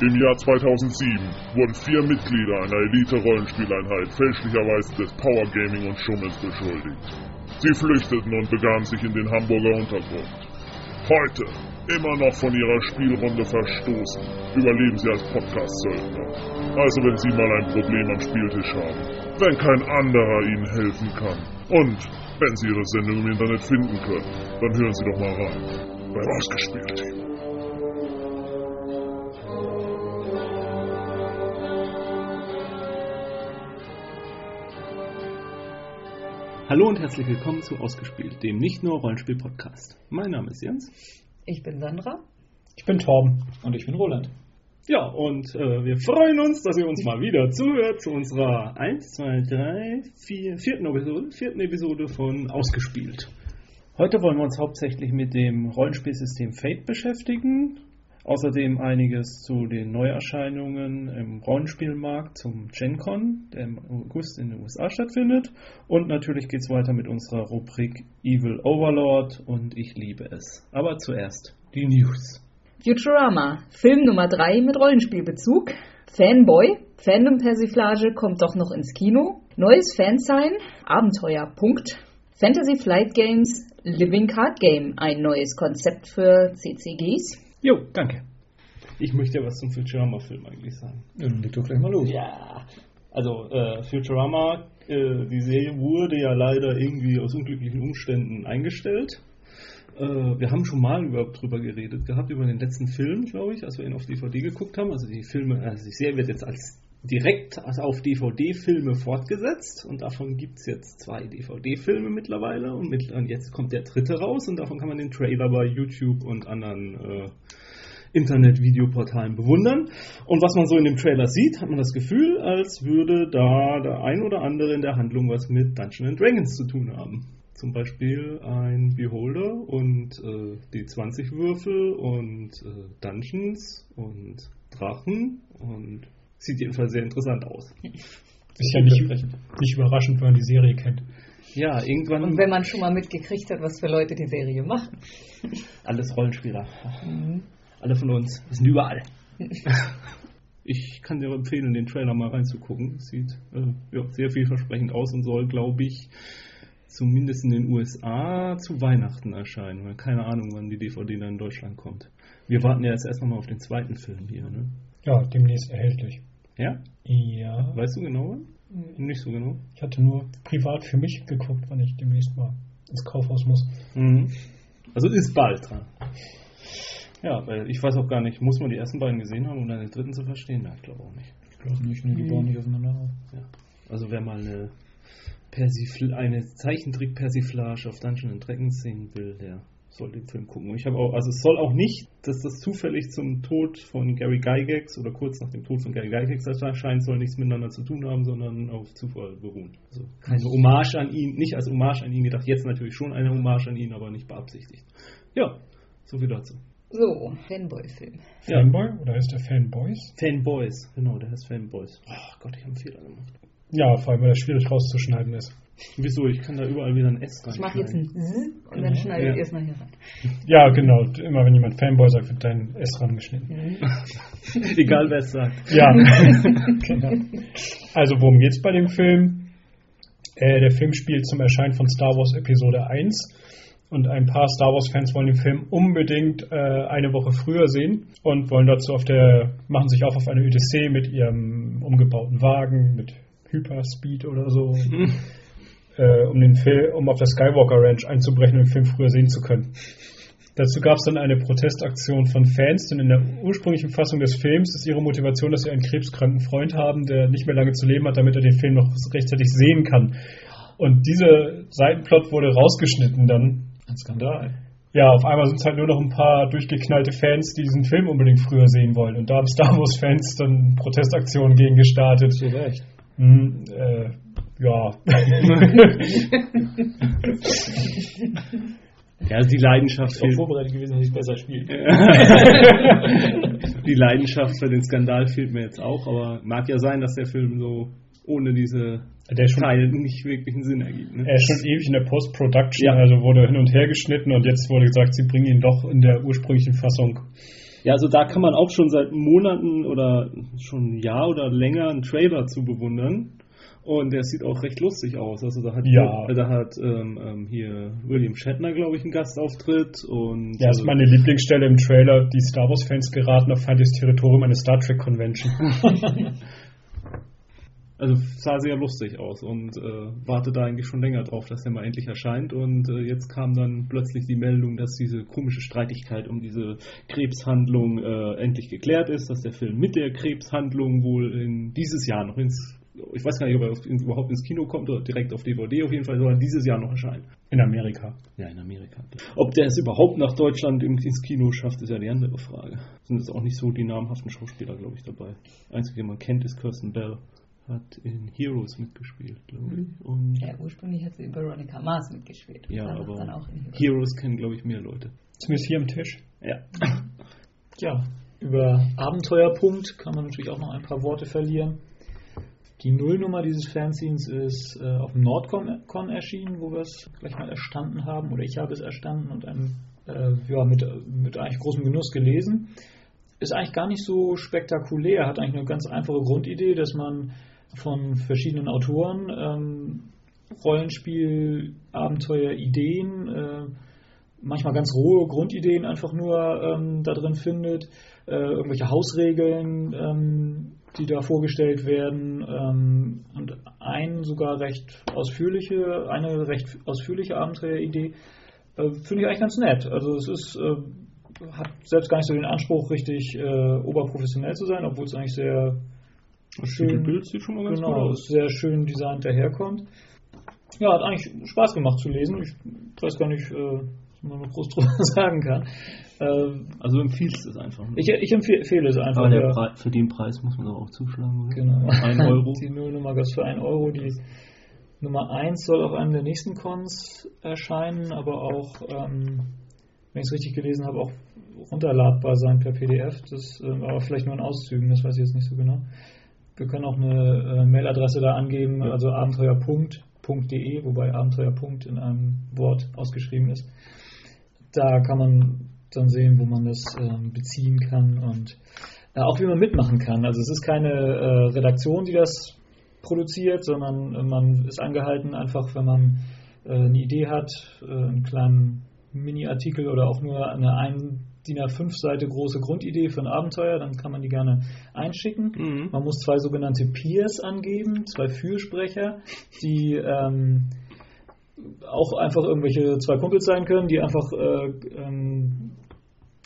Im Jahr 2007 wurden vier Mitglieder einer Elite-Rollenspieleinheit fälschlicherweise des Power Gaming und Schummels beschuldigt. Sie flüchteten und begaben sich in den Hamburger Untergrund. Heute, immer noch von ihrer Spielrunde verstoßen, überleben sie als Podcast-Söldner. Also wenn Sie mal ein Problem am Spieltisch haben, wenn kein anderer Ihnen helfen kann und wenn Sie Ihre Sendung im Internet finden können, dann hören Sie doch mal rein. Beim Ausgespielt-Team. Hallo und herzlich willkommen zu Ausgespielt, dem nicht nur Rollenspiel-Podcast. Mein Name ist Jens. Ich bin Sandra. Ich bin Torben. Und ich bin Roland. Ja, und äh, wir freuen uns, dass ihr uns mal wieder zuhört zu unserer 1, 2, 3, 4, vierten Episode, vierten Episode von Ausgespielt. Heute wollen wir uns hauptsächlich mit dem Rollenspielsystem Fate beschäftigen. Außerdem einiges zu den Neuerscheinungen im Rollenspielmarkt zum GenCon, der im August in den USA stattfindet. Und natürlich geht es weiter mit unserer Rubrik Evil Overlord und ich liebe es. Aber zuerst die News. Futurama, Film Nummer 3 mit Rollenspielbezug. Fanboy, Fandom-Persiflage kommt doch noch ins Kino. Neues Fansign, Abenteuer, Punkt. Fantasy Flight Games, Living Card Game, ein neues Konzept für CCGs. Jo, danke. Ich möchte ja was zum Futurama-Film eigentlich sagen. Dann leg doch gleich mal los. Ja, also äh, Futurama, äh, die Serie wurde ja leider irgendwie aus unglücklichen Umständen eingestellt. Äh, wir haben schon mal über, drüber geredet gehabt, über den letzten Film, glaube ich, als wir ihn auf DVD geguckt haben. Also die Filme, also die Serie wird jetzt als direkt auf DVD-Filme fortgesetzt und davon gibt es jetzt zwei DVD-Filme mittlerweile und, mit, und, jetzt kommt der dritte raus und davon kann man den Trailer bei YouTube und anderen äh, Internet-Videoportalen bewundern. Und was man so in dem Trailer sieht, hat man das Gefühl, als würde da der ein oder andere in der Handlung was mit Dungeons Dragons zu tun haben. Zum Beispiel ein Beholder und äh, die 20 Würfel und äh, Dungeons und Drachen und sieht jedenfalls sehr interessant aus. Ist ja nicht, nicht überraschend, wenn man die Serie kennt. Ja, irgendwann. Und wenn man schon mal mitgekriegt hat, was für Leute die Serie machen. Alles Rollenspieler. Mhm. Alle von uns. Wir sind überall. ich kann dir empfehlen, den Trailer mal reinzugucken. Sieht äh, ja, sehr vielversprechend aus und soll, glaube ich, zumindest in den USA zu Weihnachten erscheinen. Weil keine Ahnung, wann die DVD dann in Deutschland kommt. Wir warten ja jetzt erst noch mal auf den zweiten Film hier, ne? Ja, demnächst erhältlich. Ja? Ja. Weißt du genau wann? Mhm. Nicht so genau. Ich hatte nur privat für mich geguckt, wann ich demnächst mal ins Kaufhaus muss. Mhm. Also ist bald dran. Ja, weil ich weiß auch gar nicht, muss man die ersten beiden gesehen haben, um dann den dritten zu verstehen? Nein, ich glaube auch nicht. Ich glaube nicht, nur die bauen nicht aufeinander auf. Ja. Also wer mal eine, Persifl eine Zeichentrick-Persiflage auf Dungeons Dragons sehen will, der soll den Film gucken. Ich habe auch, also es soll auch nicht, dass das zufällig zum Tod von Gary Gygax oder kurz nach dem Tod von Gary Gygax erscheint, soll nichts miteinander zu tun haben, sondern auf Zufall beruhen. Also keine Hommage an ihn, nicht als Hommage an ihn gedacht, jetzt natürlich schon eine Hommage an ihn, aber nicht beabsichtigt. Ja, so viel dazu. So, Fanboy-Film. Fanboy oder heißt der Fanboys? Fanboys, genau, der heißt Fanboys. Ach Gott, ich habe einen Fehler gemacht. Ja, vor allem, weil das schwierig rauszuschneiden ist. Wieso? Ich kann da überall wieder ein S rein. Ich mache jetzt ein Z und genau. dann schneide ja. ich erstmal hier rein. Ja, genau. Immer wenn jemand Fanboy sagt, wird dein S rangeschnitten. Mhm. Egal wer es sagt. Ja, genau. Also worum geht's bei dem Film? Äh, der Film spielt zum Erscheinen von Star Wars Episode 1 und ein paar Star Wars-Fans wollen den Film unbedingt äh, eine Woche früher sehen und wollen dazu auf der, machen sich auf auf eine Odyssee mit ihrem umgebauten Wagen, mit Hyperspeed oder so, äh, um, den Film, um auf der Skywalker Ranch einzubrechen und den Film früher sehen zu können. Dazu gab es dann eine Protestaktion von Fans, denn in der ursprünglichen Fassung des Films ist ihre Motivation, dass sie einen krebskranken Freund haben, der nicht mehr lange zu leben hat, damit er den Film noch rechtzeitig sehen kann. Und dieser Seitenplot wurde rausgeschnitten dann. Ein Skandal. Ja, auf einmal sind es halt nur noch ein paar durchgeknallte Fans, die diesen Film unbedingt früher sehen wollen. Und da haben Star Wars-Fans dann Protestaktionen gegen gestartet. Zu Recht. Hm, äh, ja. ja, also die Leidenschaft. Ich bin vorbereitet gewesen, dass ich besser spiele. die Leidenschaft für den Skandal fehlt mir jetzt auch, aber mag ja sein, dass der Film so ohne diese der schon, Teil nicht wirklich einen Sinn ergibt. Ne? Er ist schon ewig in der Post-Production, ja. also wurde hin und her geschnitten und jetzt wurde gesagt, sie bringen ihn doch in der ursprünglichen Fassung Ja, also da kann man auch schon seit Monaten oder schon ein Jahr oder länger einen Trailer zu bewundern. Und der sieht auch recht lustig aus. Also da hat, Ja. da hat ähm, ähm, hier William Shatner, glaube ich, einen Gastauftritt. Und, Ja, ist äh, meine Lieblingsstelle im Trailer. Die Star Wars-Fans geraten auf feindliches Territorium eine Star Trek Convention. Also sah sehr lustig aus und äh, warte da eigentlich schon länger drauf, dass der mal endlich erscheint. Und äh, jetzt kam dann plötzlich die Meldung, dass diese komische Streitigkeit um diese Krebshandlung äh, endlich geklärt ist, dass der Film mit der Krebshandlung wohl in dieses Jahr noch ins, ich weiß gar nicht, ob er überhaupt ins Kino kommt oder direkt auf DVD, auf jeden Fall soll er dieses Jahr noch erscheinen. In Amerika. Ja, in Amerika. Ob der es überhaupt nach Deutschland ins Kino schafft, ist ja die andere Frage. Sind jetzt auch nicht so die namhaften Schauspieler, glaube ich, dabei. Einzige, den man kennt, ist Kirsten Bell. Hat in Heroes mitgespielt, glaube ich. Und Ja, ursprünglich hat sie Veronica Mars mitgespielt. ja, aber dann auch in Heroes. Heroes kennen, glaube ich, mehr Leute. Zumindest hier am Tisch. Ja. Ja, über Abenteuerpunkt kann man natürlich auch noch ein paar Worte verlieren. Die Nullnummer dieses Fanzines ist äh, auf dem Nordcon Con erschienen, wo wir es gleich mal erstanden haben, oder ich habe es erstanden und einem, äh, ja, mit, mit eigentlich großem Genuss gelesen. Ist eigentlich gar nicht so spektakulär, hat eigentlich eine ganz einfache Grundidee, dass man von verschiedenen Autoren ähm, Rollenspiel, Abenteuer, Ideen, äh, manchmal ganz rohe Grundideen einfach nur ähm, da drin findet, äh, irgendwelche Hausregeln, ähm, die da vorgestellt werden ähm, und ein sogar recht ausführliche, eine recht ausführliche Abenteueridee äh, finde ich eigentlich ganz nett. Also es ist äh, hat selbst gar nicht so den Anspruch, richtig äh, oberprofessionell zu sein, obwohl es eigentlich sehr Das schön, Bild sieht schon mal ganz genau, sehr schön designt daherkommt. Ja, hat eigentlich Spaß gemacht zu lesen. Ich weiß gar nicht, äh, was man noch groß drüber sagen kann. Äh, Also empfiehlst du es einfach. ne? ich ich empfehle es einfach. Aber der ja. Für den Preis muss man doch auch zuschlagen, oder? Genau. Ein Euro. Die Nullnummer gab es für 1 Euro. Die Nummer 1 soll auf einem der nächsten Cons erscheinen, aber auch, ähm, wenn ich es richtig gelesen habe, auch runterladbar sein per PDF. Das ähm, aber vielleicht nur in Auszügen, das weiß ich jetzt nicht so genau. Wir können auch eine äh, Mailadresse da angeben, Ja. also abenteuer.de, wobei Abenteuerpunkt in einem Wort ausgeschrieben ist. Da kann man dann sehen, wo man das ähm, beziehen kann und äh, auch wie man mitmachen kann. Also es ist keine äh, Redaktion, die das produziert, sondern äh, man ist angehalten, einfach wenn man äh, eine Idee hat, äh, einen kleinen Mini-Artikel oder auch nur eine ein DIN A5 Seite große Grundidee für ein Abenteuer, dann kann man die gerne einschicken. Mhm. Man muss zwei sogenannte Peers angeben, zwei Fürsprecher, die ähm, auch einfach irgendwelche zwei Kumpels sein können, die einfach äh, ähm,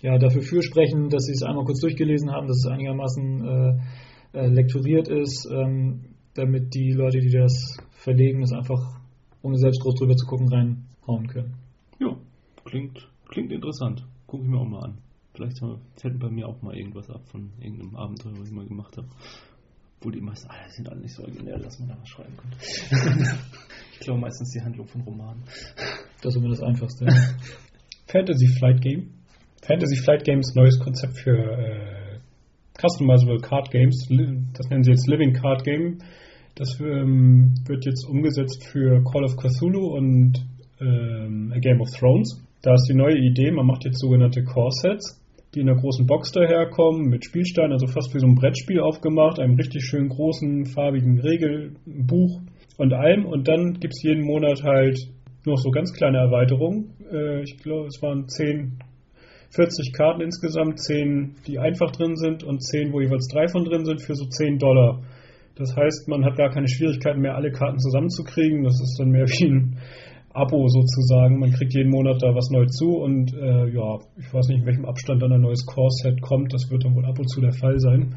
ja, dafür fürsprechen, dass sie es einmal kurz durchgelesen haben, dass es einigermaßen äh, äh, lektoriert ist, ähm, damit die Leute, die das verlegen, das einfach ohne selbst groß drüber zu gucken reinhauen können. Ja, klingt, klingt interessant. Gucke ich mir auch mal an. Vielleicht fällt bei mir auch mal irgendwas ab von irgendeinem Abenteuer, was ich mal gemacht habe. Obwohl die meisten, ah, die sind alle nicht so originell, dass man da was schreiben könnte. ich glaube meistens die Handlung von Romanen. Das ist immer das Einfachste. Fantasy Flight Game. Fantasy Flight Game ist ein neues Konzept für äh, Customizable Card Games. Das nennen sie jetzt Living Card Game. Das ähm, wird jetzt umgesetzt für Call of Cthulhu und ähm, A Game of Thrones. Da ist die neue Idee, man macht jetzt sogenannte Core-Sets, die in einer großen Box daherkommen, mit Spielsteinen, also fast wie so ein Brettspiel aufgemacht, einem richtig schön großen, farbigen Regelbuch und allem. Und dann gibt es jeden Monat halt noch so ganz kleine Erweiterungen. Äh, ich glaube, es waren 10, 40 Karten insgesamt, 10, die einfach drin sind und 10, wo jeweils drei von drin sind, für so 10 Dollar. Das heißt, man hat gar keine Schwierigkeiten mehr, alle Karten zusammenzukriegen. Das ist dann mehr wie ein Abo sozusagen. Man kriegt jeden Monat da was neu zu und äh, ja, ich weiß nicht, in welchem Abstand dann ein neues Core-Set kommt. Das wird dann wohl ab und zu der Fall sein.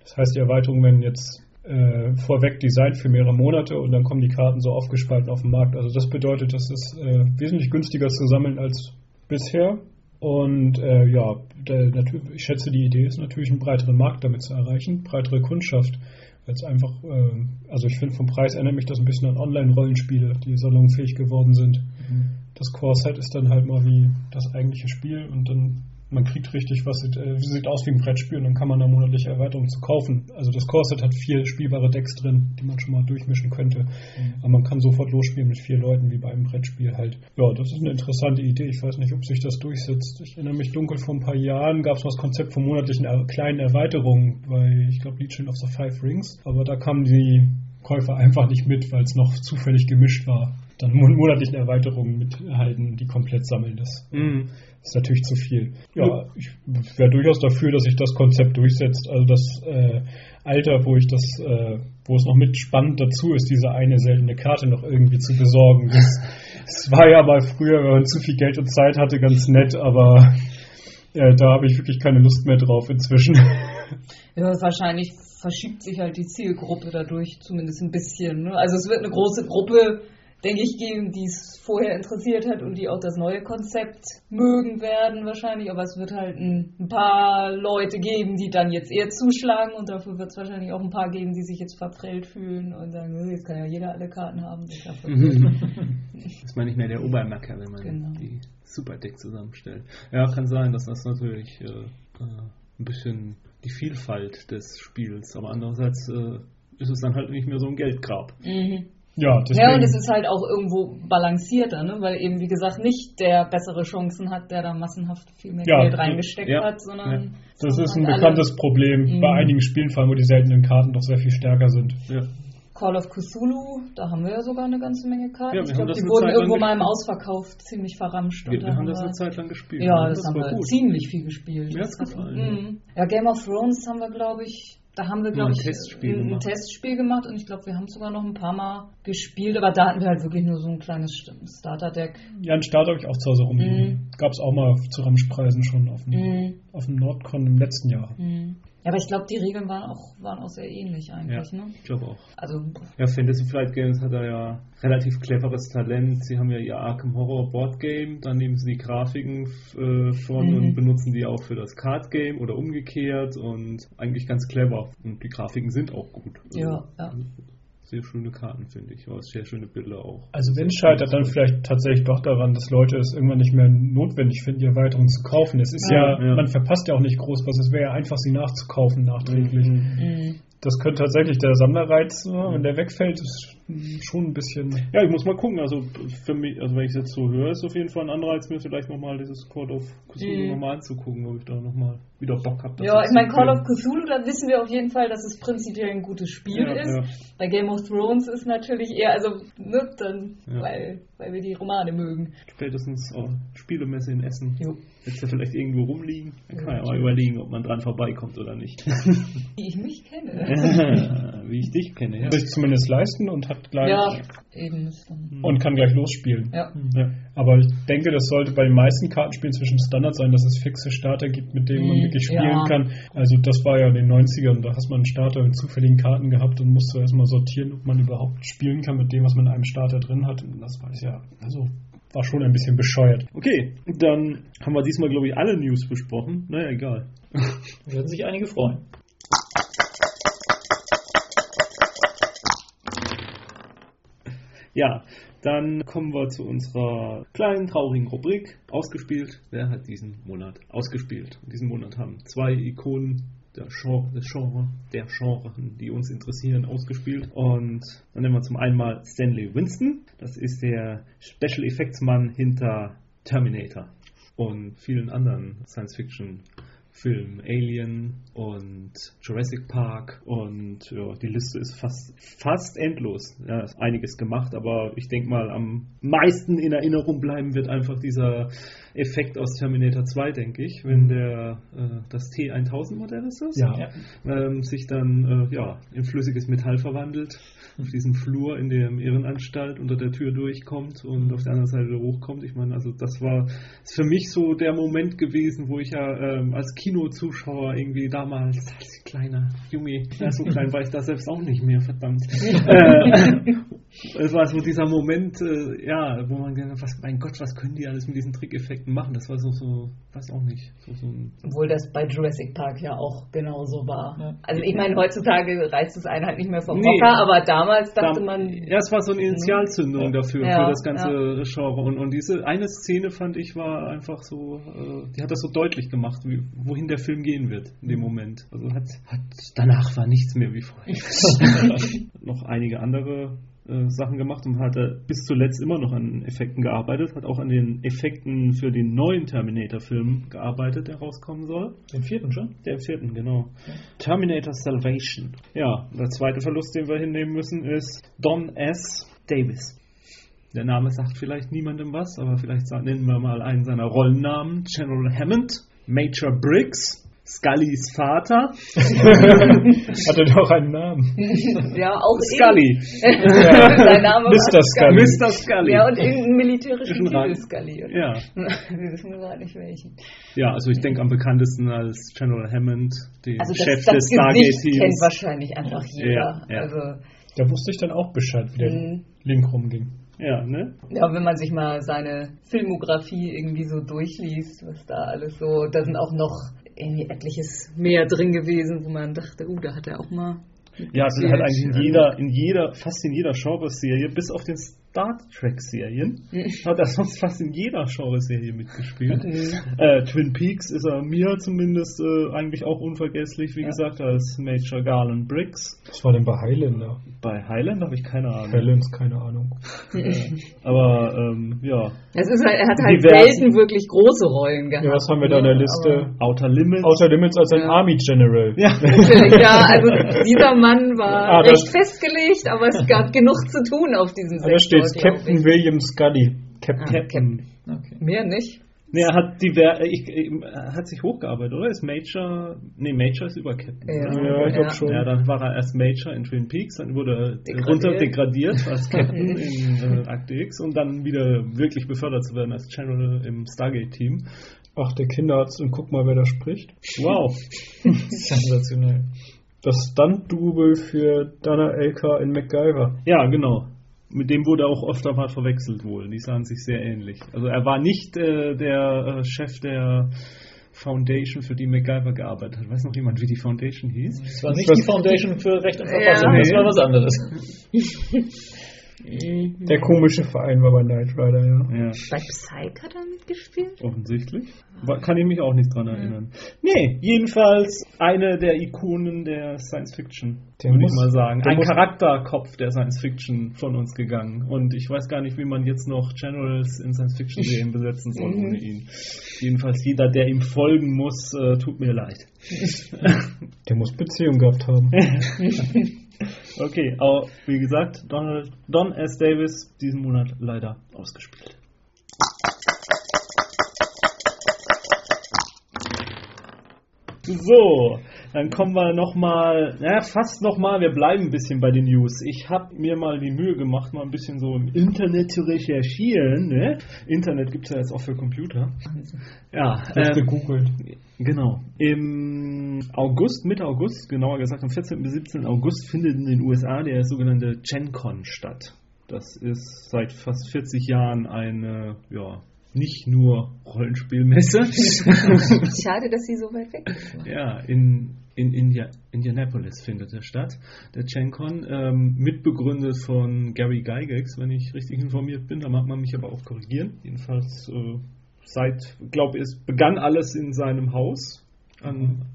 Das heißt, die Erweiterungen werden jetzt äh, vorweg designt für mehrere Monate und dann kommen die Karten so aufgespalten auf den Markt. Also das bedeutet, das ist äh, wesentlich günstiger zu sammeln als bisher. Und äh, ja, der, ich schätze, die Idee ist natürlich, einen breiteren Markt damit zu erreichen, breitere Kundschaft. Weil es einfach, äh, also ich finde, vom Preis erinnert mich das ein bisschen an Online-Rollenspiele, die salonfähig geworden sind. Das Core-Set ist dann halt mal wie das eigentliche Spiel und dann man kriegt richtig was, sieht, äh, sieht aus wie ein Brettspiel und dann kann man da monatliche Erweiterungen zu kaufen. Also das Corset hat vier spielbare Decks drin, die man schon mal durchmischen könnte. Mhm. Aber man kann sofort losspielen mit vier Leuten, wie bei einem Brettspiel halt. Ja, das ist eine interessante Idee. Ich weiß nicht, ob sich das durchsetzt. Ich erinnere mich dunkel, vor ein paar Jahren gab es das Konzept von monatlichen er kleinen Erweiterungen bei, ich glaube, Legion of the Five Rings. Aber da kamen die Käufer einfach nicht mit, weil es noch zufällig gemischt war. Dann monatlichen Erweiterungen mithalten, die komplett sammeln. Das mhm. Ist natürlich zu viel. Ja, ich wäre durchaus dafür, dass sich das Konzept durchsetzt. Also das äh, Alter, wo ich das, äh, wo es noch mit spannend dazu ist, diese eine seltene Karte noch irgendwie zu besorgen. Es war ja mal früher, wenn man zu viel Geld und Zeit hatte, ganz nett, aber äh, da habe ich wirklich keine Lust mehr drauf inzwischen. Ja, wahrscheinlich verschiebt sich halt die Zielgruppe dadurch zumindest ein bisschen. Ne? Also es wird eine große Gruppe, denke ich, geben, die es vorher interessiert hat und die auch das neue Konzept mögen werden wahrscheinlich. Aber es wird halt ein, ein paar Leute geben, die dann jetzt eher zuschlagen und dafür wird es wahrscheinlich auch ein paar geben, die sich jetzt verprellt fühlen und sagen, jetzt kann ja jeder alle Karten haben. Das ist man nicht mehr der Obermacker, wenn man genau. die Superdeck zusammenstellt. Ja, kann sein, dass das natürlich äh, äh ein bisschen die Vielfalt des Spiels. Aber andererseits äh, ist es dann halt nicht mehr so ein Geldgrab. Mhm. Ja, ja, und es ist halt auch irgendwo balancierter, ne? weil eben, wie gesagt, nicht der bessere Chancen hat, der da massenhaft viel mehr ja, Geld reingesteckt ja, hat, sondern. Ja. Das ist ein bekanntes Problem mhm. bei einigen Spielen, vor allem, wo die seltenen Karten doch sehr viel stärker sind. Ja. Call of Cthulhu, da haben wir ja sogar eine ganze Menge Karten. Ja, ich glaube, die wurden Zeit irgendwo mal im Ausverkauf ziemlich verramscht. Wir, wir haben das eine Zeit lang gespielt. Ja, das, das haben wir gut. ziemlich viel gespielt. Mir hat's gefallen. Mhm. Ja, Game of Thrones haben wir, glaube ich, da haben wir, glaube ich, Testspiel ein, ein Testspiel gemacht und ich glaube, wir haben sogar noch ein paar Mal gespielt, aber da hatten wir halt wirklich nur so ein kleines Starter-Deck. Ja, ein Starter habe ich auch zu Hause rumliegen. Mhm. Gab es auch mal zu Ramschpreisen schon auf dem, mhm. auf dem Nordcon im letzten Jahr. Mhm. Ja, aber ich glaube, die Regeln waren auch, waren auch sehr ähnlich eigentlich. Ja, ne? ich glaube auch. Also, ja, Fantasy Flight Games hat da ja relativ cleveres Talent. Sie haben ja ihr Arkham Horror Board Game, dann nehmen sie die Grafiken äh, von mhm. und benutzen die auch für das Card Game oder umgekehrt und eigentlich ganz clever. Und die Grafiken sind auch gut. Ja, also, ja sehr schöne Karten, finde ich. Aber sehr schöne Bilder auch. Also wenn es scheitert, dann vielleicht tatsächlich doch daran, dass Leute es irgendwann nicht mehr notwendig finden, die Erweiterung zu kaufen. Es ist ja, ja, ja. man verpasst ja auch nicht groß was. Es wäre ja einfach, sie nachzukaufen nachträglich. Mhm. mhm. Das könnte tatsächlich der Sammlerreiz, wenn der wegfällt, ist schon ein bisschen. Ja, ich muss mal gucken. Also für mich, also wenn ich es jetzt so höre, ist auf jeden Fall ein Anreiz, mir vielleicht nochmal dieses Call of Cthulhu mhm. nochmal anzugucken, ob ich da nochmal wieder Bock habe. Ja, ich meine, Call of Cthulhu, da wissen wir auf jeden Fall, dass es prinzipiell ein gutes Spiel ja, ist. Ja. Bei Game of Thrones ist natürlich eher, also, ne, dann, ja. weil, weil wir die Romane mögen. Spätestens oh, Spielemesse in Essen. Jo. Jetzt ja vielleicht irgendwo rumliegen. Dann kann man ja mal überlegen, ob man dran vorbeikommt oder nicht. Wie ich mich kenne. Wie ich dich kenne, ja. Sich zumindest leisten und hat gleich. Ja, eben. Und kann gleich losspielen. Ja. ja. Aber ich denke, das sollte bei den meisten Kartenspielen zwischen Standard sein, dass es fixe Starter gibt, mit denen man mhm. wirklich spielen ja. kann. Also das war ja in den 90ern, da hast man einen Starter mit zufälligen Karten gehabt und musste erstmal sortieren, ob man überhaupt spielen kann mit dem, was man in einem Starter drin hat. Und das war ja, also war schon ein bisschen bescheuert. Okay, dann haben wir diesmal, glaube ich, alle News besprochen. Naja, egal. Werden sich einige freuen. Ja, dann kommen wir zu unserer kleinen traurigen Rubrik. Ausgespielt. Wer hat diesen Monat ausgespielt? Diesen Monat haben zwei Ikonen der Genre, des Genre, der Genre, die uns interessieren, ausgespielt. Und dann nehmen wir zum einen mal Stanley Winston. Das ist der Special Effects Mann hinter Terminator und vielen anderen Science Fiction Film Alien und Jurassic Park und ja, die Liste ist fast, fast endlos. Ja, ist einiges gemacht, aber ich denke mal, am meisten in Erinnerung bleiben wird einfach dieser Effekt aus Terminator 2, denke ich, wenn der äh, das T1000 Modell ist das? Ja. Ähm, sich dann äh, ja, in flüssiges Metall verwandelt auf diesem Flur in der Irrenanstalt unter der Tür durchkommt und auf der anderen Seite hochkommt. Ich meine, also das war für mich so der Moment gewesen, wo ich ja ähm, als Kinozuschauer irgendwie damals als kleiner Junge, ja, so klein war ich da selbst auch nicht mehr, verdammt. äh, es war so dieser Moment, äh, ja, wo man gedacht was, mein Gott, was können die alles mit diesen Trickeffekten? Effekten machen. Das war so, so weiß auch nicht, so, so ein Obwohl das bei Jurassic Park ja auch genauso war. Ja. Also ich meine, heutzutage reißt es einen halt nicht mehr vom Nee. Hocker, aber damals dachte Da- man, Ja, es war so eine Initialzündung dafür, Ja, für das ganze ja. Genre. Und, und diese eine Szene fand ich war einfach so, äh, die hat das so deutlich gemacht, wie, wohin der Film gehen wird in dem Moment. Also hat, hat danach war nichts mehr wie vorher. noch einige andere äh, Sachen gemacht und hatte bis zuletzt immer noch an Effekten gearbeitet, hat auch an den Effekten für den neuen Terminator-Film gearbeitet, der rauskommen soll. Den vierten schon? Der vierten, genau. Terminator Salvation. Ja, der zweite Verlust, den wir hinnehmen müssen, ist Don S. Davis. Der Name sagt vielleicht niemandem was, aber vielleicht nennen wir mal einen seiner Rollennamen. General Hammond, Major Briggs, Scullys Vater, Hatte doch einen Namen. ja, auch Scully, Sein Name Mr. war Scully. Mr. Scully. Ja, und irgendeinen militärischen. Titel Scully. Ja, Wir wissen gerade nicht welchen. ja, also ich denke am bekanntesten als General Hammond, den Also Chef das, des das Gesicht kennt Stargate-Teams. wahrscheinlich einfach jeder. Ja, ja. Also, Da wusste ich dann auch Bescheid, wie der Mhm. Link rumging. Ja, ne? ja, wenn man sich mal seine Filmografie irgendwie so durchliest, was da alles so, da sind auch noch irgendwie etliches mehr drin gewesen, wo man dachte, uh, da hat er auch mal. Ja, das hat eigentlich in Also- jeder, in jeder, fast in jeder Genre-Serie, bis auf den Star Trek-Serien, hat er sonst fast in jeder Genre-Serie mitgespielt. äh, Twin Peaks ist er mir zumindest äh, eigentlich auch unvergesslich, wie Ja. gesagt, als Major Garland Briggs. Was war denn bei Highlander? Bei Highland habe ich keine Ahnung. Highlands, keine Ahnung. Aber ähm, ja, Es ist halt, er hat halt Diversen- selten wirklich große Rollen gehabt. Ja, was haben wir da in der? Liste? Outer Limits. Outer Limits als ein Ja. Army General. ja. Ja, also dieser Mann war Ah, recht festgelegt, aber es gab genug zu tun auf diesem steht Sektor, glaub Captain. William Scully. Captain. Ah. Captain. Okay. Mehr nicht. Nee, er hat, diver ich, er hat sich hochgearbeitet, oder? Ist Major. Nee, Major ist über Captain. Ja. Ja, ich glaube Ja. schon. Ja, dann war er erst Major in Twin Peaks, dann wurde er Degradiert. runter degradiert als Captain in äh, Akte X und dann wieder wirklich befördert zu werden als General im Stargate-Team. Ach, der Kinderarzt und guck mal, wer da spricht. Wow. Sensationell. Das Stunt-Double für Dana Elka in MacGyver. Ja, genau. Mit dem wurde auch öfter mal verwechselt wohl. Die sahen sich sehr ähnlich. Also er war nicht äh, der äh, Chef der Foundation, für die MacGyver gearbeitet hat. Weiß noch jemand, wie die Foundation hieß? Das war nicht die Foundation für Recht und Verfassung, Ja. das war was anderes. Der komische Verein war bei Knight Rider, ja. Ja. Bei Psych hat er mitgespielt? Offensichtlich. Wa- Kann ich mich auch nicht dran erinnern. Nee, jedenfalls eine der Ikonen der Science Fiction, Der würde ich muss- mal sagen. Ein Charakterkopf der Science Fiction von uns gegangen. Und ich weiß gar nicht, wie man jetzt noch Generals in Science Fiction Serien besetzen soll Mhm. ohne ihn. Jedenfalls jeder, der ihm folgen muss, äh, tut mir leid. Der muss Beziehung gehabt haben. Okay, aber wie gesagt, Donald, Don S. Davis diesen Monat leider ausgespielt. So, dann kommen wir nochmal, ja, fast nochmal, wir bleiben ein bisschen bei den News. Ich habe mir mal die Mühe gemacht, mal ein bisschen so im Internet zu recherchieren. Ne? Internet gibt es ja jetzt auch für Computer. Ja, ähm, gegoogelt. Genau. Im August, Mitte August, genauer gesagt am 14. bis 17. August, findet in den USA der sogenannte GenCon statt. Das ist seit fast 40 Jahren eine, ja, nicht nur Rollenspielmesse. Schade, dass sie so weit weg ist. ja, in, in India, Indianapolis findet er statt. Der GenCon, ähm, mitbegründet von Gary Gygax, wenn ich richtig informiert bin. Da mag man mich aber auch korrigieren. Jedenfalls äh, seit, glaube ich, es begann alles in seinem Haus an,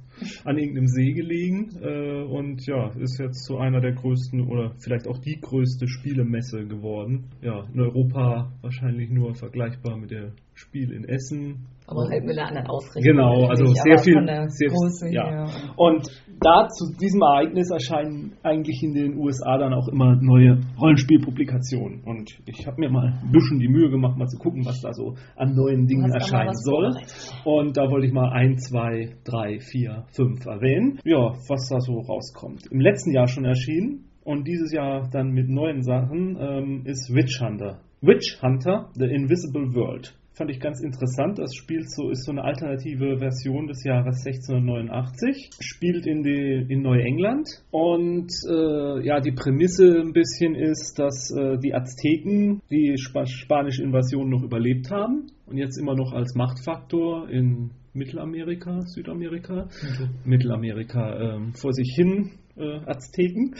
an irgendeinem See gelegen äh, und ja, ist jetzt zu einer der größten oder vielleicht auch die größte Spielemesse geworden. Ja, in Europa wahrscheinlich nur vergleichbar mit der Spiel in Essen. Aber halt mit einer anderen Ausrichtung. Genau, also sehr viel. Sehr, Größe ja. her. Und da zu diesem Ereignis erscheinen eigentlich in den USA dann auch immer neue Rollenspielpublikationen. Und ich habe mir mal ein bisschen die Mühe gemacht, mal zu gucken, was da so an neuen Dingen erscheinen soll. Und da wollte ich mal ein, zwei, drei, vier, fünf erwähnen. Ja, was da so rauskommt. Im letzten Jahr schon erschienen. Und dieses Jahr dann mit neuen Sachen ähm, ist Witch Hunter. Witch Hunter, The Invisible World. Fand ich ganz interessant. Das spielt so, ist so eine alternative Version des Jahres 1689. Spielt in, die, in Neuengland. Und äh, ja, die Prämisse ein bisschen ist, dass äh, die Azteken die Sp spanische Invasion noch überlebt haben und jetzt immer noch als Machtfaktor in Mittelamerika, Südamerika, okay. Mittelamerika ähm, vor sich hin äh, Azteken.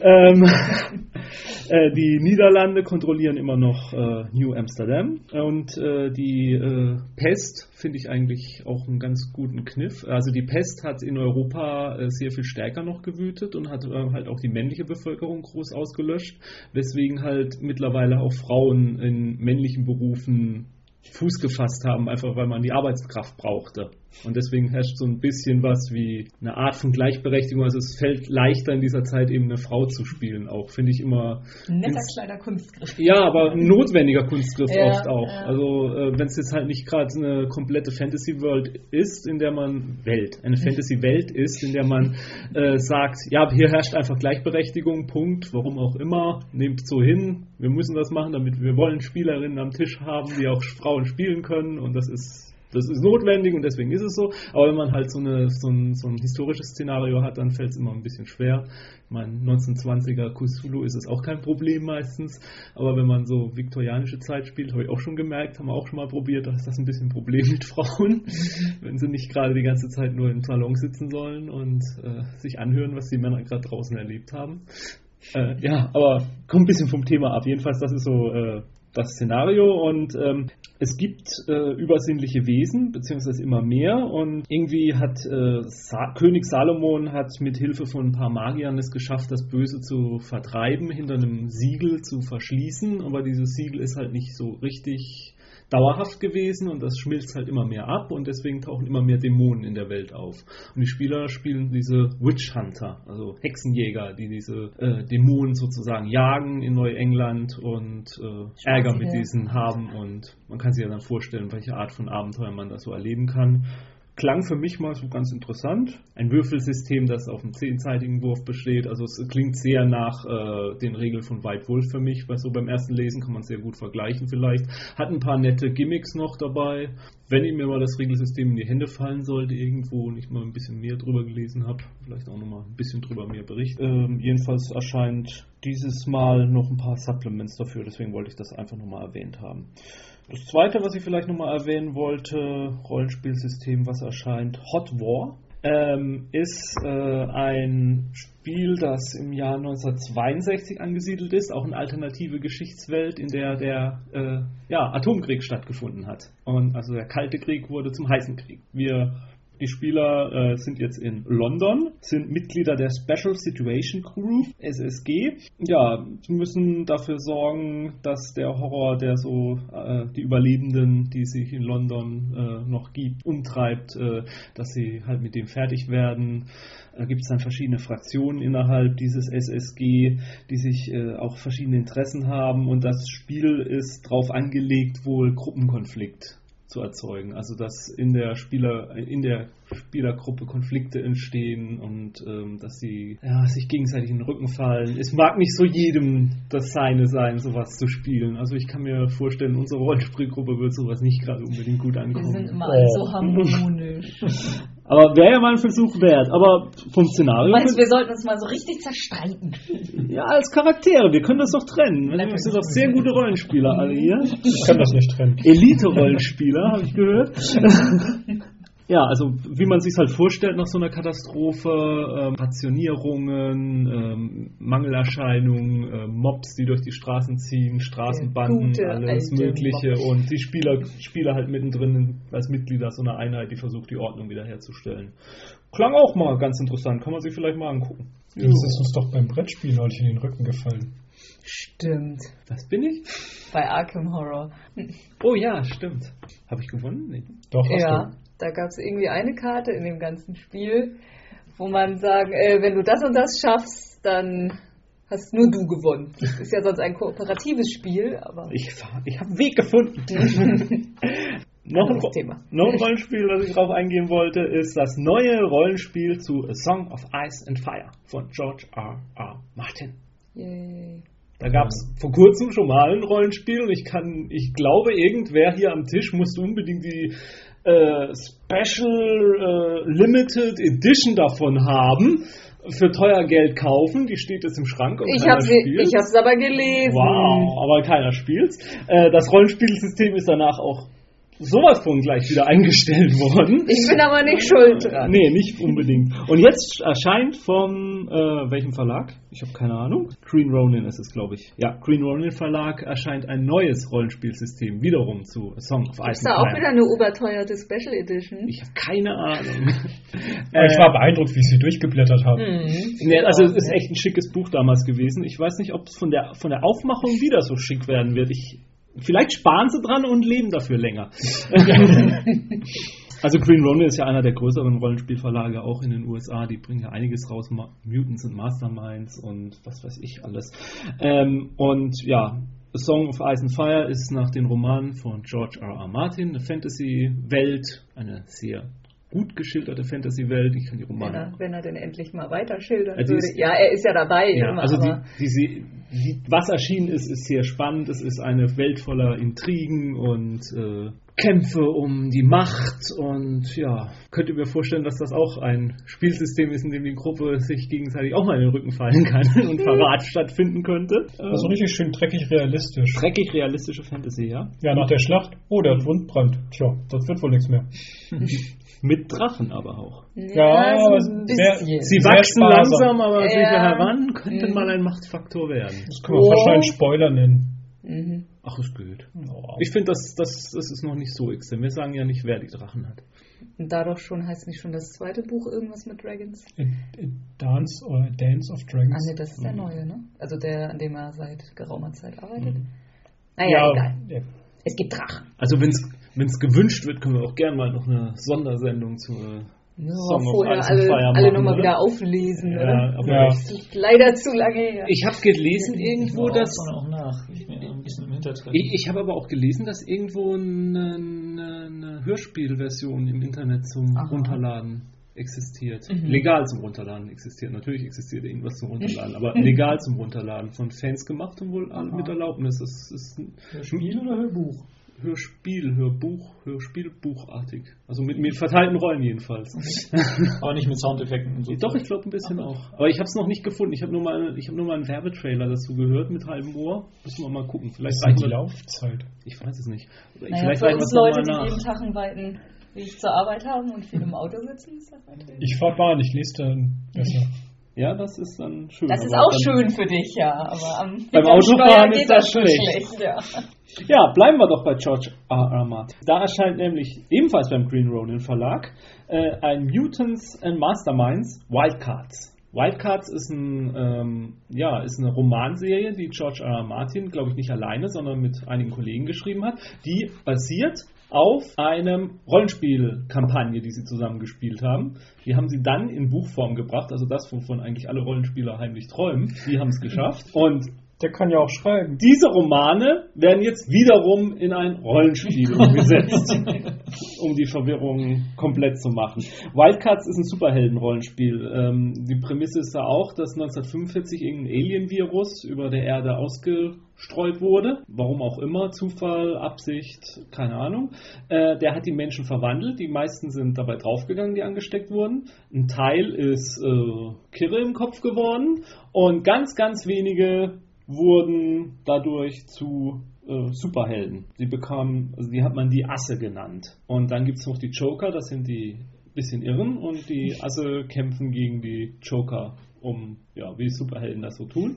ähm, äh, die Niederlande kontrollieren immer noch äh, New Amsterdam und äh, die äh, Pest finde ich eigentlich auch einen ganz guten Kniff. Also die Pest hat in Europa äh, sehr viel stärker noch gewütet und hat halt auch die männliche Bevölkerung groß ausgelöscht, weswegen halt mittlerweile auch Frauen in männlichen Berufen Fuß gefasst haben, einfach weil man die Arbeitskraft brauchte. Und deswegen herrscht so ein bisschen was wie eine Art von Gleichberechtigung. Also es fällt leichter in dieser Zeit eben eine Frau zu spielen, auch finde ich immer. Ein netter kleiner Kunstgriff. Ja, aber ein notwendiger Kunstgriff Ja, oft auch. ja. Also äh, wenn es jetzt halt nicht gerade eine komplette Fantasy-World ist, in der man Welt, eine Fantasy-Welt ist, in der man äh, sagt, ja, hier herrscht einfach Gleichberechtigung, Punkt, warum auch immer, nehmt so hin, wir müssen das machen, damit wir wollen Spielerinnen am Tisch haben, die auch Frauen spielen können und das ist das ist notwendig und deswegen ist es so. Aber wenn man halt so, eine, so, ein, so ein historisches Szenario hat, dann fällt es immer ein bisschen schwer. Ich meine, 1920er Cthulhu ist es auch kein Problem meistens. Aber wenn man so viktorianische Zeit spielt, habe ich auch schon gemerkt, haben wir auch schon mal probiert, da ist das ein bisschen ein Problem mit Frauen, wenn sie nicht gerade die ganze Zeit nur im Salon sitzen sollen und äh, sich anhören, was die Männer gerade draußen erlebt haben. Äh, ja, aber kommt ein bisschen vom Thema ab. Jedenfalls, das ist so äh, das Szenario und ähm, es gibt äh, übersinnliche Wesen, beziehungsweise immer mehr und irgendwie hat äh, Sa König Salomon hat mit Hilfe von ein paar Magiern es geschafft, das Böse zu vertreiben, hinter einem Siegel zu verschließen, aber dieses Siegel ist halt nicht so richtig dauerhaft gewesen und das schmilzt halt immer mehr ab und deswegen tauchen immer mehr Dämonen in der Welt auf. Und die Spieler spielen diese Witch Hunter, also Hexenjäger, die diese äh, Dämonen sozusagen jagen in Neuengland und äh, Ärger mit diesen haben und man kann sich ja dann vorstellen, welche Art von Abenteuer man da so erleben kann. Klang für mich mal so ganz interessant. Ein Würfelsystem, das auf einem zehnseitigen Wurf besteht. Also es klingt sehr nach äh, den Regeln von White Wolf für mich, weil so beim ersten Lesen kann man sehr gut vergleichen vielleicht. Hat ein paar nette Gimmicks noch dabei. Wenn mir mal das Regelsystem in die Hände fallen sollte irgendwo und ich mal ein bisschen mehr drüber gelesen habe, vielleicht auch nochmal ein bisschen drüber mehr berichten. Ähm, jedenfalls erscheint dieses Mal noch ein paar Supplements dafür, deswegen wollte ich das einfach nochmal erwähnt haben. Das zweite, was ich vielleicht nochmal erwähnen wollte, Rollenspielsystem, was erscheint, Hot War, ähm, ist äh, ein Spiel, das im Jahr 1962 angesiedelt ist, auch eine alternative Geschichtswelt, in der der äh, ja, Atomkrieg stattgefunden hat. Und also der Kalte Krieg wurde zum heißen Krieg. Wir die Spieler äh, sind jetzt in London, sind Mitglieder der Special Situation Crew, SSG. Ja, sie müssen dafür sorgen, dass der Horror, der so äh, die Überlebenden, die sich in London äh, noch gibt, umtreibt, äh, dass sie halt mit dem fertig werden. Da gibt es dann verschiedene Fraktionen innerhalb dieses SSG, die sich äh, auch verschiedene Interessen haben und das Spiel ist darauf angelegt, wohl Gruppenkonflikt zu erzeugen. Also dass in der Spieler, in der Spielergruppe Konflikte entstehen und ähm, dass sie ja, sich gegenseitig in den Rücken fallen. Es mag nicht so jedem das Seine sein, sowas zu spielen. Also ich kann mir vorstellen, unsere Rollenspielgruppe wird sowas nicht gerade unbedingt gut Wir ankommen. sind immer alle so harmonisch. Aber wäre ja mal ein Versuch wert. Aber vom Szenario. Meinst du, wir sollten uns mal so richtig zerstreiten? ja, als Charaktere, wir können das doch trennen. Wir sind doch sehr gute Rollenspieler alle hier. Ich kann das nicht trennen. Elite-Rollenspieler, habe ich gehört. Ja, also wie man sich halt vorstellt nach so einer Katastrophe, ähm, Rationierungen, ähm, Mangelerscheinungen, ähm, Mobs, die durch die Straßen ziehen, Straßenbanden, gute alles Mögliche Mob. und die Spieler, Spieler halt mittendrin als Mitglieder so einer Einheit, die versucht, die Ordnung wiederherzustellen. Klang auch mal ganz interessant, kann man sich vielleicht mal angucken. Das ist uns doch beim Brettspiel neulich in den Rücken gefallen. Stimmt. Was bin ich? Bei Arkham Horror. Oh ja, stimmt. Habe ich gewonnen? Nee. Doch, hast Ja, da gab es irgendwie eine Karte in dem ganzen Spiel, wo man sagen, äh, wenn du das und das schaffst, dann hast nur du gewonnen. Das ist ja sonst ein kooperatives Spiel, aber Ich, ich habe einen Weg gefunden. Noch ein, Thema. noch ein Rollenspiel, das ich drauf eingehen wollte, ist das neue Rollenspiel zu A Song of Ice and Fire von George R. R. Martin. Yay. Da gab es vor kurzem schon mal ein Rollenspiel und ich kann, ich glaube, irgendwer hier am Tisch musste unbedingt die äh, Special äh, Limited Edition davon haben, für teuer Geld kaufen. Die steht jetzt im Schrank und Ich keiner habe hab's aber gelesen. Wow, aber keiner spielt's. Äh, das Rollenspielsystem ist danach auch sowas von gleich wieder eingestellt worden. Ich bin aber nicht schuld dran. Nee, nicht unbedingt. Und jetzt erscheint von äh, welchem Verlag? Ich habe keine Ahnung. Green Ronin ist es, glaube ich. Ja, Green Ronin Verlag erscheint ein neues Rollenspielsystem wiederum zu A Song of Ice Ist and da auch wieder eine überteuerte Special Edition? Ich habe keine Ahnung. Aber ich Äh, war beeindruckt, wie sie durchgeblättert haben. Mhm. Nee, also es ist echt ein schickes Buch damals gewesen. Ich weiß nicht, ob es von der, von der Aufmachung wieder so schick werden wird. Ich, vielleicht sparen sie dran und leben dafür länger. also Green Ronin ist ja einer der größeren Rollenspielverlage auch in den USA. Die bringen ja einiges raus, Mutants und Masterminds und was weiß ich alles. Ähm, und ja, A Song of Ice and Fire ist nach den Romanen von George R. R. Martin eine Fantasy-Welt, eine sehr gut geschilderte Fantasy-Welt. Ich kann die Wenn Romane er, wenn er denn endlich mal weiter schildern Ja, die würde. ist- ja, er ist ja dabei. ja, immer, also die, diese, die, was erschienen ist, ist sehr spannend. Es ist eine Welt voller Intrigen und äh, Kämpfe um die Macht und ja, könnt ihr mir vorstellen, dass das auch ein Spielsystem ist, in dem die Gruppe sich gegenseitig auch mal in den Rücken fallen kann und Verrat stattfinden könnte. Also Ähm, richtig schön dreckig realistisch. Dreckig realistische Fantasy, ja. Ja, nach der Schlacht. Oh, der hat Wundbrand. Tja, das wird wohl nichts mehr. Mit Drachen aber auch. Ja, so sehr- bisschen. Sie Sehr wachsen sparsam. langsam, aber sicher Ja. heran, könnte Mhm. mal ein Machtfaktor werden. Das können wir schon einen Spoiler nennen. Mhm. Ach, ist gut. Oh. Ich finde, das, das, das ist noch nicht so extrem. Wir sagen ja nicht, wer die Drachen hat. Und da doch schon heißt nicht schon das zweite Buch irgendwas mit Dragons? A, a Dance oder A Dance of Ah, Dragons. ne, das ist der neue, ne? Also der, an dem er seit geraumer Zeit arbeitet. Mhm. Naja, egal. ja. Es gibt Drachen. Also wenn es gewünscht wird, können wir auch gerne mal noch eine Sondersendung zu äh, Ja, Song of vorher Ice alle, Fire alle nochmal wieder auflesen, Ja, oder? aber Ja. Das ist leider zu lange her. ich habe gelesen irgendwo, Auch dass auch nach. Ich ich, ich habe aber auch gelesen, dass irgendwo eine, eine, eine Hörspielversion im Internet zum Aha. Runterladen existiert. Mhm. Legal zum Runterladen existiert. Natürlich existiert irgendwas zum Runterladen, aber legal zum Runterladen von Fans gemacht und wohl Aha. mit Erlaubnis. Das ist ein Spiel oder Hörbuch? Hörspiel, Hörbuch, Hörspielbuchartig. Also mit, mit verteilten Rollen jedenfalls. Aber nicht mit Soundeffekten und so. Doch, ich glaube ein bisschen auch. Aber ich habe es noch nicht gefunden. Ich habe nur, mal- ich hab nur mal einen Werbetrailer dazu gehört mit halbem Ohr. Müssen wir mal gucken. Vielleicht Was ist reichen die Laufzeit? Ich weiß es nicht. Naja, vielleicht für reichen uns Leute, die jeden. Tag einen weiten Weg zur Arbeit haben und viel im Auto sitzen, ist das natürlich. Ich fahr Bahn, ich lese dann besser. Ja, das ist dann schön. Das ist auch schön für dich, ja. Aber am Beim Autofahren ist das schon schlecht. ja. Ja, bleiben wir doch bei George R. R. Martin. Da erscheint nämlich ebenfalls beim Green Ronin Verlag äh, ein Mutants and Masterminds Wildcards. Wildcards ist, ein, ähm, ja, ist eine Romanserie, die George R. R. Martin, glaube ich, nicht alleine, sondern mit einigen Kollegen geschrieben hat, die basiert auf einem Rollenspielkampagne, die sie zusammen gespielt haben. Die haben sie dann in Buchform gebracht, also das, wovon eigentlich alle Rollenspieler heimlich träumen. Die haben es geschafft. Und Der kann ja auch schreiben. diese Romane werden jetzt wiederum in ein Rollenspiel umgesetzt, um die Verwirrung komplett zu machen. Wildcards ist ein Superhelden-Rollenspiel. Ähm, die Prämisse ist da auch, dass 1945 irgendein Alien-Virus über der Erde ausgestreut wurde. Warum auch immer, Zufall, Absicht, keine Ahnung. Äh, der hat die Menschen verwandelt. Die meisten sind dabei draufgegangen, die angesteckt wurden. Ein Teil ist äh, Kirre im Kopf geworden und ganz, ganz wenige wurden dadurch zu äh, Superhelden. Sie bekamen, also die hat man die Asse genannt. Und dann gibt es noch die Joker, das sind die bisschen Irren und die Asse kämpfen gegen die Joker, um, ja, wie Superhelden das so tun.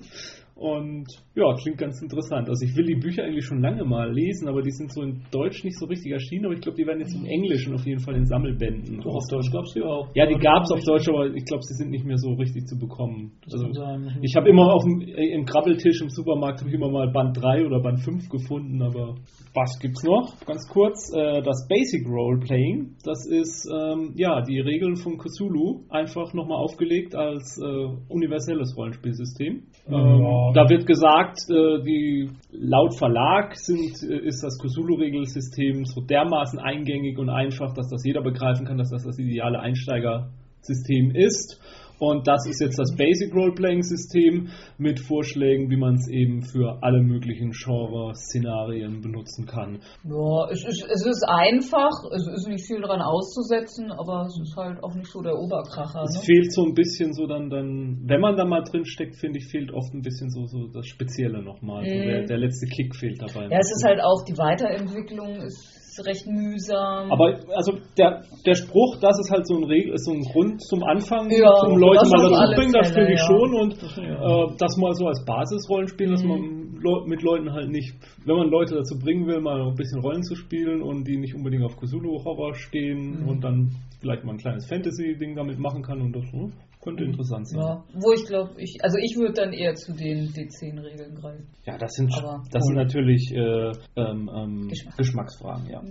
Und ja, klingt ganz interessant. Also ich will die Bücher eigentlich schon lange mal lesen, aber die sind so in Deutsch nicht so richtig erschienen, aber ich glaube, die werden jetzt im Englischen auf jeden Fall in Sammelbänden. Doch, auf Deutsch gab es die auch. Ja, die gab es auf Deutsch, aber ich glaube, sie sind nicht mehr so richtig zu bekommen. Das Also, sein. ich habe immer auf dem, äh, im Krabbeltisch im Supermarkt habe ich immer mal Band 3 oder Band 5 gefunden, aber was gibt's noch? Ganz kurz, äh, das Basic Roleplaying, das ist ähm, ja die Regeln von Cthulhu einfach nochmal aufgelegt als äh, universelles Rollenspielsystem. Ähm, Da wird gesagt, äh, die laut Verlag sind, äh, ist das Cthulhu-Regelsystem so dermaßen eingängig und einfach, dass das jeder begreifen kann, dass das das ideale Einsteigersystem ist. Und das ist jetzt das Basic Role-Playing-System mit Vorschlägen, wie man es eben für alle möglichen Genre-Szenarien benutzen kann. Ja, es ist, es ist einfach, es ist nicht viel dran auszusetzen, aber es ist halt auch nicht so der Oberkracher. Es ne? fehlt so ein bisschen so dann, dann, wenn man da mal drin steckt, finde ich, fehlt oft ein bisschen so, so das Spezielle nochmal. So Mhm. der, der letzte Kick fehlt dabei. Ja, es ist halt auch die Weiterentwicklung ist recht mühsam. Aber also der, der Spruch, das ist halt so ein, Regel, ist so ein Grund zum Anfang, Ja, um Leute mal dazu bringen, das finde ich ja. schon und äh, das mal so als Basisrollenspiel, dass Mhm. man Leu- mit Leuten halt nicht, wenn man Leute dazu bringen will, mal ein bisschen Rollen zu spielen und die nicht unbedingt auf Cthulhu-Horror stehen Mhm. und dann vielleicht mal ein kleines Fantasy-Ding damit machen kann und das hm, könnte interessant sein. ja, wo ich glaube, ich, also ich würde dann eher zu den D10-Regeln greifen. Ja, das sind, Aber- das sind natürlich äh, ähm, ähm, Geschmack. Geschmacksfragen, ja.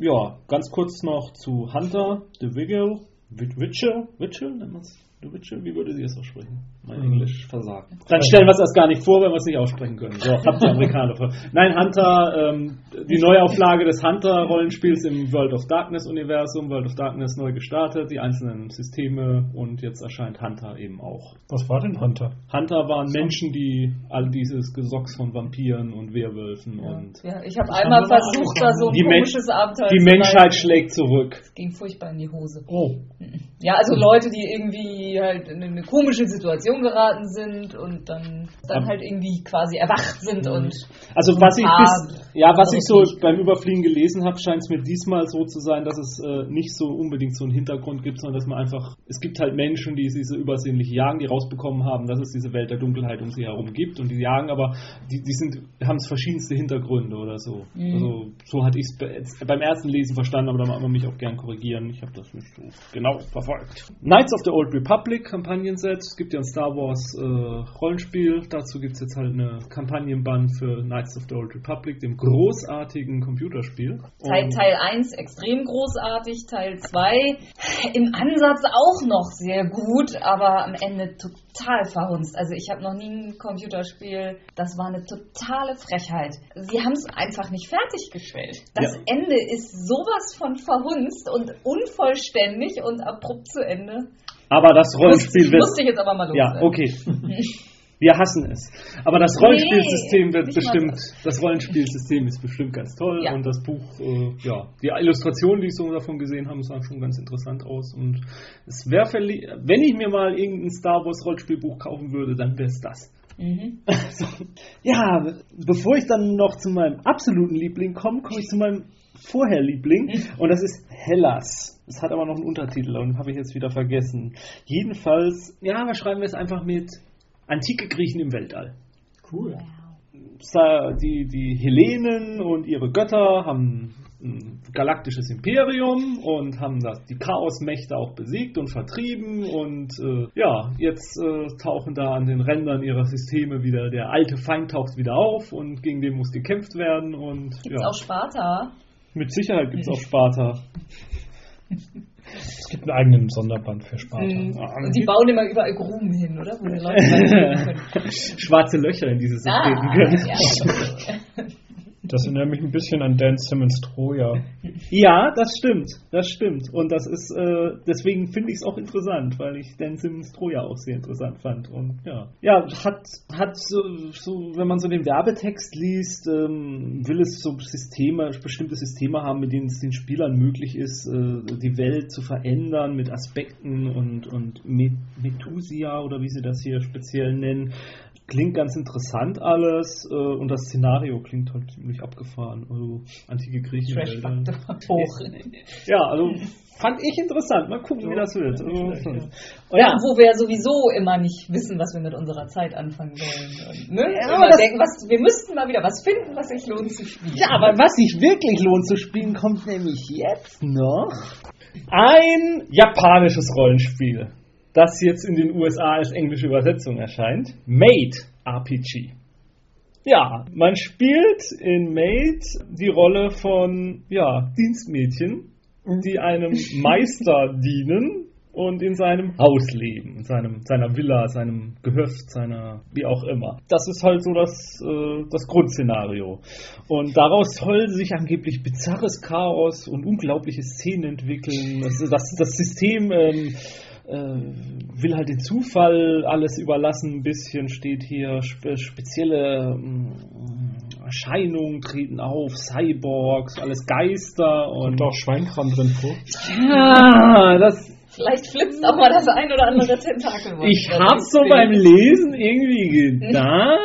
Ja, ganz kurz noch zu Hunter, The Vigil, Witcher, Witcher, nennt man's? The Witcher, wie würde sie es aussprechen? Mein Englisch versagt. Dann stellen wir es erst gar nicht vor, wenn wir es nicht aussprechen können. So, habt ihr Amerikaner vor. Nein, Hunter, ähm, die Neuauflage des Hunter-Rollenspiels im World of Darkness-Universum, World of Darkness neu gestartet, die einzelnen Systeme und jetzt erscheint Hunter eben auch. Was war denn Hunter? Hunter waren Menschen, die all dieses Gesocks von Vampiren und Werwölfen und Ja, ich habe einmal versucht, da so ein Die Men- komisches Abenteuer die zu Menschheit leiten. schlägt zurück. Es ging furchtbar in die Hose. Oh, Ja, also Leute, die irgendwie halt in eine komische Situation geraten sind und dann, dann halt irgendwie quasi erwacht sind und Also so was ich bis, ja, was ich so beim Überfliegen gelesen habe, scheint es mir diesmal so zu sein, dass es äh, nicht so unbedingt so einen Hintergrund gibt, sondern dass man einfach, es gibt halt Menschen, die diese übersinnliche Jagen, die rausbekommen haben, dass es diese Welt der Dunkelheit um sie herum gibt und die jagen, aber die, die sind, haben es verschiedenste Hintergründe oder so. Mhm. Also so hatte ich es beim ersten Lesen verstanden, aber da mag man mich auch gern korrigieren. Ich habe das nicht so genau verfolgt. Knights of the Old Republic Kampagnenset. Es gibt ja ein Star Wars äh, Rollenspiel. Dazu gibt es jetzt halt eine Kampagnenband für Knights of the Old Republic, dem großartigen Computerspiel. Teil, Teil 1 extrem großartig, Teil 2 im Ansatz auch noch sehr gut, aber am Ende total verhunzt. Also ich habe noch nie ein Computerspiel, das war eine totale Frechheit. Sie haben es einfach nicht fertiggestellt. Das Ja. Ende ist sowas von verhunzt und unvollständig und abrupt zu Ende. Aber das Rollenspiel wird. Musste ich jetzt aber mal Ja, okay. Wir hassen es. Aber das Nee, Rollenspielsystem wird nicht mal bestimmt, das Rollenspielsystem ist bestimmt ganz toll Ja. und das Buch, äh, ja, die Illustrationen, die ich so davon gesehen habe, sahen schon ganz interessant aus und es wäre, wenn ich mir mal irgendein Star Wars Rollenspielbuch kaufen würde, dann wäre es das. Mhm. Ja, bevor ich dann noch zu meinem absoluten Liebling komme, komme ich zu meinem vorher Liebling und das ist Hellas. Es hat aber noch einen Untertitel und habe ich jetzt wieder vergessen. Jedenfalls, ja, wir schreiben wir es einfach mit antike Griechen im Weltall. Cool. Die, die Hellenen und ihre Götter haben ein galaktisches Imperium und haben das, die Chaosmächte auch besiegt und vertrieben und äh, ja, jetzt äh, tauchen da an den Rändern ihrer Systeme wieder, der alte Feind taucht wieder auf und gegen den muss gekämpft werden und Gibt's ja, auch Sparta? Mit Sicherheit gibt es auch Sparta. es gibt einen eigenen Sonderband für Sparta. Mhm. Und die bauen immer überall Gruben hin, oder? Wo die Leute. Schwarze Löcher in dieses System Ah, können. ja. Das erinnert mich ein bisschen an Dan Simmons Troja. Ja, das stimmt, das stimmt. Und das ist, äh, deswegen finde ich es auch interessant, weil ich Dan Simmons Troja auch sehr interessant fand. Und ja, ja, hat, hat so, so, wenn man so den Werbetext liest, ähm, will es so Systeme, bestimmte Systeme haben, mit denen es den Spielern möglich ist, äh, die Welt zu verändern mit Aspekten und, und Met- Methusia oder wie sie das hier speziell nennen. Klingt ganz interessant alles äh, und das Szenario klingt halt ziemlich abgefahren. Also antike Griechen. Trash-Faktor hoch. Ja, also fand ich interessant. Mal gucken, wie das wird. Also, und Ja, wo wir sowieso immer nicht wissen, was wir mit unserer Zeit anfangen sollen. Und, ne? Ja, aber das- denken, was, wir müssten mal wieder was finden, was sich lohnt zu spielen. ja, aber was sich wirklich lohnt zu spielen, kommt nämlich jetzt noch. Ein japanisches Rollenspiel, das jetzt in den USA als englische Übersetzung erscheint. Made RPG. Ja, man spielt in Made die Rolle von ja, Dienstmädchen, die einem Meister dienen und in seinem Haus leben, in seinem, seiner Villa, seinem Gehöft, seiner, wie auch immer. Das ist halt so das, äh, das Grundszenario. Und daraus soll sich angeblich bizarres Chaos und unglaubliche Szenen entwickeln. Das, das, das System ähm, äh, will halt den Zufall alles überlassen, ein bisschen steht hier, spe spezielle äh, Erscheinungen treten auf, Cyborgs, alles Geister und. Und auch Schweinkram drin vor. Ja, das, Vielleicht flitzt auch mal das ein oder andere Tentakel. ich hab's so beim Lesen irgendwie gedacht.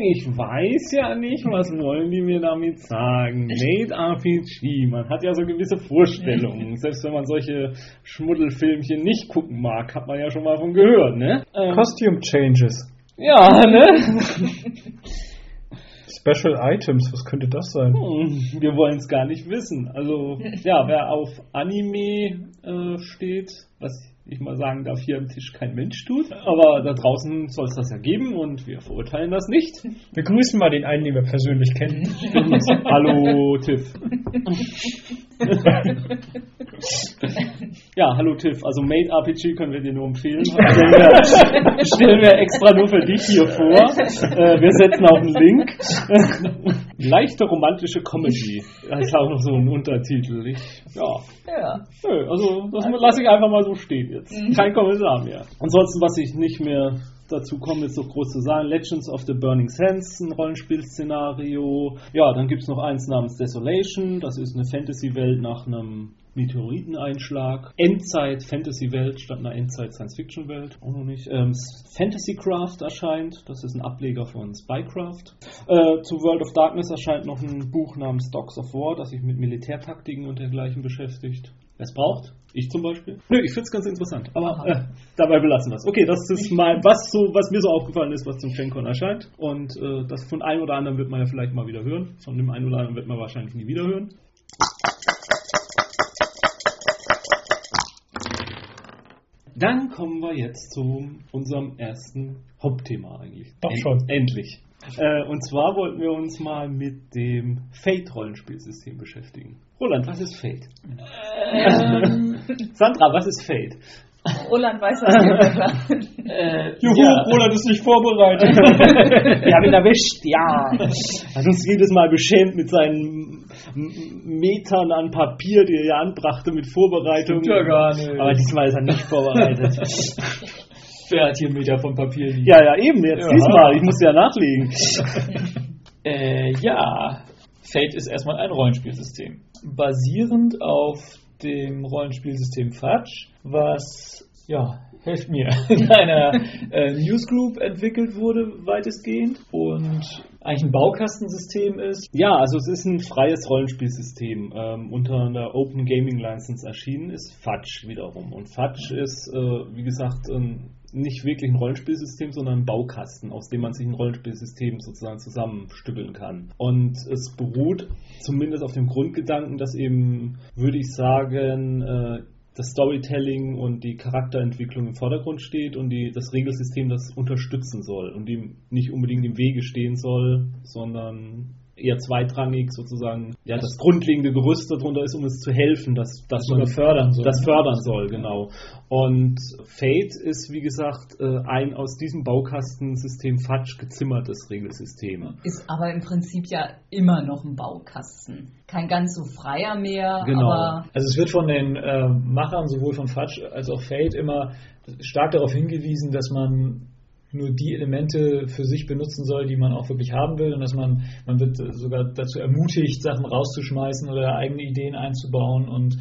Ich weiß ja nicht, was wollen die mir damit sagen. Made RPG, man hat ja so gewisse Vorstellungen. Selbst wenn man solche Schmuddelfilmchen nicht gucken mag, hat man ja schon mal von gehört, ne? Ähm, Costume Changes. ja, ne? Special Items, was könnte das sein? Hm, Wir wollen es gar nicht wissen. Also, ja, wer auf Anime äh, steht, was ich mal sagen darf, hier am Tisch kein Mensch tut. Aber da draußen soll es das ja geben und wir verurteilen das nicht. Wir grüßen mal den einen, den wir persönlich kennen. hallo Tiff. ja, hallo Tiff. Also Made RPG können wir dir nur empfehlen. Stellen wir, stellen wir extra nur für dich hier vor. Äh, wir setzen auch einen Link. Leichte romantische Comedy. Da ist auch noch so ein Untertitel. Ich, ja, Ja. Nö, also das lasse ich einfach mal so stehen jetzt. Kein Kommentar mehr. Ansonsten, was ich nicht mehr dazu komme, ist so groß zu sagen. Legends of the Burning Sands, ein Rollenspielszenario. Ja, dann gibt es noch eins namens Desolation. Das ist eine Fantasy-Welt nach einem Meteoriteneinschlag. Endzeit Fantasy-Welt statt einer Endzeit-Science-Fiction-Welt. Auch noch nicht. Ähm, Fantasy-Craft erscheint. Das ist ein Ableger von Spycraft. Äh, zu World of Darkness erscheint noch ein Buch namens Dogs of War, das sich mit Militärtaktiken und dergleichen beschäftigt. Wer es braucht? Ich zum Beispiel. Nö, ich finde es ganz interessant. Aber äh, dabei belassen wir es. Okay, das ist mal was so, was mir so aufgefallen ist, was zum FanCon erscheint. Und äh, das von einem oder anderen wird man ja vielleicht mal wieder hören. Von dem einen oder anderen wird man wahrscheinlich nie wieder hören. Dann kommen wir jetzt zu unserem ersten Hauptthema eigentlich. Doch schon. Endlich. Äh, und zwar wollten wir uns mal mit dem Fate-Rollenspielsystem beschäftigen. Roland, was ist Fate? Ähm, Sandra, was ist Fate? Roland weiß das nicht. Äh, Juhu, ja. Roland ist nicht vorbereitet. Wir haben ihn erwischt, ja. Hat uns jedes Mal beschämt mit seinen Metern an Papier, die er ja anbrachte mit Vorbereitung. Ja gar nicht. Aber diesmal ist er nicht vorbereitet. Wer hat hier Meter von Papier liegen? ja, ja, eben, jetzt Ja. diesmal. Ich musste ja nachlegen. Äh, ja, Fate ist erstmal ein Rollenspielsystem. Basierend auf dem Rollenspielsystem Fudge, was, ja, helft mir, in einer äh, Newsgroup entwickelt wurde, weitestgehend. Und eigentlich ein Baukastensystem ist. Ja, also es ist ein freies Rollenspielsystem. Ähm, unter einer Open Gaming License erschienen ist Fudge wiederum. Und Fudge ist, äh, wie gesagt, ein, nicht wirklich ein Rollenspielsystem, sondern ein Baukasten, aus dem man sich ein Rollenspielsystem sozusagen zusammenstückeln kann. Und es beruht zumindest auf dem Grundgedanken, dass eben, würde ich sagen, äh, das Storytelling und die Charakterentwicklung im Vordergrund steht und die, das Regelsystem das unterstützen soll und dem nicht unbedingt im Wege stehen soll, sondern eher zweitrangig sozusagen ja das grundlegende Gerüst darunter ist, um es zu helfen, dass, dass sogar fördern soll. Das fördern soll, genau. Und Fate ist, wie gesagt, äh, ein aus diesem Baukastensystem Fudge gezimmertes Regelsystem. Ist aber im Prinzip ja immer noch ein Baukasten. Kein ganz so freier mehr, Genau. aber Also es wird von den äh, Machern sowohl von Fudge als auch Fate immer stark darauf hingewiesen, dass man nur die Elemente für sich benutzen soll, die man auch wirklich haben will und dass man, man wird sogar dazu ermutigt, Sachen rauszuschmeißen oder eigene Ideen einzubauen und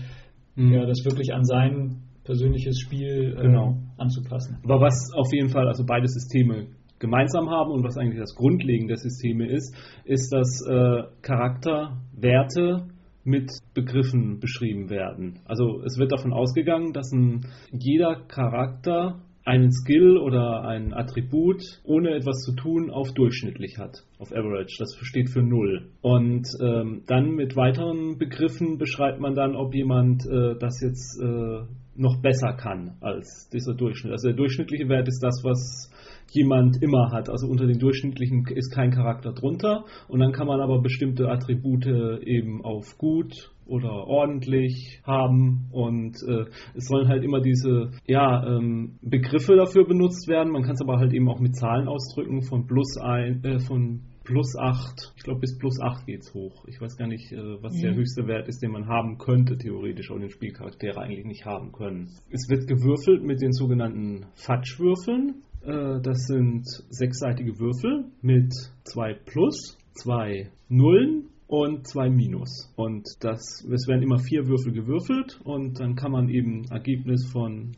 Mhm. ja, das wirklich an sein persönliches Spiel äh, Genau. anzupassen. Aber was auf jeden Fall also beide Systeme gemeinsam haben und was eigentlich das Grundlegende der Systeme ist, ist, dass äh, Charakterwerte mit Begriffen beschrieben werden. Also es wird davon ausgegangen, dass ein, jeder Charakter einen Skill oder ein Attribut ohne etwas zu tun auf durchschnittlich hat, auf Average. Das steht für null. Und ähm, dann mit weiteren Begriffen beschreibt man dann, ob jemand äh, das jetzt äh, noch besser kann als dieser Durchschnitt. Also der durchschnittliche Wert ist das, was jemand immer hat. Also unter den durchschnittlichen ist kein Charakter drunter. Und dann kann man aber bestimmte Attribute eben auf gut, oder ordentlich haben und äh, es sollen halt immer diese ja, ähm, Begriffe dafür benutzt werden. Man kann es aber halt eben auch mit Zahlen ausdrücken von plus ein, äh, von plus 8, ich glaube bis plus 8 geht es hoch. Ich weiß gar nicht, äh, was mhm. der höchste Wert ist, den man haben könnte, theoretisch, und den Spielcharaktere eigentlich nicht haben können. Es wird gewürfelt mit den sogenannten Fatschwürfeln. Äh, das sind sechsseitige Würfel mit zwei Plus, zwei Nullen und zwei Minus. Und das, es werden immer vier Würfel gewürfelt und dann kann man eben Ergebnis von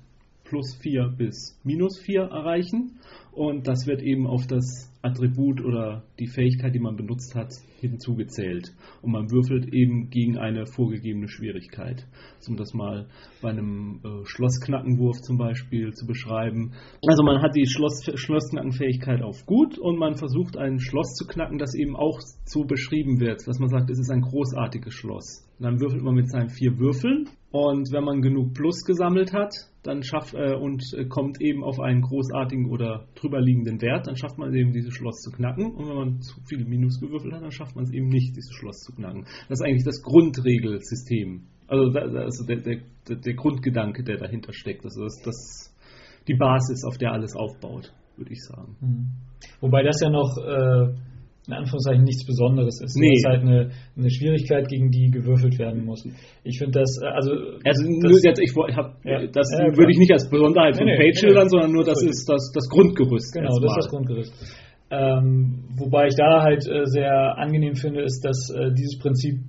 plus 4 bis minus 4 erreichen. Und das wird eben auf das Attribut oder die Fähigkeit, die man benutzt hat, hinzugezählt. Und man würfelt eben gegen eine vorgegebene Schwierigkeit. Um das mal bei einem äh, Schlossknackenwurf zum Beispiel zu beschreiben. Also man hat die Schloss, Schlossknackenfähigkeit auf gut und man versucht ein Schloss zu knacken, das eben auch so beschrieben wird, dass man sagt, es ist ein großartiges Schloss. Und dann würfelt man mit seinen vier Würfeln und wenn man genug Plus gesammelt hat, dann schafft äh, und äh, kommt eben auf einen großartigen oder drüber liegenden Wert, dann schafft man eben dieses Schloss zu knacken. Und wenn man zu viele Minus gewürfelt hat, dann schafft man es eben nicht, dieses Schloss zu knacken. Das ist eigentlich das Grundregelsystem. Also, da, also der, der, der, Grundgedanke, der dahinter steckt. Also das, das die Basis, auf der alles aufbaut, würde ich sagen. Mhm. Wobei das ja noch äh, in Anführungszeichen nichts Besonderes ist. Nee. Das ist halt eine, eine Schwierigkeit, gegen die gewürfelt werden muss. Ich finde das, äh, also. Also, das, jetzt, ich, hab, ja. das ja, würde ich nicht als Besonderheit von nee, Page schildern, nee, sondern nur, das ist das, das Grundgerüst. Genau, das ist das Grundgerüst. Ähm, wobei ich da halt äh, sehr angenehm finde, ist, dass äh, dieses Prinzip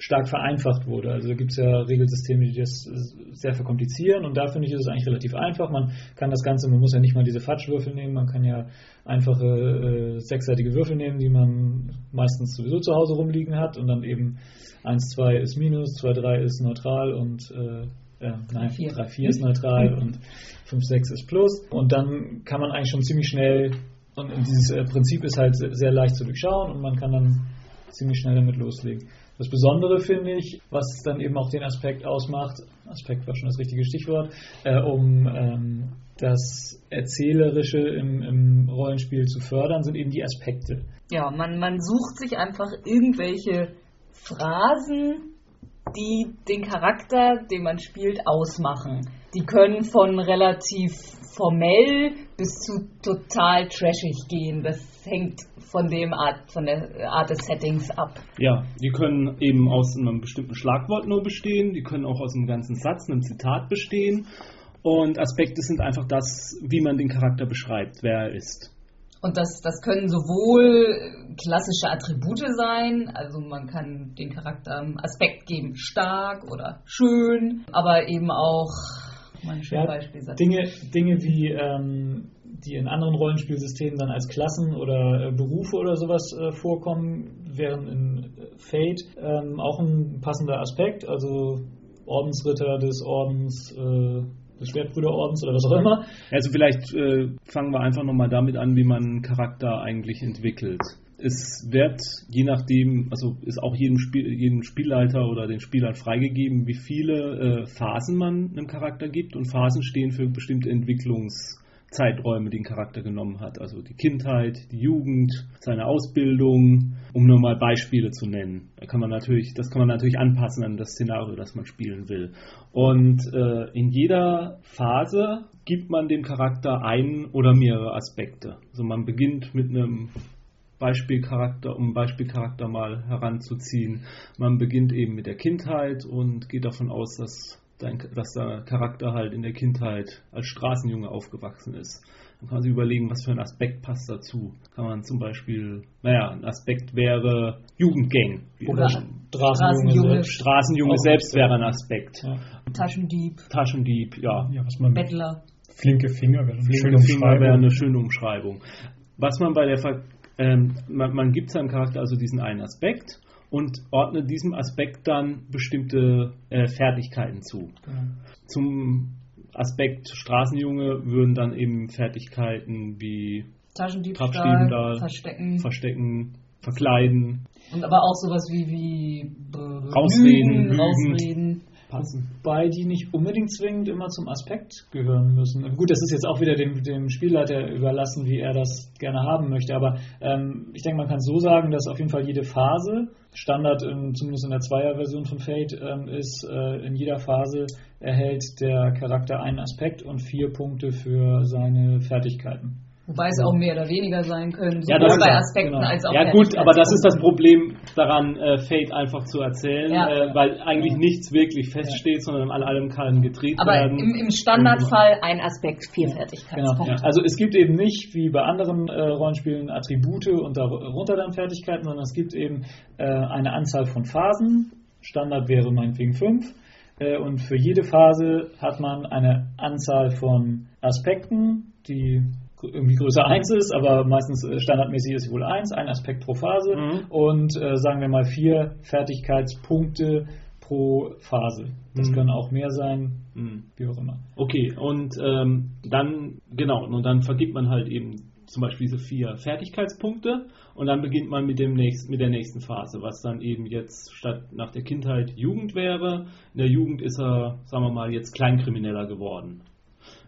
stark vereinfacht wurde. Also gibt es ja Regelsysteme, die das sehr verkomplizieren und da finde ich, ist es eigentlich relativ einfach. Man kann das Ganze, man muss ja nicht mal diese Fatschwürfel nehmen, man kann ja einfache äh, sechsseitige Würfel nehmen, die man meistens sowieso zu Hause rumliegen hat und dann eben 1, 2 ist Minus, 2, 3 ist neutral und äh, äh, nein, 3, 4 ist neutral und 5, 6 ist Plus. Und dann kann man eigentlich schon ziemlich schnell, und dieses äh, Prinzip ist halt sehr leicht zu durchschauen und man kann dann ziemlich schnell damit loslegen. Das Besondere finde ich, was dann eben auch den Aspekt ausmacht, Aspekt war schon das richtige Stichwort, äh, um ähm, das Erzählerische im, im, Rollenspiel zu fördern, sind eben die Aspekte. Ja, man, man sucht sich einfach irgendwelche Phrasen, die den Charakter, den man spielt, ausmachen. Die können von relativ formell bis zu total trashig gehen. Das hängt von dem Art, von der Art des Settings ab. Ja, die können eben aus einem bestimmten Schlagwort nur bestehen, die können auch aus einem ganzen Satz, einem Zitat bestehen. Und Aspekte sind einfach das, wie man den Charakter beschreibt, wer er ist. Und das, das können sowohl klassische Attribute sein, also man kann den Charakter Aspekt geben, stark oder schön, aber eben auch ja, Dinge, Dinge wie ähm, die in anderen Rollenspielsystemen dann als Klassen oder äh, Berufe oder sowas äh, vorkommen, wären in Fate ähm, auch ein passender Aspekt, also Ordensritter des Ordens äh, des Schwertbrüderordens oder was auch immer. Also vielleicht äh, fangen wir einfach nochmal damit an, wie man einen Charakter eigentlich entwickelt. Es wird je nachdem, also ist auch jedem, Spiel, jedem Spielleiter oder den Spielern freigegeben, wie viele äh, Phasen man einem Charakter gibt und Phasen stehen für bestimmte Entwicklungs- Zeiträume den Charakter genommen hat. Also die Kindheit, die Jugend, seine Ausbildung, um nur mal Beispiele zu nennen. Da kann man natürlich, das kann man natürlich anpassen an das Szenario, das man spielen will. Und äh, in jeder Phase gibt man dem Charakter einen oder mehrere Aspekte. Also man beginnt mit einem Beispielcharakter, um Beispielcharakter mal heranzuziehen. Man beginnt eben mit der Kindheit und geht davon aus, dass dass der Charakter halt in der Kindheit als Straßenjunge aufgewachsen ist. Dann kann man sich überlegen, was für ein Aspekt passt dazu. Kann man zum Beispiel, naja, ein Aspekt wäre Jugendgang. Oder Straßenjunge. Straßenjunge selbst wäre ein Aspekt. Ja. Taschendieb. Taschendieb, ja. ja was man Bettler. Flinke Finger wäre eine, Flinke Finger wäre eine schöne Umschreibung. Was man bei der Ver ähm, man, man gibt seinem Charakter also diesen einen Aspekt und ordne diesem Aspekt dann bestimmte äh, Fertigkeiten zu. Ja. Zum Aspekt Straßenjunge würden dann eben Fertigkeiten wie Taschendiebstahl, Verstecken, Verstecken, Verkleiden. Und aber auch sowas wie, wie Rausreden, Lügen, Rausreden. Passen. Wobei die nicht unbedingt zwingend immer zum Aspekt gehören müssen. Gut, das ist jetzt auch wieder dem, dem Spielleiter überlassen, wie er das gerne haben möchte. Aber ähm, ich denke, man kann so sagen, dass auf jeden Fall jede Phase, Standard in, zumindest in der Zweier-Version von Fate, ähm, ist, äh, in jeder Phase erhält der Charakter einen Aspekt und vier Punkte für seine Fertigkeiten. Wobei es auch mehr oder weniger sein können, Ja, sowohl das ist bei ja, Aspekten genau. als auch Ja gut, aber das ist das. Problem daran, äh, Fate einfach zu erzählen, Ja. äh, weil eigentlich nichts wirklich feststeht, sondern an allem kann gedreht Aber werden. im, im Standardfall ein Aspekt, vier Genau. Also es gibt eben nicht wie bei anderen äh, Rollenspielen Attribute und darunter dann Fertigkeiten, sondern es gibt eben äh, eine Anzahl von Phasen. Standard wäre meinetwegen fünf. Äh, und für jede Phase hat man eine Anzahl von Aspekten, die irgendwie Größe 1 ist, aber meistens äh, standardmäßig ist sie wohl 1, ein Aspekt pro Phase Mhm. und äh, sagen wir mal vier Fertigkeitspunkte pro Phase. Das Mhm. können auch mehr sein, Hm. wie auch immer. Okay, und ähm, dann, genau, und dann vergibt man halt eben zum Beispiel diese vier Fertigkeitspunkte und dann beginnt man mit, dem nächsten, mit der nächsten Phase, was dann eben jetzt statt nach der Kindheit Jugend wäre. In der Jugend ist er, sagen wir mal, jetzt Kleinkrimineller geworden.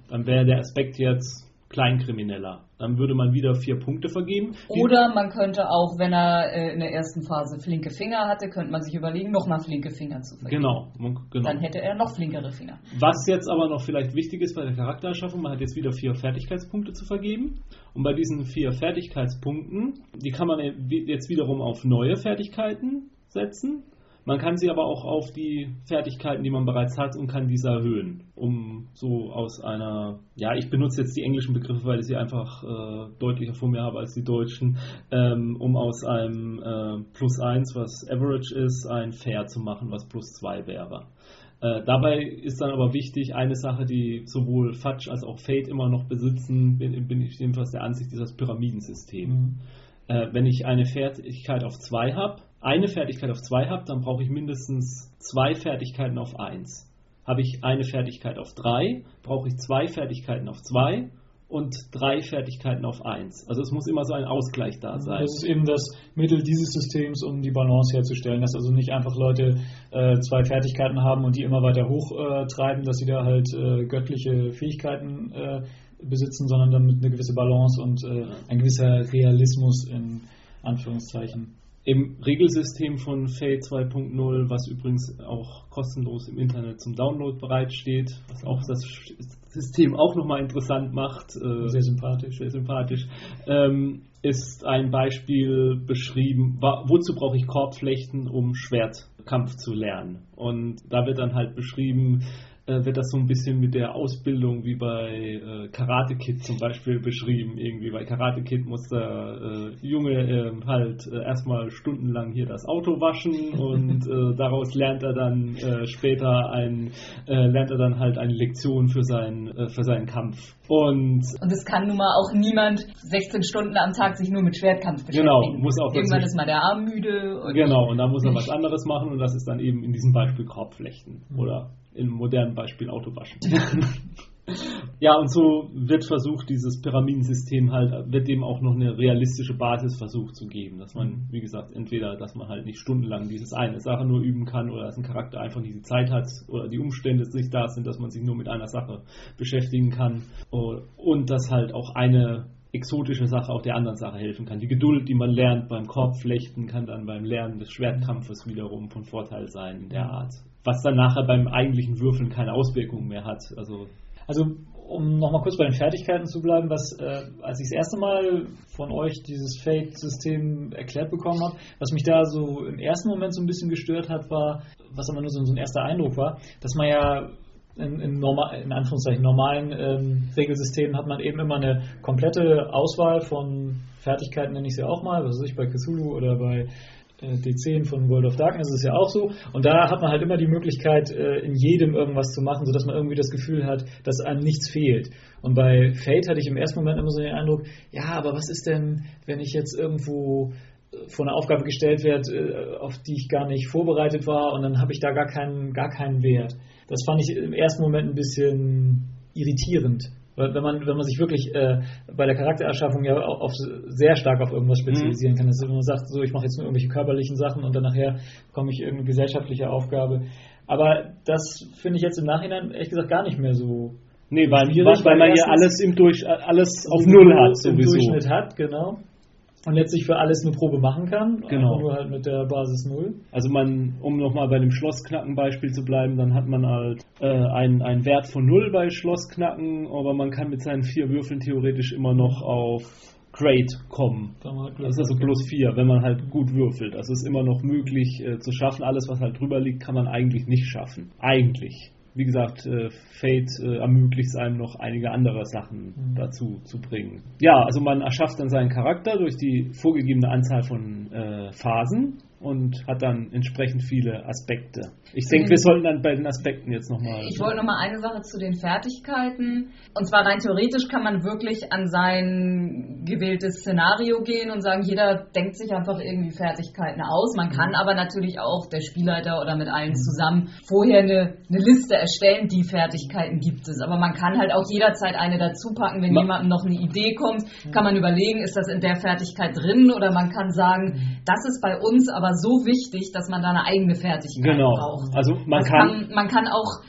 Dann wäre der Aspekt jetzt Kleinkrimineller. Dann würde man wieder vier Punkte vergeben. Oder man könnte auch, wenn er äh, in der ersten Phase flinke Finger hatte, könnte man sich überlegen, nochmal flinke Finger zu vergeben. Genau, genau. Dann hätte er noch flinkere Finger. Was jetzt aber noch vielleicht wichtig ist bei der Charaktererschaffung, man hat jetzt wieder vier Fertigkeitspunkte zu vergeben. Und bei diesen vier Fertigkeitspunkten, die kann man jetzt wiederum auf neue Fertigkeiten setzen. Man kann sie aber auch auf die Fertigkeiten, die man bereits hat, und kann diese erhöhen, um so aus einer, ja, ich benutze jetzt die englischen Begriffe, weil ich sie einfach äh, deutlicher vor mir habe als die deutschen, ähm, um aus einem äh, Plus 1, was Average ist, ein Fair zu machen, was Plus 2 wäre. Äh, dabei ist dann aber wichtig, eine Sache, die sowohl Fudge als auch Fate immer noch besitzen, bin, bin ich jedenfalls der Ansicht, ist das Pyramidensystem. Mhm. Äh, wenn ich eine Fertigkeit auf 2 habe, eine Fertigkeit auf 2 habe, dann brauche ich mindestens zwei Fertigkeiten auf 1. Habe ich eine Fertigkeit auf 3, brauche ich zwei Fertigkeiten auf 2 und drei Fertigkeiten auf 1. Also es muss immer so ein Ausgleich da sein. Das ist eben das Mittel dieses Systems, um die Balance herzustellen, dass also nicht einfach Leute äh, zwei Fertigkeiten haben und die immer weiter hochtreiben, äh, treiben, dass sie da halt äh, göttliche Fähigkeiten äh, besitzen, sondern damit eine gewisse Balance und äh, ein gewisser Realismus in Anführungszeichen. Im Regelsystem von Fate 2.0, was übrigens auch kostenlos im Internet zum Download bereitsteht, was auch das System auch nochmal interessant macht, äh, Sehr sympathisch. sehr sympathisch, ähm, ist ein Beispiel beschrieben, wozu brauche ich Korbflechten, um Schwertkampf zu lernen. Und da wird dann halt beschrieben, äh, wird das so ein bisschen mit der Ausbildung wie bei äh, Karate Kid zum Beispiel beschrieben. Irgendwie bei Karate Kid muss der äh, Junge äh, halt äh, erstmal stundenlang hier das Auto waschen und äh, daraus lernt er dann später ein, lernt er dann halt eine Lektion für seinen, für seinen Kampf. Und Und es kann nun mal auch niemand 16 Stunden am Tag sich nur mit Schwertkampf beschäftigen. Genau, muss auch Irgendwann ist mal der Arm müde. Und Genau, und da muss er was anderes machen und das ist dann eben in diesem Beispiel Korbflechten oder im modernen Beispiel Autowaschen. ja, und so wird versucht, dieses Pyramidensystem halt, wird dem auch noch eine realistische Basis versucht zu geben, dass man, wie gesagt, entweder, dass man halt nicht stundenlang dieses eine Sache nur üben kann oder dass ein Charakter einfach nicht die Zeit hat oder die Umstände nicht da sind, dass man sich nur mit einer Sache beschäftigen kann und dass halt auch eine exotische Sache auch der anderen Sache helfen kann. Die Geduld, die man lernt beim Korbflechten, kann dann beim Lernen des Schwertkampfes wiederum von Vorteil sein in der Art. Was dann nachher beim eigentlichen Würfeln keine Auswirkungen mehr hat. Also Also, um nochmal kurz bei den Fertigkeiten zu bleiben, was, äh, als ich das erste Mal von euch dieses Fate-System erklärt bekommen habe, was mich da so im ersten Moment so ein bisschen gestört hat, war, was aber nur so, so ein erster Eindruck war, dass man ja in, in, normal, in Anführungszeichen normalen ähm, Regelsystemen hat man eben immer eine komplette Auswahl von Fertigkeiten, nenne ich sie auch mal, was weiß ich, bei Cthulhu oder bei äh, D10 von World of Darkness ist ja auch so. Und da hat man halt immer die Möglichkeit, äh, in jedem irgendwas zu machen, sodass man irgendwie das Gefühl hat, dass einem nichts fehlt. Und bei Fate hatte ich im ersten Moment immer so den Eindruck, ja, aber was ist denn, wenn ich jetzt irgendwo äh, vor eine Aufgabe gestellt werde, auf die ich gar nicht vorbereitet war und dann habe ich da gar keinen, gar keinen Wert. Das fand ich im ersten Moment ein bisschen irritierend. Weil wenn man, wenn man sich wirklich äh, bei der Charaktererschaffung ja auch auf, sehr stark auf irgendwas spezialisieren kann, dass man sagt, so ich mache jetzt nur irgendwelche körperlichen Sachen und dann nachher komme ich irgendeine gesellschaftliche Aufgabe. Aber das finde ich jetzt im Nachhinein ehrlich gesagt gar nicht mehr so Nee, weil, weil, weil man ja alles im Durch, alles auf Null hat im sowieso. Durchschnitt hat, genau. Und letztlich für alles eine Probe machen kann. Genau. Nur halt mit der Basis 0. Also man, um nochmal bei dem Schlossknacken-Beispiel zu bleiben, dann hat man halt äh, einen, einen Wert von 0 bei Schlossknacken, aber man kann mit seinen vier Würfeln theoretisch immer noch auf Great kommen. Halt Das ist also plus 4, wenn man halt gut würfelt. Also es ist immer noch möglich äh, zu schaffen. Alles, was halt drüber liegt, kann man eigentlich nicht schaffen. Eigentlich. Wie gesagt, äh, Fate äh, ermöglicht es einem noch einige andere Sachen Mhm. dazu zu bringen. Ja, also man erschafft dann seinen Charakter durch die vorgegebene Anzahl von äh, Phasen und hat dann entsprechend viele Aspekte. Ich denke, wir sollten dann bei den Aspekten jetzt nochmal. Ich wollte noch mal eine Sache zu den Fertigkeiten. Und zwar rein theoretisch kann man wirklich an sein gewähltes Szenario gehen und sagen, jeder denkt sich einfach irgendwie Fertigkeiten aus. Man kann aber natürlich auch der Spielleiter oder mit allen zusammen vorher eine, eine Liste erstellen, die Fertigkeiten gibt es. Aber man kann halt auch jederzeit eine dazu packen, wenn Ma- jemandem noch eine Idee kommt, kann man überlegen, ist das in der Fertigkeit drin oder man kann sagen, das ist bei uns aber so wichtig, dass man da eine eigene Fertigkeit Genau. braucht. Also man Das kann, man kann auch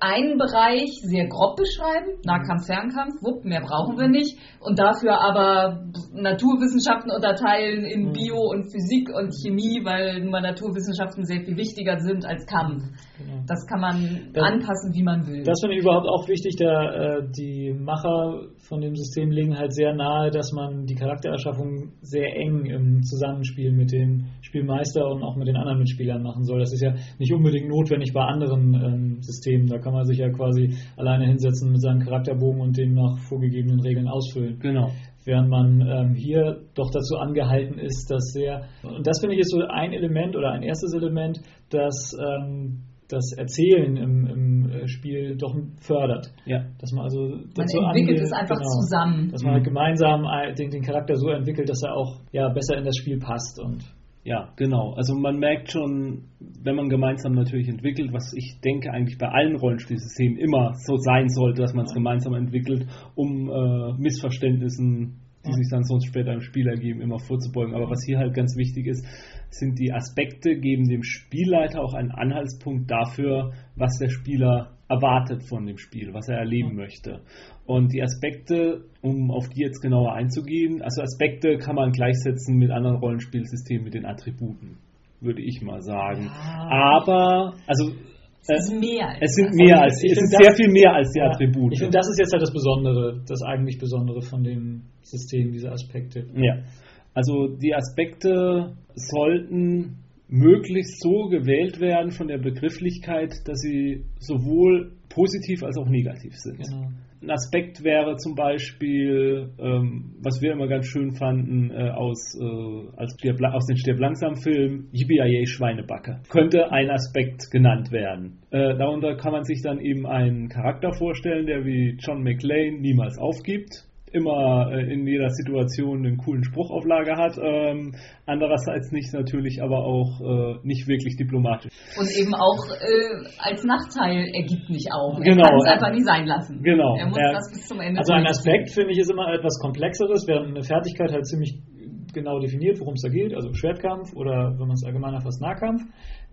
einen Bereich sehr grob beschreiben, Nahkampf, Fernkampf, wupp, mehr brauchen wir nicht. Und dafür aber Naturwissenschaften unterteilen in Mhm. Bio und Physik und Chemie, weil nun mal Naturwissenschaften sehr viel wichtiger sind als Kampf. Genau. Das kann man Das- anpassen, wie man will. Das finde ich überhaupt auch wichtig, da äh, die Macher von dem System legen halt sehr nahe, dass man die Charaktererschaffung sehr eng im Zusammenspiel mit dem Spielmeister und auch mit den anderen Mitspielern machen soll. Das ist ja nicht unbedingt notwendig bei anderen ähm, Systemen. Da kann man sich ja quasi alleine hinsetzen mit seinem Charakterbogen und den nach vorgegebenen Regeln ausfüllen. genau. während man ähm, hier doch dazu angehalten ist, dass sehr, und das finde ich ist so ein Element oder ein erstes Element, das ähm, das Erzählen im, im äh, Spiel doch fördert. Ja. Dass man also man dazu entwickelt es einfach genau, zusammen. Dass man halt gemeinsam ein- den, den Charakter so entwickelt, dass er auch ja, besser in das Spiel passt. Und Ja, genau. Also man merkt schon, wenn man gemeinsam natürlich entwickelt, was ich denke eigentlich bei allen Rollenspielsystemen immer so sein sollte, dass man es gemeinsam entwickelt, um äh, Missverständnissen, die sich dann sonst später im Spiel ergeben, immer vorzubeugen. Aber was hier halt ganz wichtig ist, sind die Aspekte, geben dem Spielleiter auch einen Anhaltspunkt dafür, was der Spieler erwartet von dem Spiel, was er erleben möchte. Und die Aspekte, um auf die jetzt genauer einzugehen, also Aspekte kann man gleichsetzen mit anderen Rollenspielsystemen, mit den Attributen, würde ich mal sagen. Ja. Aber, also, Es mehr. als es sind mehr als, es ist das- sehr viel mehr als die Attribute. Ich finde, das ist jetzt halt das Besondere, das eigentlich Besondere von dem System, diese Aspekte. Ja, also die Aspekte sollten möglichst so gewählt werden von der Begrifflichkeit, dass sie sowohl positiv als auch negativ sind. Genau. Ein Aspekt wäre zum Beispiel, ähm, was wir immer ganz schön fanden, äh, aus, äh, als Stirb, aus den Stirb langsam Film, Yippie Schweinebacke. Könnte ein Aspekt genannt werden. Äh, darunter kann man sich dann eben einen Charakter vorstellen, der wie John McClane niemals aufgibt. Immer äh, in jeder Situation einen coolen Spruch auf Lager hat. Ähm, andererseits nicht natürlich, aber auch äh, nicht wirklich diplomatisch. Und eben auch äh, als Nachteil, er gibt nicht auf. Genau, Er kann es einfach nie sein lassen. Genau, Er muss er- das bis zum Ende Also ein. Aspekt, finde ich, ist immer etwas Komplexeres, während eine Fertigkeit halt ziemlich genau definiert, worum es da geht, also Schwertkampf oder wenn man es allgemeiner fasst, Nahkampf,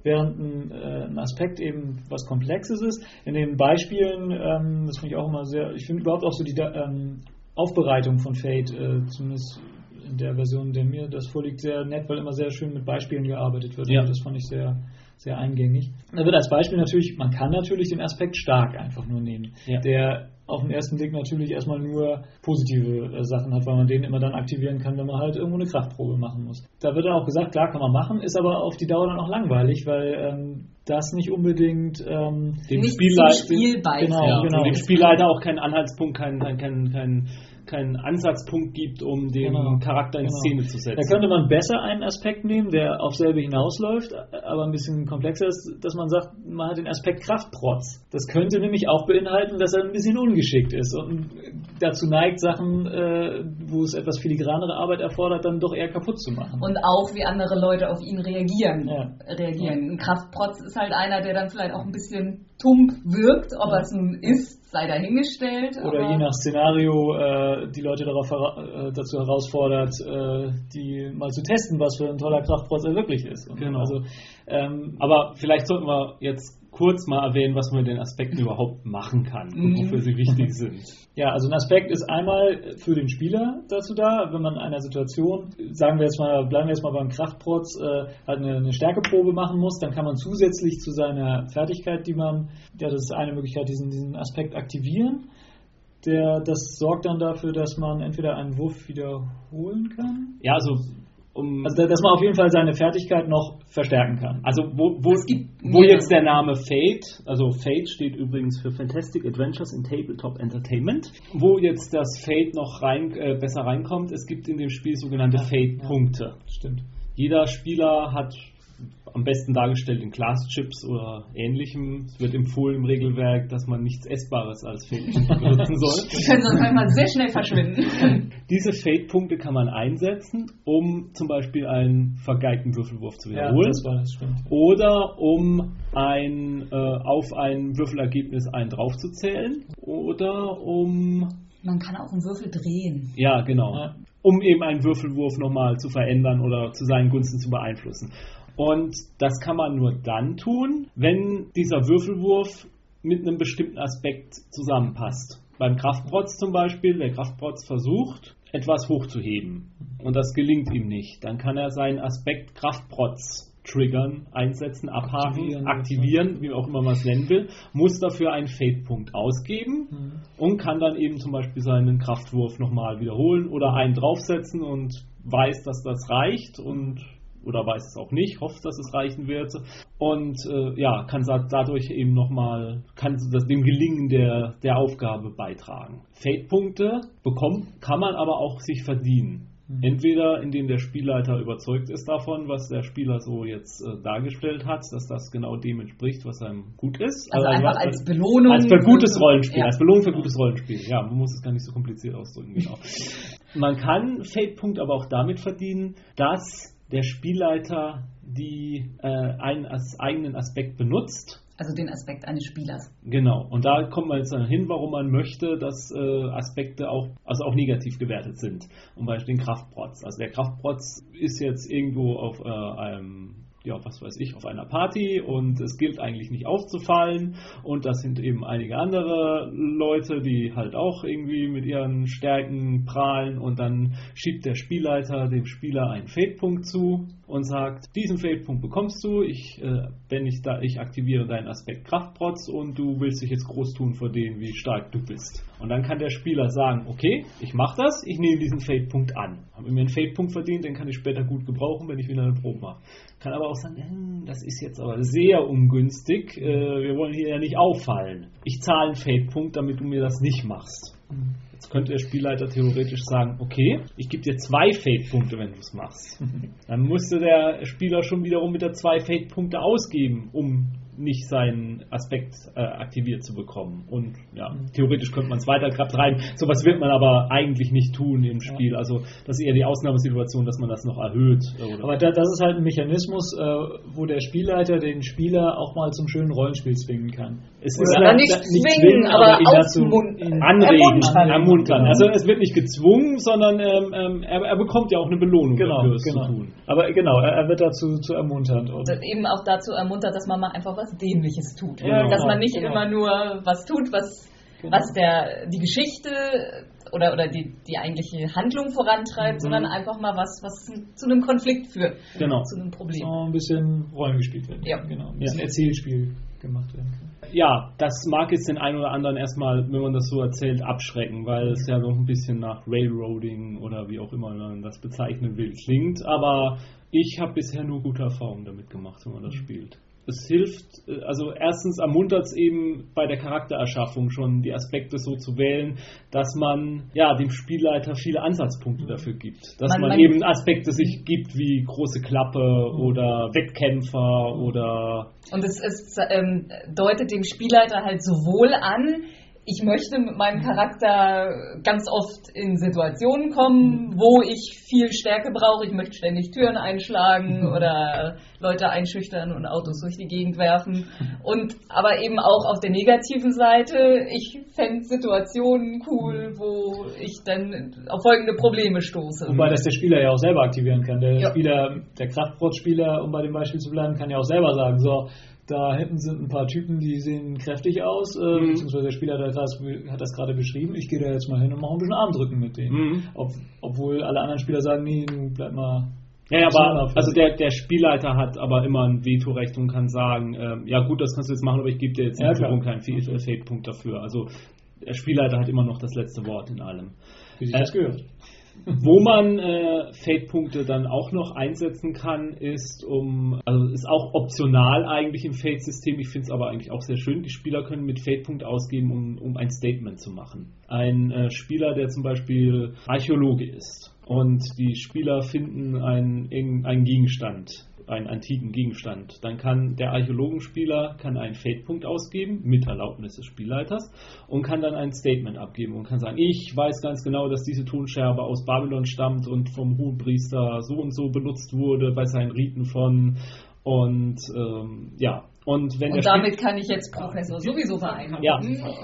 während ein, äh, ein Aspekt eben was Komplexes ist. In den Beispielen, ähm, das finde ich auch immer sehr, ich finde überhaupt auch so die ähm, Aufbereitung von Fate, äh, zumindest in der Version, der mir das vorliegt, sehr nett, weil immer sehr schön mit Beispielen gearbeitet wird. Ja. Also das fand ich sehr, sehr eingängig. Da wird als Beispiel natürlich, man kann natürlich den Aspekt stark einfach nur nehmen, Ja. der auf den ersten Blick natürlich erstmal nur positive äh, Sachen hat, weil man den immer dann aktivieren kann, wenn man halt irgendwo eine Kraftprobe machen muss. Da wird dann auch gesagt, klar kann man machen, ist aber auf die Dauer dann auch langweilig, weil ähm, das nicht unbedingt ähm, Dem Nicht Spielleiter- Spiel. Genau, Ja, genau. dem Spielleiter auch keinen Anhaltspunkt, keinen kein, kein, kein, keinen Ansatzpunkt gibt, um den Genau. Charakter in Genau. Szene zu Da setzen. könnte man besser einen Aspekt nehmen, der auf selbe hinausläuft, aber ein bisschen komplexer ist, dass man sagt, man hat den Aspekt Kraftprotz. Das könnte nämlich auch beinhalten, dass er ein bisschen ungeschickt ist und dazu neigt, Sachen, äh, wo es etwas filigranere Arbeit erfordert, dann doch eher kaputt zu machen. Und auch, wie andere Leute auf ihn reagieren. Ja. reagieren. Ein Kraftprotz ist halt einer, der dann vielleicht auch ein bisschen tump wirkt. Ob er es nun ist, sei dahingestellt. Oder aber je nach Szenario äh, die Leute darauf hera äh, dazu herausfordert, äh, die mal zu testen, was für ein toller Kraftprotz er wirklich ist. Und Genau. Also, ähm, Aber vielleicht sollten wir jetzt kurz mal erwähnen, was man mit den Aspekten überhaupt machen kann und Mhm. wofür sie wichtig sind. Ja, also ein Aspekt ist einmal für den Spieler dazu da, wenn man in einer Situation, sagen wir jetzt mal, bleiben wir jetzt mal beim Kraftprotz, äh, halt eine, eine Stärkeprobe machen muss, dann kann man zusätzlich zu seiner Fertigkeit, die man, ja, das ist eine Möglichkeit, diesen, diesen Aspekt aktivieren. Der, das sorgt dann dafür, dass man entweder einen Wurf wiederholen kann, Ja, also um also dass man auf jeden Fall seine Fertigkeit noch verstärken kann. Also wo, wo, gibt wo jetzt der Name Fate, also Fate steht übrigens für Fantastic Adventures in Tabletop Entertainment, wo jetzt das Fate noch rein, äh, besser reinkommt, es gibt in dem Spiel sogenannte Ja, Fate-Punkte. Stimmt. Jeder Spieler hat am besten dargestellt in Glaschips oder ähnlichem. Es wird empfohlen im Regelwerk, dass man nichts Essbares als Fate-Punkte benutzen soll. Die können sonst manchmal sehr schnell verschwinden. Diese Fate-Punkte kann man einsetzen, um zum Beispiel einen vergeigten Würfelwurf zu Ja, wiederholen. das war das, stimmt. oder um ein, äh, auf ein Würfelergebnis einen draufzuzählen oder um, Man kann auch einen Würfel drehen. ja genau, Ja. um eben einen Würfelwurf nochmal zu verändern oder zu seinen Gunsten zu beeinflussen. Und das kann man nur dann tun, wenn dieser Würfelwurf mit einem bestimmten Aspekt zusammenpasst. Beim Kraftprotz zum Beispiel, der Kraftprotz versucht, etwas hochzuheben und das gelingt ihm nicht. Dann kann er seinen Aspekt Kraftprotz triggern, einsetzen, abhaken, Aktivieren. aktivieren, wie auch immer man es nennen will, muss dafür einen Fade-Punkt ausgeben Mhm. und kann dann eben zum Beispiel seinen Kraftwurf nochmal wiederholen oder einen draufsetzen und weiß, dass das reicht und oder weiß es auch nicht, hofft, dass es reichen wird und äh, ja, kann dadurch eben nochmal, kann das dem Gelingen der, der Aufgabe beitragen. Fade-Punkte bekommt, kann man aber auch sich verdienen. Mhm. Entweder indem der Spielleiter überzeugt ist davon, was der Spieler so jetzt äh, dargestellt hat, dass das genau dem entspricht, was einem gut ist. Also Also einfach als Belohnung. als für gutes Rollenspiel, Ja. als Belohnung für gutes Rollenspiel. Ja, man muss es gar nicht so kompliziert ausdrücken, genau. Man kann Fate-Punkt aber auch damit verdienen, dass der Spielleiter die äh, einen als eigenen Aspekt benutzt. Also den Aspekt eines Spielers. Genau. Und da kommt man jetzt dann hin, warum man möchte, dass äh, Aspekte auch, also auch negativ gewertet sind. Zum Beispiel den Kraftprotz. Also der Kraftprotz ist jetzt irgendwo auf äh, einem ja, was weiß ich, auf einer Party und es gilt eigentlich nicht aufzufallen. Und das sind eben einige andere Leute, die halt auch irgendwie mit ihren Stärken prahlen. Und dann schiebt der Spielleiter dem Spieler einen Fade-Punkt zu und sagt, diesen Fade-Punkt bekommst du, ich, äh, wenn ich da, ich aktiviere deinen Aspekt Kraftprotz und du willst dich jetzt groß tun vor denen, wie stark du bist. Und dann kann der Spieler sagen, okay, ich mache das, ich nehme diesen Fade-Punkt an. Habe mir einen Fade-Punkt verdient, den kann ich später gut gebrauchen, wenn ich wieder eine Probe mache. Kann aber auch sagen, hm, das ist jetzt aber sehr ungünstig, äh, wir wollen hier ja nicht auffallen. Ich zahle einen Fade-Punkt, damit du mir das nicht machst. Jetzt könnte der Spielleiter theoretisch sagen, okay, ich gebe dir zwei Fade-Punkte, wenn du es machst. Dann müsste der Spieler schon wiederum mit der zwei Fade-Punkte ausgeben, um nicht seinen Aspekt äh, aktiviert zu bekommen. Und ja, theoretisch könnte man es weiter treiben. Sowas wird man aber eigentlich nicht tun im Spiel. Also das ist eher die Ausnahmesituation, dass man das noch erhöht. Oder Aber da, das ist halt ein Mechanismus, äh, wo der Spielleiter den Spieler auch mal zum schönen Rollenspiel zwingen kann. es Oder ja- nicht da- zwingen, aber ihn dazu- aufmuntern. anregen, Ermuntern. ermuntern. Also es wird nicht gezwungen, sondern ähm, ähm, er, er bekommt ja auch eine Belohnung Genau, dafür, es genau. zu tun. Aber genau, er, er wird dazu zu ermuntern. Und Und eben auch dazu ermuntert, dass man mal einfach was Dämliches tut. Ja, dass genau, man nicht genau. immer nur was tut, was, Genau. was der, die Geschichte oder, oder die, die eigentliche Handlung vorantreibt, Mhm. sondern einfach mal was, was zu einem Konflikt führt. Genau. Zu einem Problem. so ein bisschen Rollen gespielt werden. Ja. Genau, ein bisschen Ja. Erzählspiel gemacht werden kann. Ja, das mag jetzt den einen oder anderen erstmal, wenn man das so erzählt, abschrecken, weil es ja noch ein bisschen nach Railroading oder wie auch immer man das bezeichnen will, klingt. Aber ich habe bisher nur gute Erfahrungen damit gemacht, wenn man das spielt. Es hilft, äh, also erstens ermuntert es eben bei der Charaktererschaffung schon die Aspekte so zu wählen, dass man ja dem Spielleiter viele Ansatzpunkte dafür gibt. Dass Man- man, man- eben Aspekte sich gibt wie große Klappe oder Wettkämpfer oder Und es, es ähm, deutet dem Spielleiter halt sowohl an, ich möchte mit meinem Charakter ganz oft in Situationen kommen, wo ich viel Stärke brauche. Ich möchte ständig Türen einschlagen oder Leute einschüchtern und Autos durch die Gegend werfen. Und aber eben auch auf der negativen Seite, ich fände Situationen cool, wo ich dann auf folgende Probleme stoße. Wobei das der Spieler ja auch selber aktivieren kann. Der Ja. Spieler, der Kraftbrot-Spieler, um bei dem Beispiel zu bleiben, kann ja auch selber sagen, so, da hinten sind ein paar Typen, die sehen kräftig aus, äh, Mhm. beziehungsweise der Spieler hat das, hat das gerade beschrieben. Ich gehe da jetzt mal hin und mache ein bisschen Armdrücken mit denen. Mhm. Ob, obwohl alle anderen Spieler sagen, nee, du bleib mal. Ja, ja, aber auf- also der, der Spielleiter hat aber immer ein Vetorecht und kann sagen, ähm, ja gut, das kannst du jetzt machen, aber ich gebe dir jetzt Ja, in klar. Führung keinen Fade-Punkt dafür. Also der Spielleiter hat immer noch das letzte Wort in allem. Wie sich Äh, das gehört. Wo man äh, Fade-Punkte dann auch noch einsetzen kann, ist um, also ist auch optional eigentlich im Fade-System. Ich finde es aber eigentlich auch sehr schön. Die Spieler können mit Fade-Punkt ausgeben, um, um ein Statement zu machen. Ein äh, Spieler, der zum Beispiel Archäologe ist und die Spieler finden einen, irgendeinen Gegenstand, einen antiken Gegenstand, dann kann der Archäologenspieler kann einen Fade-Punkt ausgeben mit Erlaubnis des Spielleiters und kann dann ein Statement abgeben und kann sagen, ich weiß ganz genau, dass diese Tonscherbe aus Babylon stammt und vom Hohenpriester so und so benutzt wurde bei seinen Riten von und ähm, ja und wenn der Und Spiel- damit kann ich jetzt Professor sowieso vereinbaren. ja,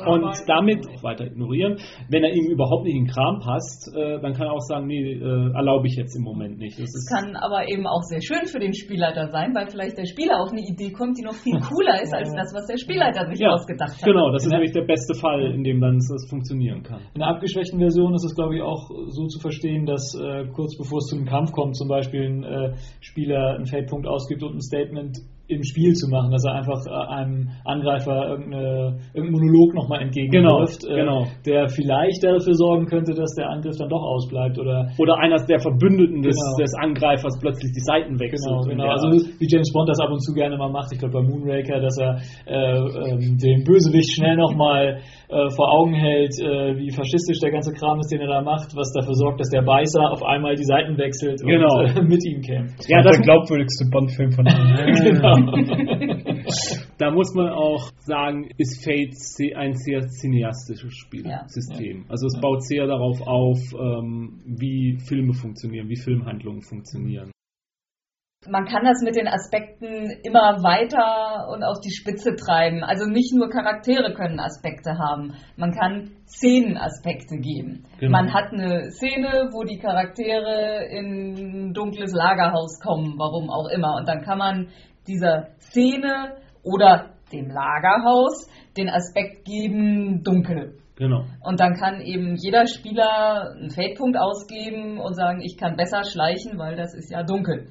und damit weiter ignorieren. Wenn er ihm überhaupt nicht in den Kram passt, äh, dann kann er auch sagen, nee, äh, erlaube ich jetzt im Moment nicht. Das Das ist, kann aber eben auch sehr schön für den Spielleiter sein, weil vielleicht der Spieler auf eine Idee kommt, die noch viel cooler ist als das, was der Spielleiter sich ja, ausgedacht hat. genau, das ist Ja. nämlich der beste Fall, in dem dann das funktionieren kann. In der abgeschwächten Version ist es, glaube ich, auch so zu verstehen, dass äh, kurz bevor es zu einem Kampf kommt, zum Beispiel ein äh, Spieler einen Feldpunkt ausgibt und ein Statement im Spiel zu machen, dass er einfach äh, einem Angreifer irgendeine, irgendeinen Monolog nochmal entgegenwirft, Genau, genau. der vielleicht dafür sorgen könnte, dass der Angriff dann doch ausbleibt oder Oder einer der Verbündeten des, Genau. des Angreifers plötzlich die Seiten wechselt. Genau, und genau. der- Also wie James Bond das ab und zu gerne mal macht. Ich glaube bei Moonraker, dass er äh, ähm, den Bösewicht schnell nochmal äh, vor Augen hält, äh, wie faschistisch der ganze Kram ist, den er da macht, was dafür sorgt, dass der Beißer auf einmal die Seiten wechselt Genau. und äh, mit ihm kämpft. ja, das das, ist der glaubwürdigste Bond-Film von allen. Genau. da muss man auch sagen, ist Fate ein sehr cineastisches Ja. Spielsystem. Also es baut sehr darauf auf, ähm, wie Filme funktionieren, wie Filmhandlungen funktionieren. Man kann das mit den Aspekten immer weiter und auf die Spitze treiben. Also nicht nur Charaktere können Aspekte haben. Man kann Szenenaspekte geben. Genau. Man hat eine Szene, wo die Charaktere in ein dunkles Lagerhaus kommen, warum auch immer. Und dann kann man dieser Szene oder dem Lagerhaus den Aspekt geben, dunkel. Genau. Und dann kann eben jeder Spieler einen Feldpunkt ausgeben und sagen, ich kann besser schleichen, weil das ist ja dunkel.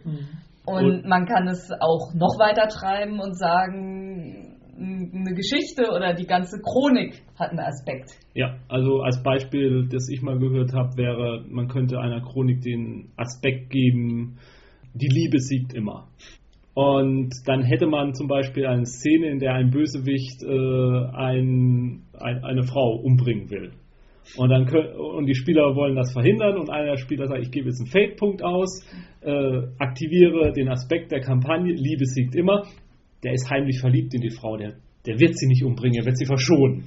Und Und- man kann es auch noch weiter treiben und sagen, eine Geschichte oder die ganze Chronik hat einen Aspekt. Ja, also als Beispiel, das ich mal gehört habe, wäre, man könnte einer Chronik den Aspekt geben, die Liebe siegt immer. Und dann hätte man zum Beispiel eine Szene, in der ein Bösewicht äh, ein, ein, eine Frau umbringen will. Und, dann kö- und die Spieler wollen das verhindern und einer der Spieler sagt, ich gebe jetzt einen Fade-Punkt aus, äh, aktiviere den Aspekt der Kampagne, Liebe siegt immer. Der ist heimlich verliebt in die Frau, der, der wird sie nicht umbringen, er wird sie verschonen.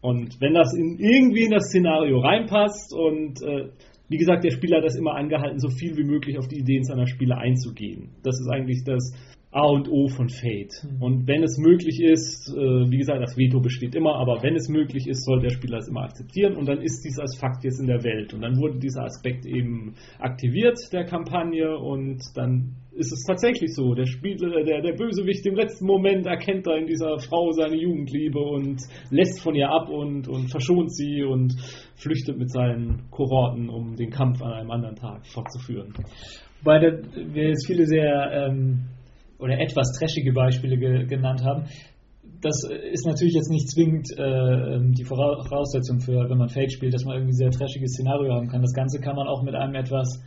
Und wenn das in, irgendwie in das Szenario reinpasst und äh, wie gesagt, der Spieler hat das immer angehalten, so viel wie möglich auf die Ideen seiner Spieler einzugehen. Das ist eigentlich das A und O von Fate. Und wenn es möglich ist, äh, wie gesagt, das Veto besteht immer, aber wenn es möglich ist, soll der Spieler es immer akzeptieren und dann ist dies als Fakt jetzt in der Welt. Und dann wurde dieser Aspekt eben aktiviert der Kampagne und dann ist es tatsächlich so. Der Spieler, der, der Bösewicht im letzten Moment erkennt da in dieser Frau seine Jugendliebe und lässt von ihr ab und, und verschont sie und flüchtet mit seinen Kohorten, um den Kampf an einem anderen Tag fortzuführen. Weil wir jetzt viele sehr ähm, oder etwas trashige Beispiele ge genannt haben. Das ist natürlich jetzt nicht zwingend äh, die Voraussetzung für, wenn man Fate spielt, dass man irgendwie sehr trashiges Szenario haben kann. Das Ganze kann man auch mit einem etwas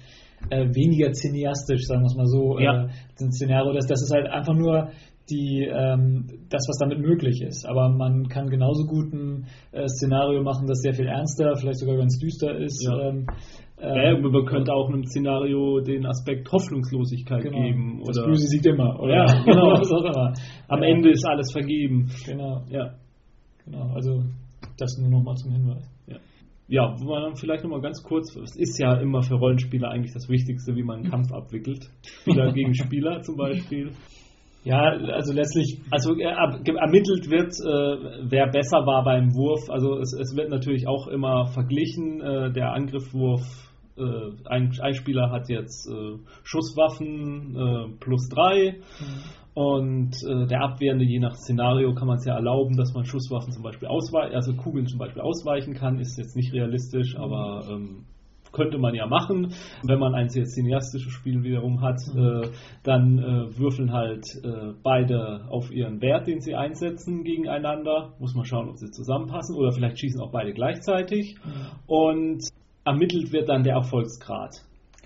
äh, weniger cineastisch, sagen wir es mal so, Ja. äh, ein Szenario. Das, das ist halt einfach nur die, ähm, das, was damit möglich ist. Aber man kann genauso gut ein äh, Szenario machen, das sehr viel ernster, vielleicht sogar ganz düster ist. Ja. Ähm, Ja, ähm, man könnte auch einem Szenario den Aspekt Hoffnungslosigkeit Genau. geben. Das Oder Böse siegt immer, oder? Ja, genau. Was auch immer. am Ja, Ende ist alles vergeben. Genau, Ja. genau. Also das nur nochmal zum Hinweis. Ja, wo man dann vielleicht nochmal ganz kurz, es ist ja immer für Rollenspieler eigentlich das Wichtigste, wie man einen Kampf abwickelt. Spieler gegen Spieler zum Beispiel. Ja, also letztlich, Also äh, ermittelt wird, äh, wer besser war beim Wurf. Also es, es wird natürlich auch immer verglichen. Äh, der Angriffswurf äh, ein, ein Spieler hat jetzt äh, Schusswaffen äh, plus drei und äh, der Abwehrende, je nach Szenario, kann man es ja erlauben, dass man Schusswaffen zum Beispiel ausweichen, also Kugeln zum Beispiel ausweichen kann. Ist jetzt nicht realistisch, aber ähm, könnte man ja machen. Wenn man ein sehr cineastisches Spiel wiederum hat, äh, dann äh, würfeln halt äh, beide auf ihren Wert, den sie einsetzen, gegeneinander. Muss man schauen, ob sie zusammenpassen oder vielleicht schießen auch beide gleichzeitig. Und ermittelt wird dann der Erfolgsgrad.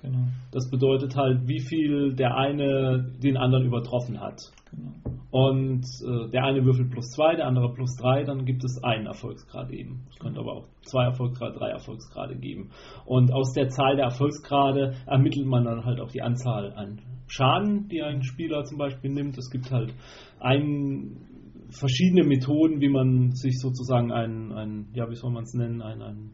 Genau. Das bedeutet halt, wie viel der eine den anderen übertroffen hat. genau. Und äh, der eine würfelt plus zwei, der andere plus drei, dann gibt es einen Erfolgsgrad eben. Es könnte aber auch zwei Erfolgsgrade, drei Erfolgsgrade geben. Und aus der Zahl der Erfolgsgrade ermittelt man dann halt auch die Anzahl an Schaden, die ein Spieler zum Beispiel nimmt. Es gibt halt ein, verschiedene Methoden, wie man sich sozusagen einen, einen ja, wie soll man es nennen, einen, einen,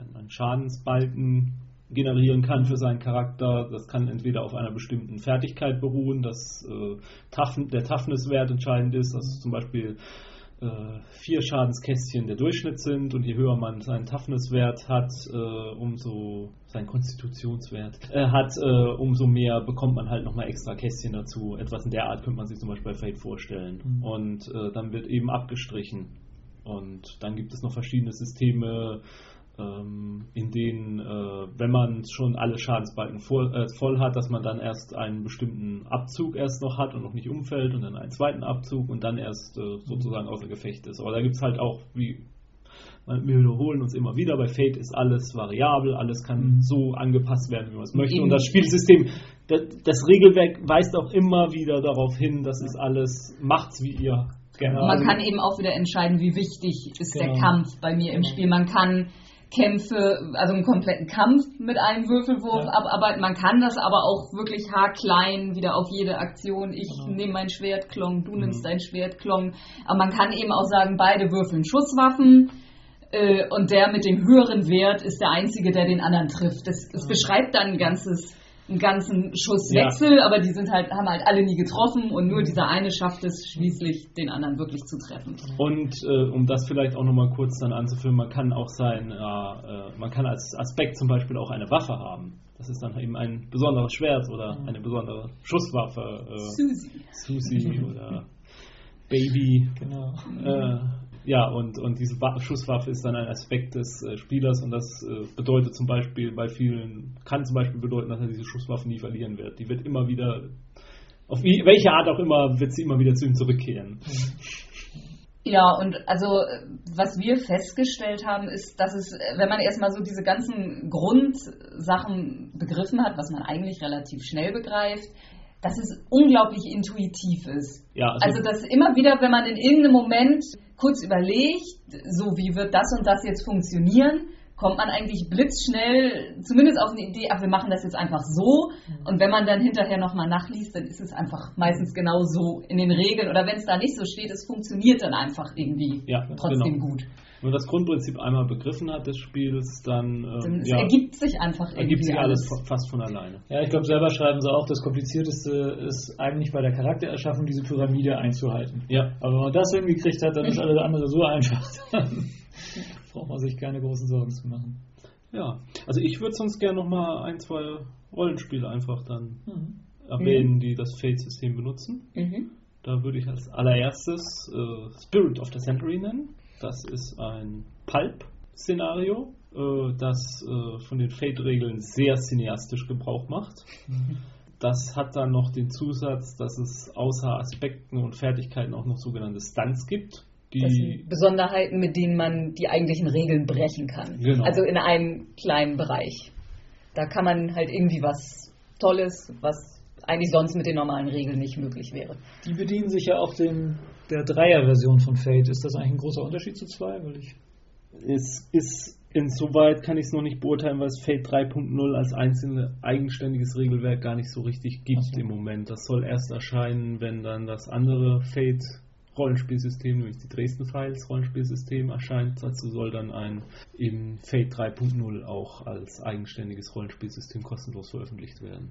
einen, Schadensbalken generieren kann für seinen Charakter. Das kann entweder auf einer bestimmten Fertigkeit beruhen, dass äh, Tough, der Toughness-Wert entscheidend ist, dass zum Beispiel äh, vier Schadenskästchen der Durchschnitt sind und je höher man seinen Toughness-Wert hat, äh, umso seinen Konstitutionswert äh, hat, äh, umso mehr bekommt man halt nochmal extra Kästchen dazu. Etwas in der Art könnte man sich zum Beispiel bei Fate vorstellen. Mhm. Und äh, dann wird eben abgestrichen. Und dann gibt es noch verschiedene Systeme, in denen, äh, wenn man schon alle Schadensbalken voll, äh, voll hat, dass man dann erst einen bestimmten Abzug erst noch hat und noch nicht umfällt und dann einen zweiten Abzug und dann erst äh, sozusagen außer Gefecht ist. Aber da gibt es halt auch, wie wir wiederholen uns immer wieder, bei Fate ist alles variabel, alles kann Mhm. so angepasst werden, wie man es möchte. Eben. Und das Spielsystem, das, das Regelwerk weist auch immer wieder darauf hin, das ist alles, macht's wie ihr gerne. Man kann eben auch wieder entscheiden, wie wichtig ist der Genau. Kampf bei mir im Genau. Spiel. Man kann Kämpfe, also einen kompletten Kampf mit einem Würfelwurf Ja. abarbeiten. Man kann das aber auch wirklich haarklein wieder auf jede Aktion. Ich Genau. nehme mein Schwert, Klong, du nimmst Mhm. dein Schwert, Klong. Aber man kann eben auch sagen, beide würfeln Schusswaffen. Äh, und der mit dem höheren Wert ist der Einzige, der den anderen trifft. Das, das beschreibt dann ein ganzes einen ganzen Schusswechsel, aber die sind halt, haben halt alle nie getroffen und nur dieser eine schafft es schließlich, den anderen wirklich zu treffen. Und äh, um das vielleicht auch nochmal kurz dann anzuführen, man kann auch sein, äh, äh, man kann als Aspekt zum Beispiel auch eine Waffe haben. Das ist dann eben ein besonderes Schwert oder eine besondere Schusswaffe. Äh, Susi. Susi oder Baby. Genau. Äh, ja, und, und diese Wa- Schusswaffe ist dann ein Aspekt des äh, Spielers und das äh, bedeutet zum Beispiel bei vielen, kann zum Beispiel bedeuten, dass er diese Schusswaffe nie verlieren wird. Die wird immer wieder, auf wie, welche Art auch immer, wird sie immer wieder zu ihm zurückkehren. Ja, und also was wir festgestellt haben, ist, dass es, wenn man erstmal so diese ganzen Grundsachen begriffen hat, was man eigentlich relativ schnell begreift, dass es unglaublich intuitiv ist. Ja, Also, dass immer wieder, wenn man in irgendeinem Moment kurz überlegt, so wie wird das und das jetzt funktionieren, kommt man eigentlich blitzschnell zumindest auf eine Idee, ach, wir machen das jetzt einfach so. Und wenn man dann hinterher nochmal nachliest, dann ist es einfach meistens genau so in den Regeln. Oder wenn es da nicht so steht, es funktioniert dann einfach irgendwie Ja, trotzdem genau. gut. Wenn man das Grundprinzip einmal begriffen hat des Spiels, dann, ähm, Dann es ja, ergibt sich einfach irgendwie ergibt sich alles fa- fast von alleine. Ja, ich glaube, selber schreiben sie auch, das Komplizierteste ist eigentlich bei der Charaktererschaffung diese Pyramide einzuhalten. Ja, Aber wenn man das hingekriegt hat, dann ist alles andere so einfach. Dann braucht man sich keine großen Sorgen zu machen. ja. Also ich würde sonst gerne nochmal ein, zwei Rollenspiele einfach dann Mhm. erwähnen, die das Fate-System benutzen. Mhm. Da würde ich als allererstes äh, Spirit of the Century nennen. Das ist ein Pulp-Szenario, äh, das äh, von den Fate-Regeln sehr cineastisch Gebrauch macht. Das hat dann noch den Zusatz, dass es außer Aspekten und Fertigkeiten auch noch sogenannte Stunts gibt. Das Die, sind Besonderheiten, mit denen man die eigentlichen Regeln brechen kann. Genau. Also in einem kleinen Bereich. Da kann man halt irgendwie was Tolles, was eigentlich sonst mit den normalen Regeln nicht möglich wäre. Die bedienen sich ja auch den, der Dreier-Version von Fate. Ist das eigentlich ein großer Unterschied zu zwei? Weil ich es ist insoweit kann ich es noch nicht beurteilen, weil es Fate 3.0 als einzelne eigenständiges Regelwerk gar nicht so richtig gibt so. im Moment. Das soll erst erscheinen, wenn dann das andere Fate Rollenspielsystem, nämlich die Dresden Files Rollenspielsystem erscheint. Dazu soll dann ein im Fate 3.0 auch als eigenständiges Rollenspielsystem kostenlos veröffentlicht werden.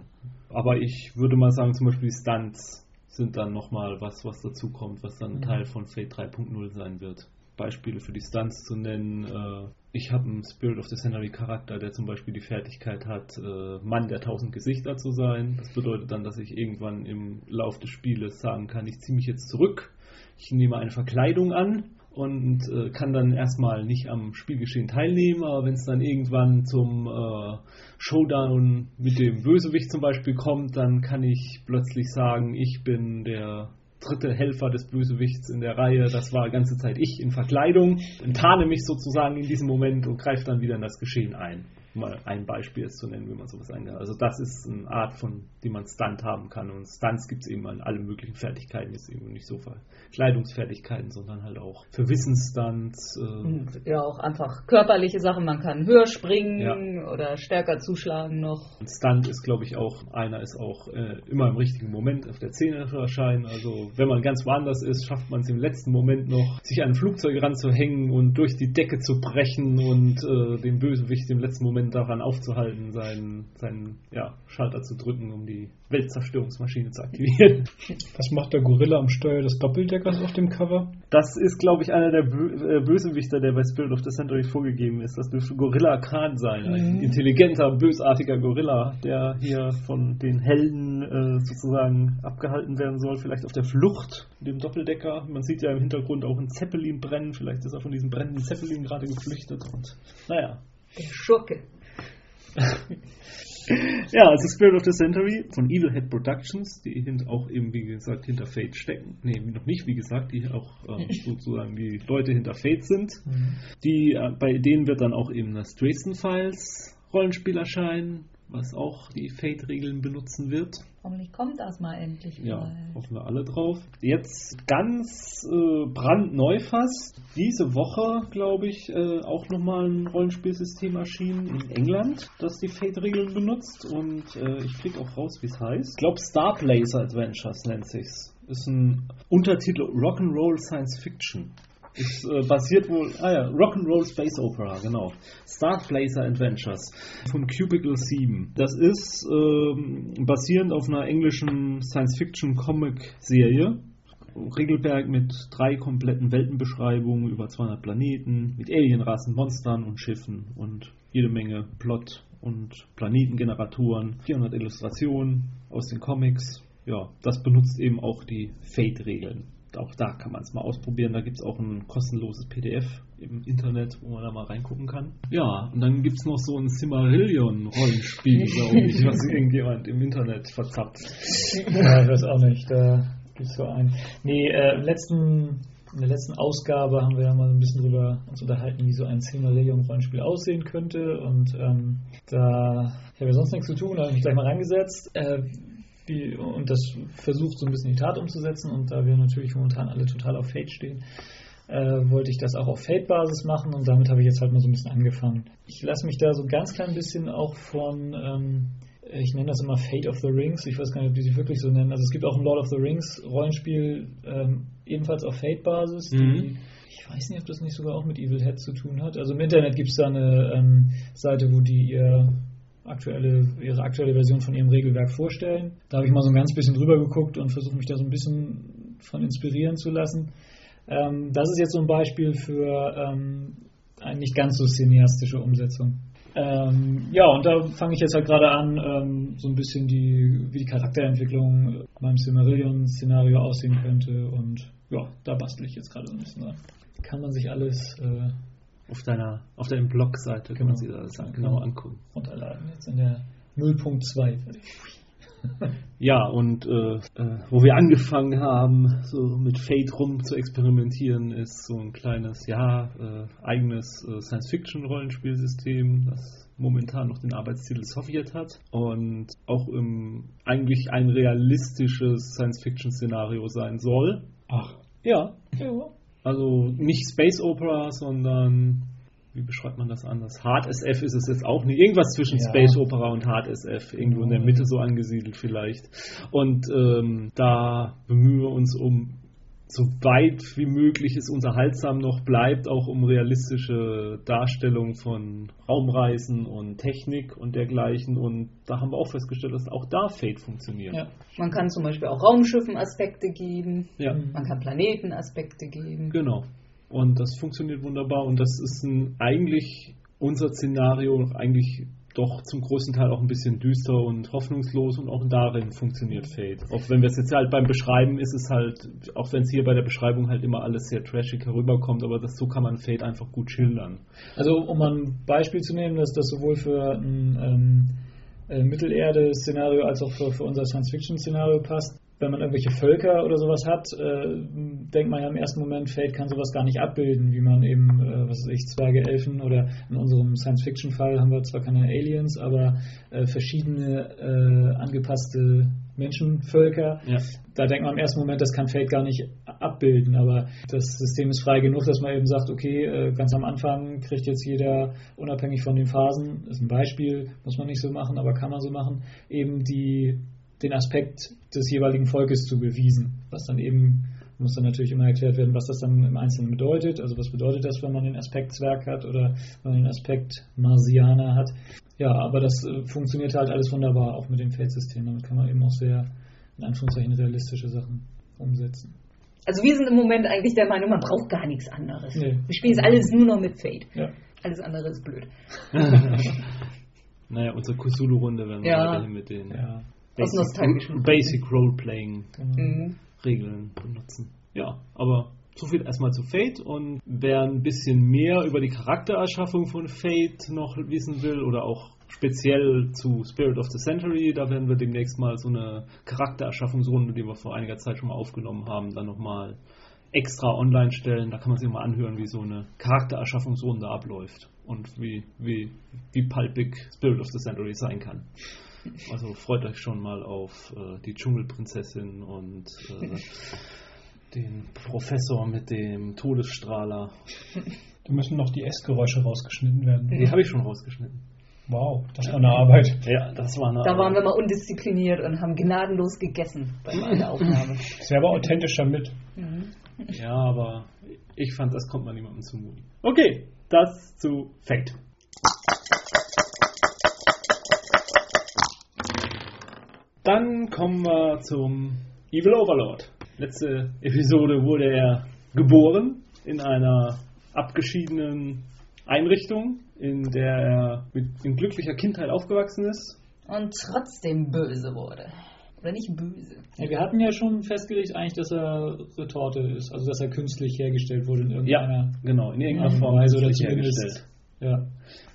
Aber ich würde mal sagen, zum Beispiel die Stunts sind dann nochmal was, was dazu kommt, was dann Mhm. Teil von Fate 3.0 sein wird. Beispiele für die Stunts zu nennen. Äh, ich habe einen Spirit of the Century Charakter, der zum Beispiel die Fertigkeit hat, äh, Mann der tausend Gesichter zu sein. Das bedeutet dann, dass ich irgendwann im Lauf des Spieles sagen kann, ich ziehe mich jetzt zurück, ich nehme eine Verkleidung an und äh, kann dann erstmal nicht am Spielgeschehen teilnehmen, aber wenn es dann irgendwann zum äh, Showdown mit dem Bösewicht zum Beispiel kommt, dann kann ich plötzlich sagen, ich bin der dritte Helfer des Bösewichts in der Reihe, das war die ganze Zeit ich in Verkleidung, enttarne mich sozusagen in diesem Moment und greife dann wieder in das Geschehen ein mal ein Beispiel zu nennen, wie man sowas eingeht. Also das ist eine Art von, die man Stunt haben kann. Und Stunts gibt es eben an allen möglichen Fertigkeiten, jetzt eben nicht so für Kleidungsfertigkeiten, sondern halt auch für Wissensstunts. Äh ja, auch einfach körperliche Sachen. Man kann höher springen ja. oder stärker zuschlagen noch. Ein Stunt ist, glaube ich, auch, einer ist auch äh, immer im richtigen Moment auf der Szene zu erscheinen. Also wenn man ganz woanders ist, schafft man es im letzten Moment noch, sich an ein Flugzeug ranzuhängen und durch die Decke zu brechen und äh, den Bösewicht im letzten Moment daran aufzuhalten, seinen, seinen ja, Schalter zu drücken, um die Weltzerstörungsmaschine zu aktivieren. Was macht der Gorilla am Steuer des Doppeldeckers auf dem Cover? Das ist, glaube ich, einer der äh, Bösewichter, der bei Spirit of the Century vorgegeben ist. Das dürfte Gorilla Khan sein, ein mhm. intelligenter, bösartiger Gorilla, der hier von den Helden äh, sozusagen abgehalten werden soll, vielleicht auf der Flucht mit dem Doppeldecker. Man sieht ja im Hintergrund auch einen Zeppelin brennen, vielleicht ist er von diesem brennenden Zeppelin gerade geflüchtet und naja. Schurke. ja, also Spirit of the Century von Evilhead Productions, die auch eben, wie gesagt, hinter Fate stecken. Nee, noch nicht, wie gesagt, die auch äh, sozusagen die Leute hinter Fate sind. Mhm. Die, äh, bei denen wird dann auch eben das Dresden Files Rollenspiel erscheinen was auch die Fate-Regeln benutzen wird. Hoffentlich kommt das mal endlich. Ja, mal. hoffen wir alle drauf. Jetzt ganz äh, brandneu fast. Diese Woche, glaube ich, äh, auch nochmal ein Rollenspielsystem erschienen in England, das die Fate-Regeln benutzt. Und äh, ich kriege auch raus, wie es heißt. Ich glaube, Star Blazer Adventures nennt sich's. Ist ein Untertitel Rock'n'Roll Science Fiction. Ist äh, basiert wohl, ah ja, Rock'n'Roll Space Opera, genau. Starflazer Adventures von Cubicle 7. Das ist ähm, basierend auf einer englischen Science-Fiction-Comic-Serie. Regelberg mit drei kompletten Weltenbeschreibungen über 200 Planeten, mit Alienrassen, Monstern und Schiffen und jede Menge Plot und Planetengeneratoren, 400 Illustrationen aus den Comics. Ja, das benutzt eben auch die Fate-Regeln auch da kann man es mal ausprobieren. Da gibt es auch ein kostenloses PDF im Internet, wo man da mal reingucken kann. Ja, und dann gibt es noch so ein Cimmerillion-Rollenspiel, glaube ich, was irgendjemand im Internet verzappt. Ja, ich weiß auch nicht. Da gibt es so ein. Nee, äh, im letzten in der letzten Ausgabe haben wir ja mal ein bisschen drüber uns unterhalten, wie so ein Silmarillion-Rollenspiel aussehen könnte. Und ähm, da ich habe ja sonst nichts zu tun, da habe ich mich gleich mal reingesetzt. Äh, wie, und das versucht so ein bisschen in die Tat umzusetzen. Und da wir natürlich momentan alle total auf Fate stehen, äh, wollte ich das auch auf Fate-Basis machen und damit habe ich jetzt halt mal so ein bisschen angefangen. Ich lasse mich da so ein ganz klein bisschen auch von, ähm, ich nenne das immer Fate of the Rings, ich weiß gar nicht, ob die sich wirklich so nennen. Also es gibt auch ein Lord of the Rings Rollenspiel, ähm, ebenfalls auf Fate-Basis, mhm. ich weiß nicht, ob das nicht sogar auch mit Evil Head zu tun hat. Also im Internet gibt es da eine ähm, Seite, wo die ihr aktuelle, ihre aktuelle Version von ihrem Regelwerk vorstellen. Da habe ich mal so ein ganz bisschen drüber geguckt und versucht mich da so ein bisschen von inspirieren zu lassen. Ähm, das ist jetzt so ein Beispiel für ähm, eine nicht ganz so cineastische Umsetzung. Ähm, ja, und da fange ich jetzt halt gerade an, ähm, so ein bisschen die, wie die Charakterentwicklung beim Silmarillion-Szenario aussehen könnte. Und ja, da bastel ich jetzt gerade so ein bisschen dran. Kann man sich alles äh, auf deiner, auf deiner Blogseite kann man genau. sich das genau, genau angucken. Runterladen, jetzt in der 0.2. ja, und äh, äh, wo wir angefangen haben, so mit Fate rum zu experimentieren, ist so ein kleines, ja, äh, eigenes äh, Science-Fiction-Rollenspielsystem, das momentan noch den Arbeitstitel Sowjet hat und auch im, eigentlich ein realistisches Science-Fiction-Szenario sein soll. Ach. Ja. ja. Also nicht Space Opera, sondern wie beschreibt man das anders? Hard SF ist es jetzt auch nicht. Irgendwas zwischen ja. Space Opera und Hard SF, irgendwo in der Mitte so angesiedelt vielleicht. Und ähm, da bemühen wir uns um so weit wie möglich es unterhaltsam noch bleibt, auch um realistische Darstellung von Raumreisen und Technik und dergleichen. Und da haben wir auch festgestellt, dass auch da Fate funktioniert. Ja. Man kann zum Beispiel auch Raumschiffen Aspekte geben, ja. man kann Planeten Aspekte geben. Genau. Und das funktioniert wunderbar und das ist ein, eigentlich unser Szenario eigentlich doch zum größten Teil auch ein bisschen düster und hoffnungslos und auch darin funktioniert Fate. Auch wenn wir es jetzt halt beim Beschreiben ist es halt, auch wenn es hier bei der Beschreibung halt immer alles sehr trashig herüberkommt, aber das, so kann man Fate einfach gut schildern. Also um ein Beispiel zu nehmen, dass das sowohl für ein ähm, äh, Mittelerde-Szenario als auch für, für unser Science-Fiction-Szenario passt, wenn man irgendwelche Völker oder sowas hat, äh, denkt man ja im ersten Moment, Fate kann sowas gar nicht abbilden, wie man eben, äh, was weiß ich, Zwerge, Elfen oder in unserem Science-Fiction-Fall haben wir zwar keine Aliens, aber äh, verschiedene äh, angepasste Menschenvölker. Ja. Da denkt man im ersten Moment, das kann Fate gar nicht abbilden, aber das System ist frei genug, dass man eben sagt, okay, äh, ganz am Anfang kriegt jetzt jeder, unabhängig von den Phasen, ist ein Beispiel, muss man nicht so machen, aber kann man so machen, eben die den Aspekt des jeweiligen Volkes zu bewiesen, was dann eben muss dann natürlich immer erklärt werden, was das dann im Einzelnen bedeutet. Also was bedeutet das, wenn man den Aspekt Zwerg hat oder wenn man den Aspekt Marsianer hat. Ja, aber das äh, funktioniert halt alles wunderbar, auch mit dem Feldsystem. Damit kann man eben auch sehr, in Anführungszeichen, realistische Sachen umsetzen. Also wir sind im Moment eigentlich der Meinung, man braucht gar nichts anderes. Nee. Wir spielen jetzt alles nur noch mit Fate. Ja. Alles andere ist blöd. naja, unsere Kusulu-Runde werden wir Ja. mit den Ja. Aus nostalgischen Basic Roleplaying. Mhm. Regeln benutzen. Ja, aber so viel erstmal zu Fate und wer ein bisschen mehr über die Charaktererschaffung von Fate noch wissen will oder auch speziell zu Spirit of the Century, da werden wir demnächst mal so eine Charaktererschaffungsrunde, die wir vor einiger Zeit schon mal aufgenommen haben, dann nochmal extra online stellen. Da kann man sich mal anhören, wie so eine Charaktererschaffungsrunde abläuft und wie, wie, wie palpig Spirit of the Century sein kann. Also freut euch schon mal auf äh, die Dschungelprinzessin und äh, den Professor mit dem Todesstrahler. Da müssen noch die Essgeräusche rausgeschnitten werden. Die habe ich schon rausgeschnitten. Wow, das war eine Arbeit. Ja, das war eine Da waren wir mal undiszipliniert und haben gnadenlos gegessen bei einer Aufnahme. Ist ja aber authentischer mit. Ja, aber ich fand, das kommt man niemandem zumuten. Okay, das zu Fate. Dann kommen wir zum Evil Overlord. Letzte Episode wurde er geboren in einer abgeschiedenen Einrichtung, in der er mit, in glücklicher Kindheit aufgewachsen ist. Und trotzdem böse wurde. Oder nicht böse. Ja, wir hatten ja schon festgelegt eigentlich, dass er Retorte ist, also dass er künstlich hergestellt wurde in irgendeiner genau, in irgendeiner Ja, Form Weise oder zumindest hergestellt. Ja,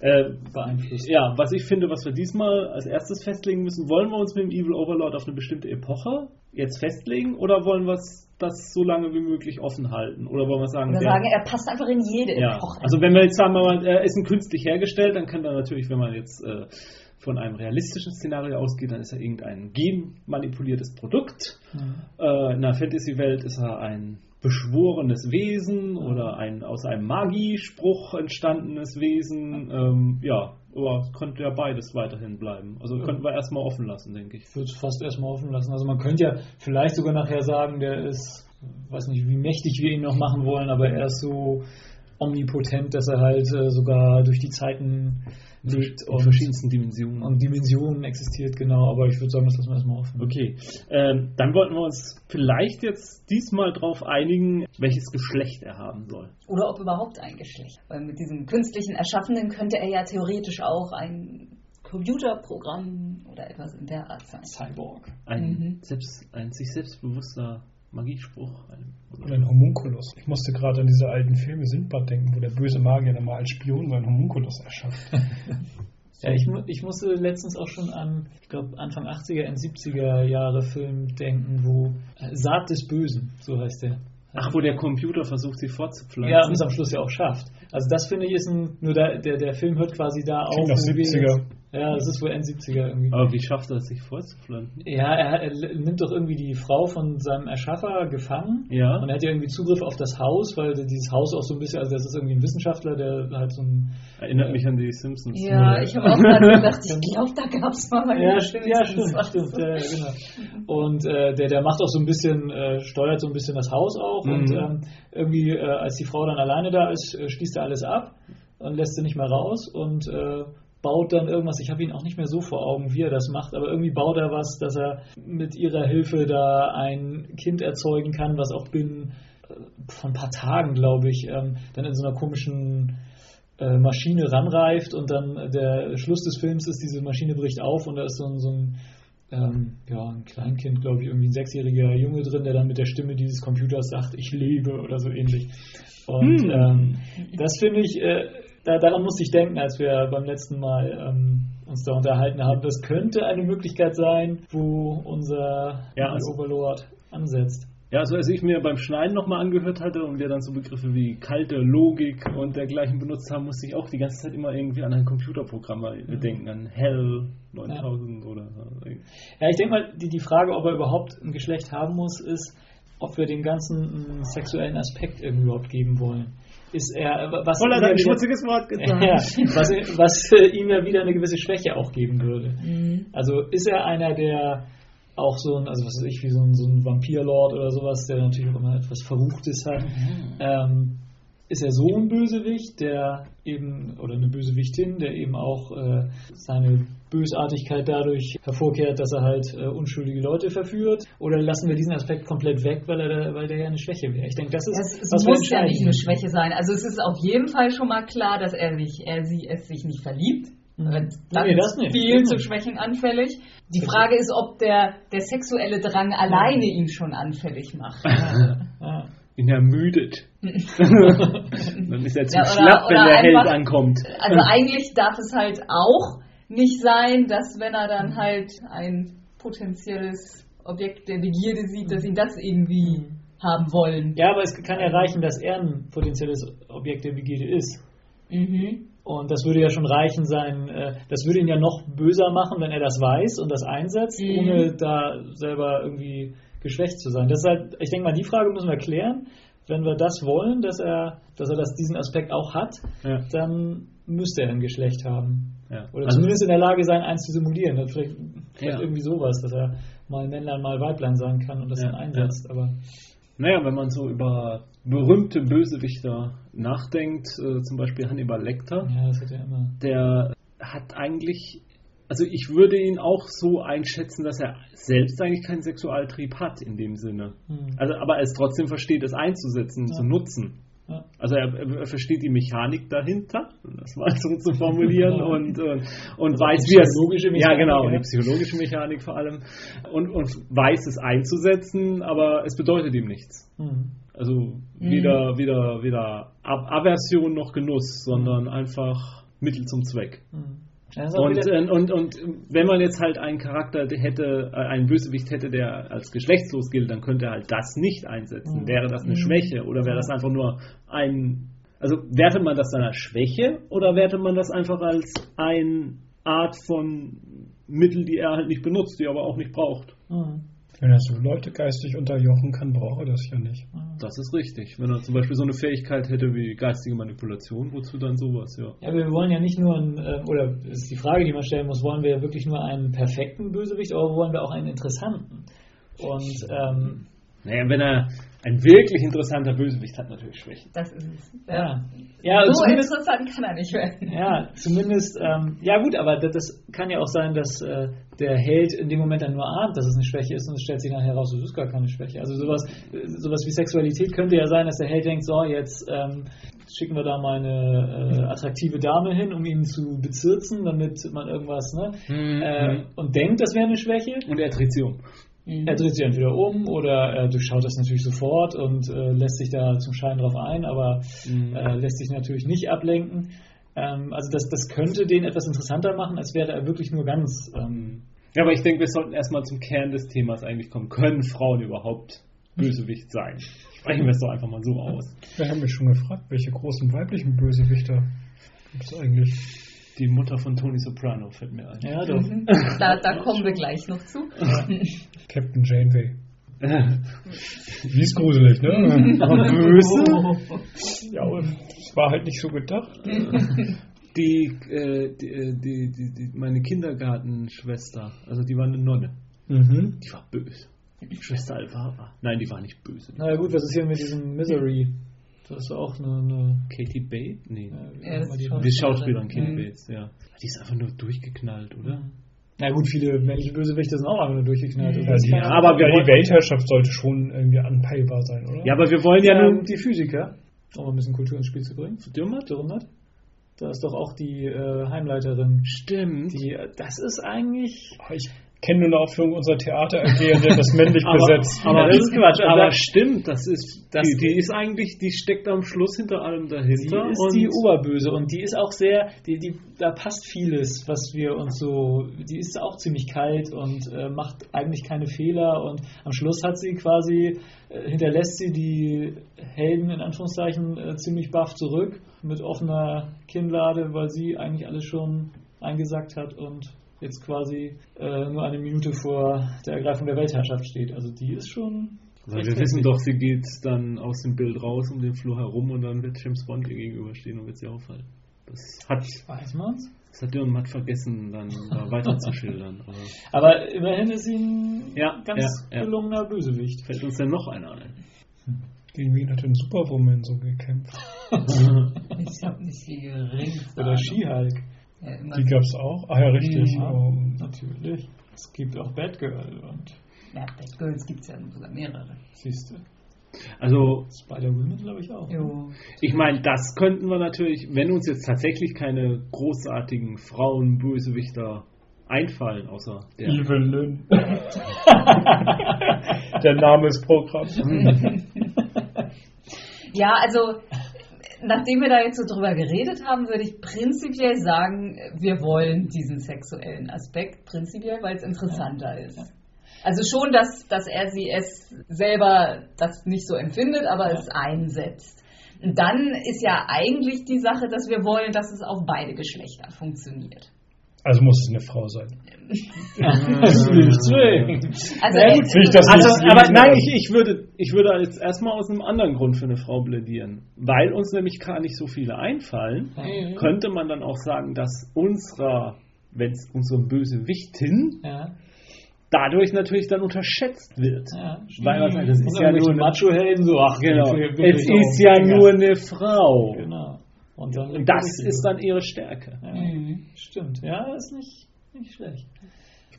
Äh, beeinflusst. Ja, was ich finde, was wir diesmal als erstes festlegen müssen, wollen wir uns mit dem Evil Overlord auf eine bestimmte Epoche jetzt festlegen oder wollen wir es das so lange wie möglich offen halten? Oder wollen wir sagen, Oder der- sagen, er passt einfach in jede ja, Epoche. also wenn wir jetzt sagen, wir mal, er ist ein künstlich hergestellt, dann kann er natürlich, wenn man jetzt äh, von einem realistischen Szenario ausgeht, dann ist er irgendein genmanipuliertes Produkt. Mhm. Äh, in der Fantasy-Welt ist er ein beschworenes Wesen oder ein aus einem Magiespruch entstandenes Wesen. Ähm, ja, aber es könnte ja beides weiterhin bleiben. Also könnten wir erstmal offen lassen, denke ich. Ich würde es fast erstmal offen lassen. Also man könnte ja vielleicht sogar nachher sagen, der ist, weiß nicht, wie mächtig wir ihn noch machen wollen, aber er ist so omnipotent, dass er halt äh, sogar durch die Zeiten lebt In und, verschiedensten Dimensionen. und Dimensionen existiert, genau. Aber ich würde sagen, das lassen wir erstmal offen. Okay, ähm, dann wollten wir uns vielleicht jetzt diesmal darauf einigen, welches Geschlecht er haben soll. Oder ob überhaupt ein Geschlecht. Weil mit diesem künstlichen Erschaffenen könnte er ja theoretisch auch ein Computerprogramm oder etwas in der Art sein. Cyborg. Ein, Mhm. selbst, ein sich selbstbewusster Magiespruch. Ein, Oder ein Homunculus. Ich musste gerade an diese alten Filme Sindbad denken, wo der böse Magier nochmal als Spion seinen Homunculus erschafft. Ja, ich, mu- ich musste letztens auch schon an, ich glaube, Anfang 80er, End 70er Jahre Film denken, wo äh, Saat des Bösen, so heißt der. Ach, wo der Computer versucht, sie fortzupflanzen. Ja, und es am Schluss ja auch schafft. Also das finde ich ist ein, nur der, der, der Film hört quasi da auf. Klingt nach wo wir 70er. Ja, das ist wohl End 70er irgendwie. Aber wie schafft er es, sich fortzupflanzen? Ja, er, er nimmt doch irgendwie die Frau von seinem Erschaffer gefangen. Ja. Und er hat ja irgendwie Zugriff auf das Haus, weil dieses Haus auch so ein bisschen, also das ist irgendwie ein Wissenschaftler, der halt so ein. Erinnert mich an die Simpsons. Ja, ich habe auch gerade gedacht, ich glaube, da gab es mal einen Ja, stimmt, ja, stimmt, stimmt, ja, ja, genau. Und äh, der, der macht auch so ein bisschen, äh, steuert so ein bisschen das Haus auch und Mhm. ähm, irgendwie, äh, als die Frau dann alleine da ist, äh, schließt er alles ab und lässt sie nicht mehr raus und äh, baut dann irgendwas, ich habe ihn auch nicht mehr so vor Augen, wie er das macht, aber irgendwie baut er was, dass er mit ihrer Hilfe da ein Kind erzeugen kann, was auch binnen äh, von ein paar Tagen, glaube ich, ähm, dann in so einer komischen äh, Maschine ranreift und dann der Schluss des Films ist, diese Maschine bricht auf und da ist so ein, so ein ähm, ja, ein Kleinkind, glaube ich, irgendwie ein sechsjähriger Junge drin, der dann mit der Stimme dieses Computers sagt, ich lebe oder so ähnlich. Und Hm. ähm, das finde ich, äh, da, daran musste ich denken, als wir beim letzten Mal ähm, uns da unterhalten haben. Das könnte eine Möglichkeit sein, wo unser Ja, also- Overlord ansetzt. Ja, also als ich mir beim Schneiden nochmal angehört hatte und wir dann so Begriffe wie kalte Logik und dergleichen benutzt haben, musste ich auch die ganze Zeit immer irgendwie an ein Computerprogramm denken, an Hell 9000 oder so. Ja, ich denke mal, die, die Frage, ob er überhaupt ein Geschlecht haben muss, ist, ob wir dem Ganzen einen sexuellen Aspekt irgendwie überhaupt geben wollen. Ist er, was Voll ihm hat ja ein wieder- schmutziges Wort ja, gesagt. was, was äh, ihm ja wieder eine gewisse Schwäche auch geben würde. Mhm. Also ist er einer, der auch so ein, also was weiß ich, wie so ein, so ein Vampirlord oder sowas, der natürlich auch immer etwas Verruchtes hat. Ähm, ist er so ein Bösewicht, der eben, oder eine Bösewichtin, der eben auch äh, seine Bösartigkeit dadurch hervorkehrt, dass er halt äh, unschuldige Leute verführt? Oder lassen wir diesen Aspekt komplett weg, weil, er da, weil der ja eine Schwäche wäre? Ich denke, das ist Es, es was muss ja nicht eine. Schwäche sein. Also es ist auf jeden Fall schon mal klar, dass er sich, er sie es sich nicht verliebt. Mhm. Dann Nee, das ist nicht. viel zu. Schwächen anfällig. Die Frage ist, ob der, der sexuelle Drang alleine ihn schon anfällig macht. Ja. Ihn ermüdet. Dann ist er zu Ja, oder- schlapp, wenn der Held ankommt. Also eigentlich darf es halt auch nicht sein, dass wenn er dann halt ein potenzielles Objekt der Begierde sieht, dass ihn das irgendwie haben wollen. ja, aber es kann ja reichen, dass er ein potenzielles Objekt der Begierde ist. Mhm. Und das würde ja schon reichen sein, äh, das würde ihn ja noch böser machen, wenn er das weiß und das einsetzt, Mhm. ohne da selber irgendwie geschwächt zu sein. Das ist halt, ich denke mal, die Frage müssen wir klären. Wenn wir das wollen, dass er, dass er das, diesen Aspekt auch hat, Ja. dann müsste er ein Geschlecht haben. Ja. Oder Also- zumindest in der Lage sein, eins zu simulieren. Vielleicht, vielleicht Ja. irgendwie sowas, dass er mal Männlein, mal Weiblein sein kann und das dann einsetzt. Aber Naja, wenn man so über berühmte Bösewichter nachdenkt, äh, zum Beispiel Hannibal Lecter, ja, hat der hat eigentlich, also ich würde ihn auch so einschätzen, dass er selbst eigentlich keinen Sexualtrieb hat in dem Sinne. Hm. Also, aber er es trotzdem versteht, es einzusetzen, Ja. zu nutzen. Ja. Also er, er versteht die Mechanik dahinter, um das mal so zu formulieren, und, äh, und Also weiß, die wie es. psychologische Ja, Mechanik, genau, ja. die psychologische Mechanik vor allem. Und, und weiß es einzusetzen, aber es bedeutet ihm nichts. Hm. Also weder, weder, weder Ab Aversion noch Genuss, sondern einfach Mittel zum Zweck. Und, äh, und, und wenn man jetzt halt einen Charakter hätte, äh, einen Bösewicht hätte, der als geschlechtslos gilt, dann könnte er halt das nicht einsetzen. Mhm. Wäre das eine Schwäche oder wäre das einfach nur ein. Also wertet man das dann als Schwäche oder wertet man das einfach als eine Art von Mittel, die er halt nicht benutzt, die er aber auch nicht braucht? Hm. Wenn er so Leute geistig unterjochen kann, braucht er das ja nicht. Das ist richtig. Wenn er zum Beispiel so eine Fähigkeit hätte wie geistige Manipulation, wozu dann sowas, ja. Ja, wir wollen ja nicht nur einen, äh, oder ist die Frage, die man stellen muss, wollen wir wirklich nur einen perfekten Bösewicht oder wollen wir auch einen interessanten? Und ähm, Naja, wenn er ein wirklich interessanter Bösewicht hat, natürlich Schwächen. Das ist es. ja, ja, so zumindest, interessant kann er nicht werden. ja, zumindest, ähm, ja gut, aber das, das kann ja auch sein, dass äh, der Held in dem Moment dann nur ahnt, dass es eine Schwäche ist und es stellt sich dann heraus, es ist gar keine Schwäche. Also sowas, äh, sowas wie Sexualität könnte ja sein, dass der Held denkt, so jetzt ähm, schicken wir da mal eine äh, attraktive Dame hin, um ihn zu bezirzen, damit man irgendwas, ne? Äh, und denkt, das wäre eine Schwäche. Und er um. Er dreht sich entweder um oder er durchschaut das natürlich sofort und äh, lässt sich da zum Schein drauf ein, aber Mhm. äh, lässt sich natürlich nicht ablenken. Ähm, also das, das könnte den etwas interessanter machen, als wäre er wirklich nur ganz. Ähm, Ja, aber ich denke, wir sollten erstmal zum Kern des Themas eigentlich kommen. Können Frauen überhaupt Bösewicht sein? Sprechen wir es doch einfach mal so aus. Wir haben mich schon gefragt, welche großen weiblichen Bösewichter gibt es eigentlich? Die Mutter von Tony Soprano fällt mir ein. ja, doch. Mhm. Da, da kommen wir gleich noch zu. Captain Janeway. Die ist gruselig, ne? Aber böse? Ja, und es war halt nicht so gedacht. Die, äh, die, äh, die, die, die, meine Kindergartenschwester, also die war eine Nonne, Mhm. die war böse. Schwester Alvara. Nein, die war nicht böse. Na ja, gut, was ist hier mit diesem Misery? Das ist auch eine. eine Katie Bates? Nee. Ja, das die? Schauspielerin Katie Mhm. Bates, ja. Die ist einfach nur durchgeknallt, oder? Na gut, viele männliche Bösewichte sind auch einfach nur durchgeknallt. Ja, die, aber ja, die Weltherrschaft sollte schon irgendwie anpeilbar sein, oder? Ja, aber wir wollen ja ja, nun. die Physiker, um ein bisschen Kultur ins Spiel zu bringen. Dürrmatt, Dürrmatt. Da ist doch auch die äh, Heimleiterin. Stimmt. Die, äh, das ist eigentlich. Ich kenne nur eine Aufführung unserer Theater AG, und der das männlich Aber- besetzt. Aber, das ist Quatsch, aber stimmt, das ist, Das- die, die ist eigentlich, die steckt am Schluss hinter allem dahinter. Die ist und die Oberböse und die ist auch sehr, die, die, da passt vieles, was wir uns so, die ist auch ziemlich kalt und äh, macht eigentlich keine Fehler und am Schluss hat sie quasi, äh, hinterlässt sie die Helden in Anführungszeichen äh, ziemlich baff zurück mit offener Kinnlade, weil sie eigentlich alles schon eingesackt hat und jetzt quasi äh, nur eine Minute vor der Ergreifung der Weltherrschaft steht. Also die ist schon. Weil recht wir wissen doch, sie geht dann aus dem Bild raus um den Flur herum und dann wird James Bond ihr gegenüberstehen und wird sie auffallen. Das hat, Weiß man's? das hat Dürrenmatt vergessen, dann da weiter zu schildern. Aber Aber immerhin ist sie ein Ja, ganz ja, ja. gelungener Bösewicht. fällt uns denn noch einer ein? Gegen wen hat denn Superwoman so gekämpft? Ich habe nicht die geringste Oder. She-Hulk. Ja, Die gab's auch. Ach ja, richtig. Ja. Ähm, Natürlich. Es gibt auch Batgirl und ja, Bad Girls gibt es ja sogar mehrere. siehste. Also, Spider-Woman glaube ich auch. Jo. ich meine, das könnten wir natürlich, wenn uns jetzt tatsächlich keine großartigen Frauenbösewichter einfallen, außer der. Evelyn. der Name ist Programm. Ja, also nachdem wir da jetzt so drüber geredet haben, würde ich prinzipiell sagen, wir wollen diesen sexuellen Aspekt prinzipiell, weil es interessanter ist. Also schon, dass, dass er sie es selber das nicht so empfindet, aber Ja. es einsetzt. Und dann ist ja eigentlich die Sache, dass wir wollen, dass es auf beide Geschlechter funktioniert. Also muss es eine Frau sein. Das will ich zwingen. Also, Ja, gut, ich das Also, nicht aber nein, ich, ich würde, ich würde jetzt erstmal aus einem anderen Grund für eine Frau plädieren. Weil uns nämlich gar nicht so viele einfallen, Mhm. könnte man dann auch sagen, dass unserer, wenn es unsere Bösewichtin Ja, dadurch natürlich dann unterschätzt wird. ja. Weil man sagt, das Und ist ja nur eine, Macho-Helden so, ach, genau, es ist ja nur eine Frau. Genau. Und, dann Und das ist dann ihre Stärke. Ja, Mhm. Stimmt. Ja, ist nicht, nicht schlecht.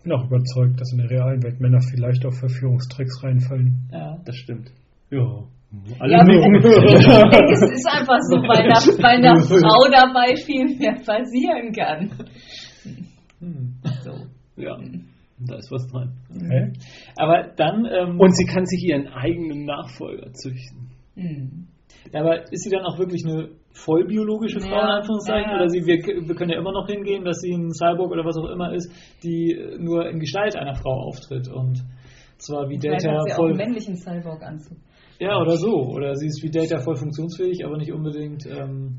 Ich bin auch überzeugt, dass in der realen Welt Männer vielleicht auf Verführungstricks reinfallen. Ja. Das stimmt. Ja. Ja, aber es ist einfach so, bei einer, bei einer Frau dabei viel mehr passieren kann. Hm. So. ja, da ist was dran. Hä? Aber dann. Ähm, Und sie kann sich ihren eigenen Nachfolger züchten. Mhm. Aber ist sie dann auch wirklich eine vollbiologische Frau, Ja, in Anführungszeichen? ja. Oder sie, wir, wir können ja immer noch hingehen, dass sie ein Cyborg oder was auch immer ist, die äh, nur in Gestalt einer Frau auftritt und zwar wie Data hat sie auch voll. einen männlichen Cyborg-Anzug. Ja, oder so. Oder sie ist wie Data voll funktionsfähig, aber nicht unbedingt. Ähm,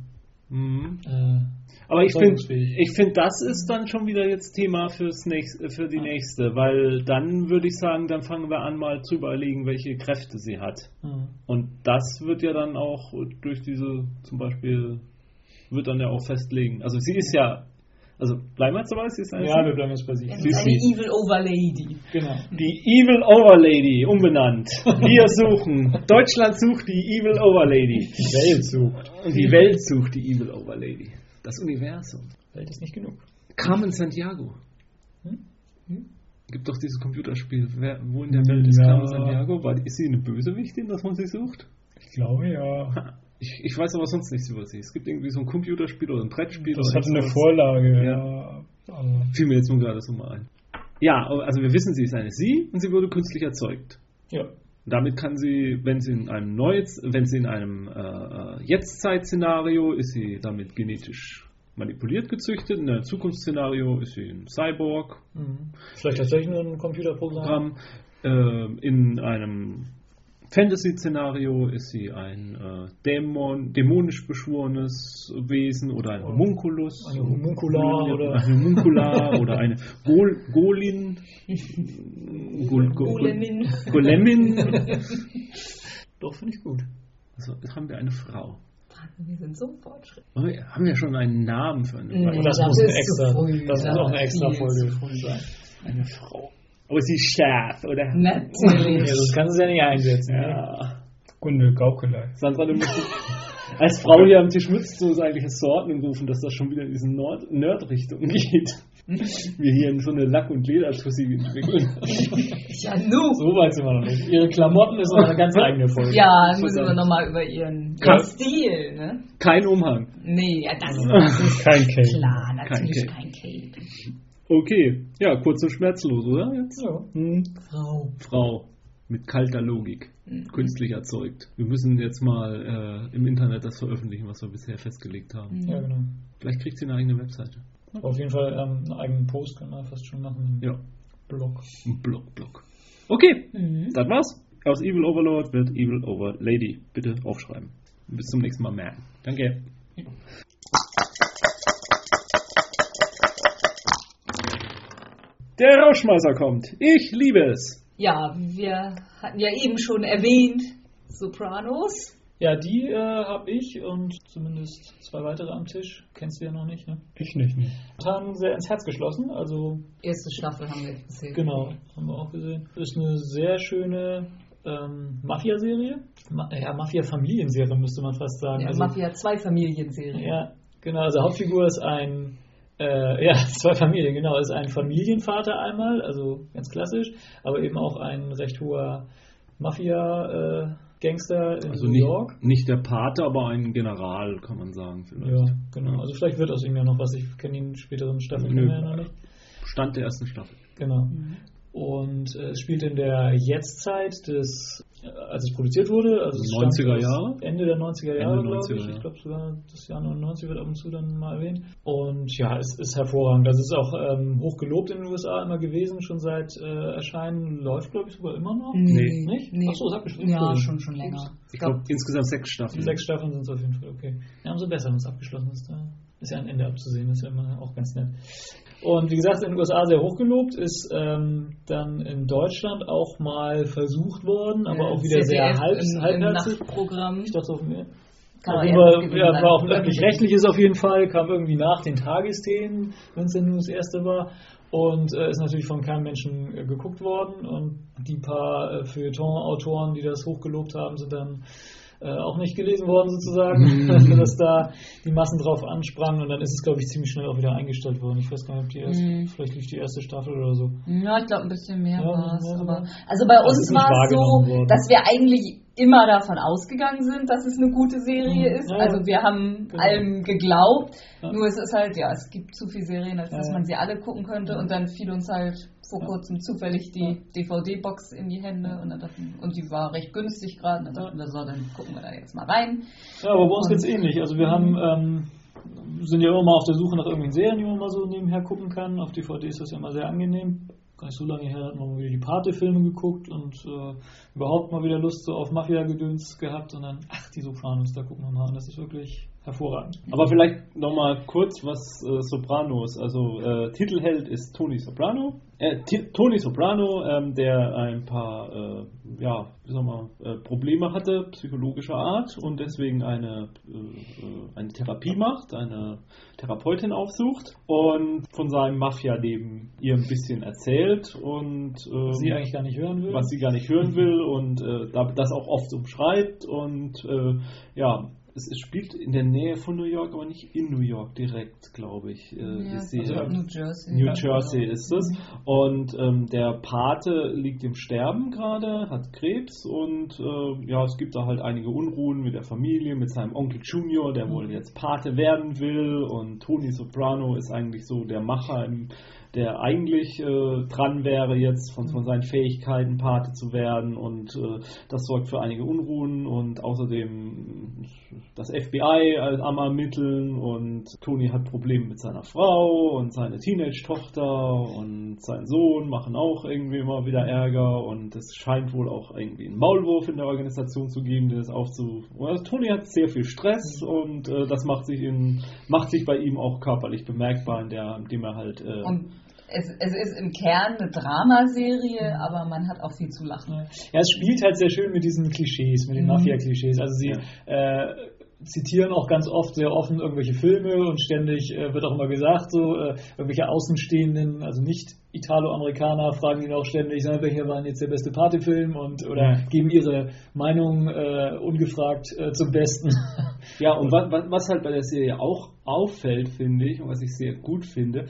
Mhm. äh, Aber ich finde, ich find, das ist dann schon wieder jetzt Thema fürs nächste, für die nächste, weil dann würde ich sagen, dann fangen wir an, mal zu überlegen, welche Kräfte sie hat. hm. Und das wird ja dann auch durch diese, zum Beispiel, wird dann ja auch festlegen. Also sie ist ja, also bleiben wir jetzt dabei, sie ist eine Ja, wir bleiben jetzt bei sie. Sie ist ist eine sie. Evil Overlady. Genau. die Evil Overlady, umbenannt. Wir suchen, Deutschland sucht die Evil Overlady. Die Welt sucht. Und die Welt sucht die Evil Overlady. Das Universum. Welt ist nicht genug. Carmen Santiago. Hm? Hm? Gibt doch dieses Computerspiel. Wer, wo in der Welt ist Ja. Carmen Santiago? Ist sie eine Bösewichtin, dass man sie sucht? Ich glaube ja. Ich, ich weiß aber sonst nichts über sie. Es gibt irgendwie so ein Computerspiel oder ein Brettspiel. Das hatte eine. Vorlage, Ja. ja. Fiel mir jetzt nur gerade so mal ein. Ja, also wir wissen, sie ist eine Sie und sie wurde künstlich erzeugt. Ja. Damit kann sie, wenn sie in einem Neues, wenn sie in einem äh, äh, Jetztzeit-Szenario ist sie damit genetisch manipuliert gezüchtet, in einem Zukunftsszenario ist sie ein Cyborg, Mhm. Vielleicht tatsächlich nur ein Computerprogramm. Programm. Äh, in einem Fantasy-Szenario ist sie ein äh, Dämon, dämonisch beschworenes Wesen oder ein Homunculus. Eine Homuncula oder- Eine Homuncula oder eine Gol, Golin. Gol, Gol, Golemin. Golemin. Doch, finde ich gut. Also, jetzt haben wir eine Frau. Wir sind so fortschrittlich. Wir haben ja schon einen Namen für eine, Nee. Und das, Das muss eine ist extra, das muss auch eine extra Folge sein. eine Frau. Aber sie ist scharf, oder? Ja, Natürlich. das kannst du ja nicht einsetzen. Ne? Ja. Gunde Gaukelei. Sandra, du musst als Frau hier am Tisch müsstest du uns eigentlich Ordnung rufen, dass das schon wieder in diese Nord- Nerd-Richtung geht. wir hier in so eine Lack- und Ledertussi entwickeln. Ja, nu. So weit sind wir noch nicht. Ihre Klamotten ist noch eine ganz eigene Folge. Ja, müssen wir nochmal über ihren Ja. Stil, ne? Kein Umhang. Nee, ja, das, das ist Kein Cape. klar, natürlich Kein kein Cape. Okay, ja, kurz und schmerzlos, oder? Jetzt? Ja. Hm. Frau. Frau mit kalter Logik, Mhm. künstlich erzeugt. Wir müssen jetzt mal äh, im Internet das veröffentlichen, was wir bisher festgelegt haben. Ja, genau. Vielleicht kriegt sie eine eigene Webseite. Auf jeden Fall ähm, einen eigenen Post können wir fast schon machen. Ja, Blog. Blog, Blog. Okay, Mhm. das war's. Aus Evil Overlord wird Evil Overlady. Bitte aufschreiben. Bis zum nächsten Mal, man. Danke. Der Rauschmeißer kommt. Ich liebe es. Ja, wir hatten ja eben schon erwähnt, Sopranos. Ja, die äh, habe ich und zumindest zwei weitere am Tisch. Kennst du ja noch nicht, ne? Ich nicht. Ne. Haben sehr ins Herz geschlossen. Also, Erste Staffel haben wir jetzt gesehen. genau, haben wir auch gesehen. Ist eine sehr schöne ähm, Mafia-Serie. Ma ja, Mafia-Familienserie müsste man fast sagen. Ja, also, Mafia 2 Familienserie. Ja, genau. Also Hauptfigur ist ein, äh, ja, zwei Familien, genau. Ist ein Familienvater einmal, also ganz klassisch, aber eben auch ein recht hoher Mafia-Gangster in Also New nicht, York. nicht der Pate, aber ein General, kann man sagen. Vielleicht. Ja, genau. Also vielleicht wird aus ihm ja noch was. Ich kenne ihn in späteren Staffeln Nö. ja noch nicht. Stand der ersten Staffel. Genau. Mhm. Und äh, es spielt in der Jetztzeit des, äh, als es produziert wurde, also es stammt 90er aus Jahre? Ende der 90er Ende Jahre, glaube 90er, ich. ja. Ich glaube sogar das Jahr 99 wird ab und zu dann mal erwähnt. Und ja, es ist hervorragend. Das ist auch ähm, hoch gelobt in den USA immer gewesen, schon seit äh, Erscheinen. Läuft, glaube ich, sogar immer noch. Nee. Nicht? Nee. Ach so, sag bestimmt. Ja, schon, schon länger. Ich glaube insgesamt sechs Staffeln. Sechs Staffeln sind es auf jeden Fall, okay. Ja, umso besser, wenn es abgeschlossen ist. Da ist ja ein Ende abzusehen, ist ja immer auch ganz nett. Und wie gesagt, in den USA sehr hochgelobt, ist ähm, dann in Deutschland auch mal versucht worden, aber auch wieder sehr halb, halbherzig. Nachtprogramm. Ich dachte auf Fall, gewesen ja, war auch ein öffentlich-rechtliches auf jeden Fall, kam irgendwie nach den Tagesthemen, wenn es denn nur das erste war. Und äh, ist natürlich von keinem Menschen äh, geguckt worden. Und die paar äh, Feuilleton-Autoren, die das hochgelobt haben, sind dann äh, auch nicht gelesen worden sozusagen, dass da die Massen drauf ansprangen. Und dann ist es, glaube ich, ziemlich schnell auch wieder eingestellt worden. Ich weiß gar nicht, ob die erste, Mhm. vielleicht lief die erste Staffel oder so. Ja, ich glaube ein bisschen mehr Ja, war es. also bei Also uns war es so, worden. dass wir eigentlich immer davon ausgegangen sind, dass es eine gute Serie Mhm. ist. Ja, Also wir haben genau. allem geglaubt. Ja. Nur es ist halt, ja, es gibt zu viele Serien, als dass Ja. man sie alle gucken könnte. Und dann fiel uns halt vor kurzem zufällig die DVD-Box in die Hände und, dann dachten, und die war recht günstig gerade. Und dann dachten wir, so, dann gucken wir da jetzt mal rein. Ja, aber bei uns Und- geht's ähnlich. Also wir haben, ähm, sind ja immer mal auf der Suche nach irgendwelchen Serien, die man mal so nebenher gucken kann. Auf DVD ist das ja immer sehr angenehm. Gar nicht so lange her hat man mal wieder die Pate-Filme geguckt und äh, überhaupt mal wieder Lust so auf Mafia-Gedöns gehabt und dann, ach, die Sopranos, da gucken wir mal. Und das ist wirklich hervorragend. Aber vielleicht nochmal kurz was äh, Sopranos. Also äh, Titelheld ist Tony Soprano. Äh, Tony Soprano, ähm, der ein paar äh, ja, wie soll man, äh, Probleme hatte, psychologischer Art und deswegen eine, äh, eine Therapie macht, eine Therapeutin aufsucht und von seinem Mafia-Leben ihr ein bisschen erzählt und ähm, Was sie eigentlich gar nicht hören will. was sie gar nicht hören will und da- das auch oft umschreibt und ja, es, es spielt in der Nähe von New York, aber nicht in New York direkt, glaube ich. Äh, Ja, die, also New Jersey. New. Jersey ist es. Und ähm, der Pate liegt im Sterben gerade, hat Krebs und äh, ja, es gibt da halt einige Unruhen mit der Familie, mit seinem Onkel Junior, der wohl jetzt Pate werden will. Und Tony Soprano ist eigentlich so der Macher, im, der eigentlich äh, dran wäre, jetzt von, von seinen Fähigkeiten Pate zu werden. Und äh, das sorgt für einige Unruhen und außerdem das FBI am Ermitteln und Tony hat Probleme mit seiner Frau und seine Teenage-Tochter und sein Sohn machen auch irgendwie immer wieder Ärger und es scheint wohl auch irgendwie einen Maulwurf in der Organisation zu geben, der das aufzu... Also Tony hat sehr viel Stress und äh, das macht sich, in, macht sich bei ihm auch körperlich bemerkbar, in der, indem er halt... Äh, es, es ist im Kern eine Dramaserie, aber man hat auch viel zu lachen. Ja, es spielt halt sehr schön mit diesen Klischees, mit den Mhm. Mafia-Klischees. Also sie äh, zitieren auch ganz oft sehr offen irgendwelche Filme und ständig äh, wird auch immer gesagt, so äh, irgendwelche Außenstehenden, also nicht Italo-Amerikaner, fragen ihn auch ständig, sagen, welcher war denn jetzt der beste Partyfilm und oder Ja. geben ihre Meinung äh, ungefragt äh, zum Besten. Ja, und was, was, was halt bei der Serie auch auffällt, finde ich, und was ich sehr gut finde,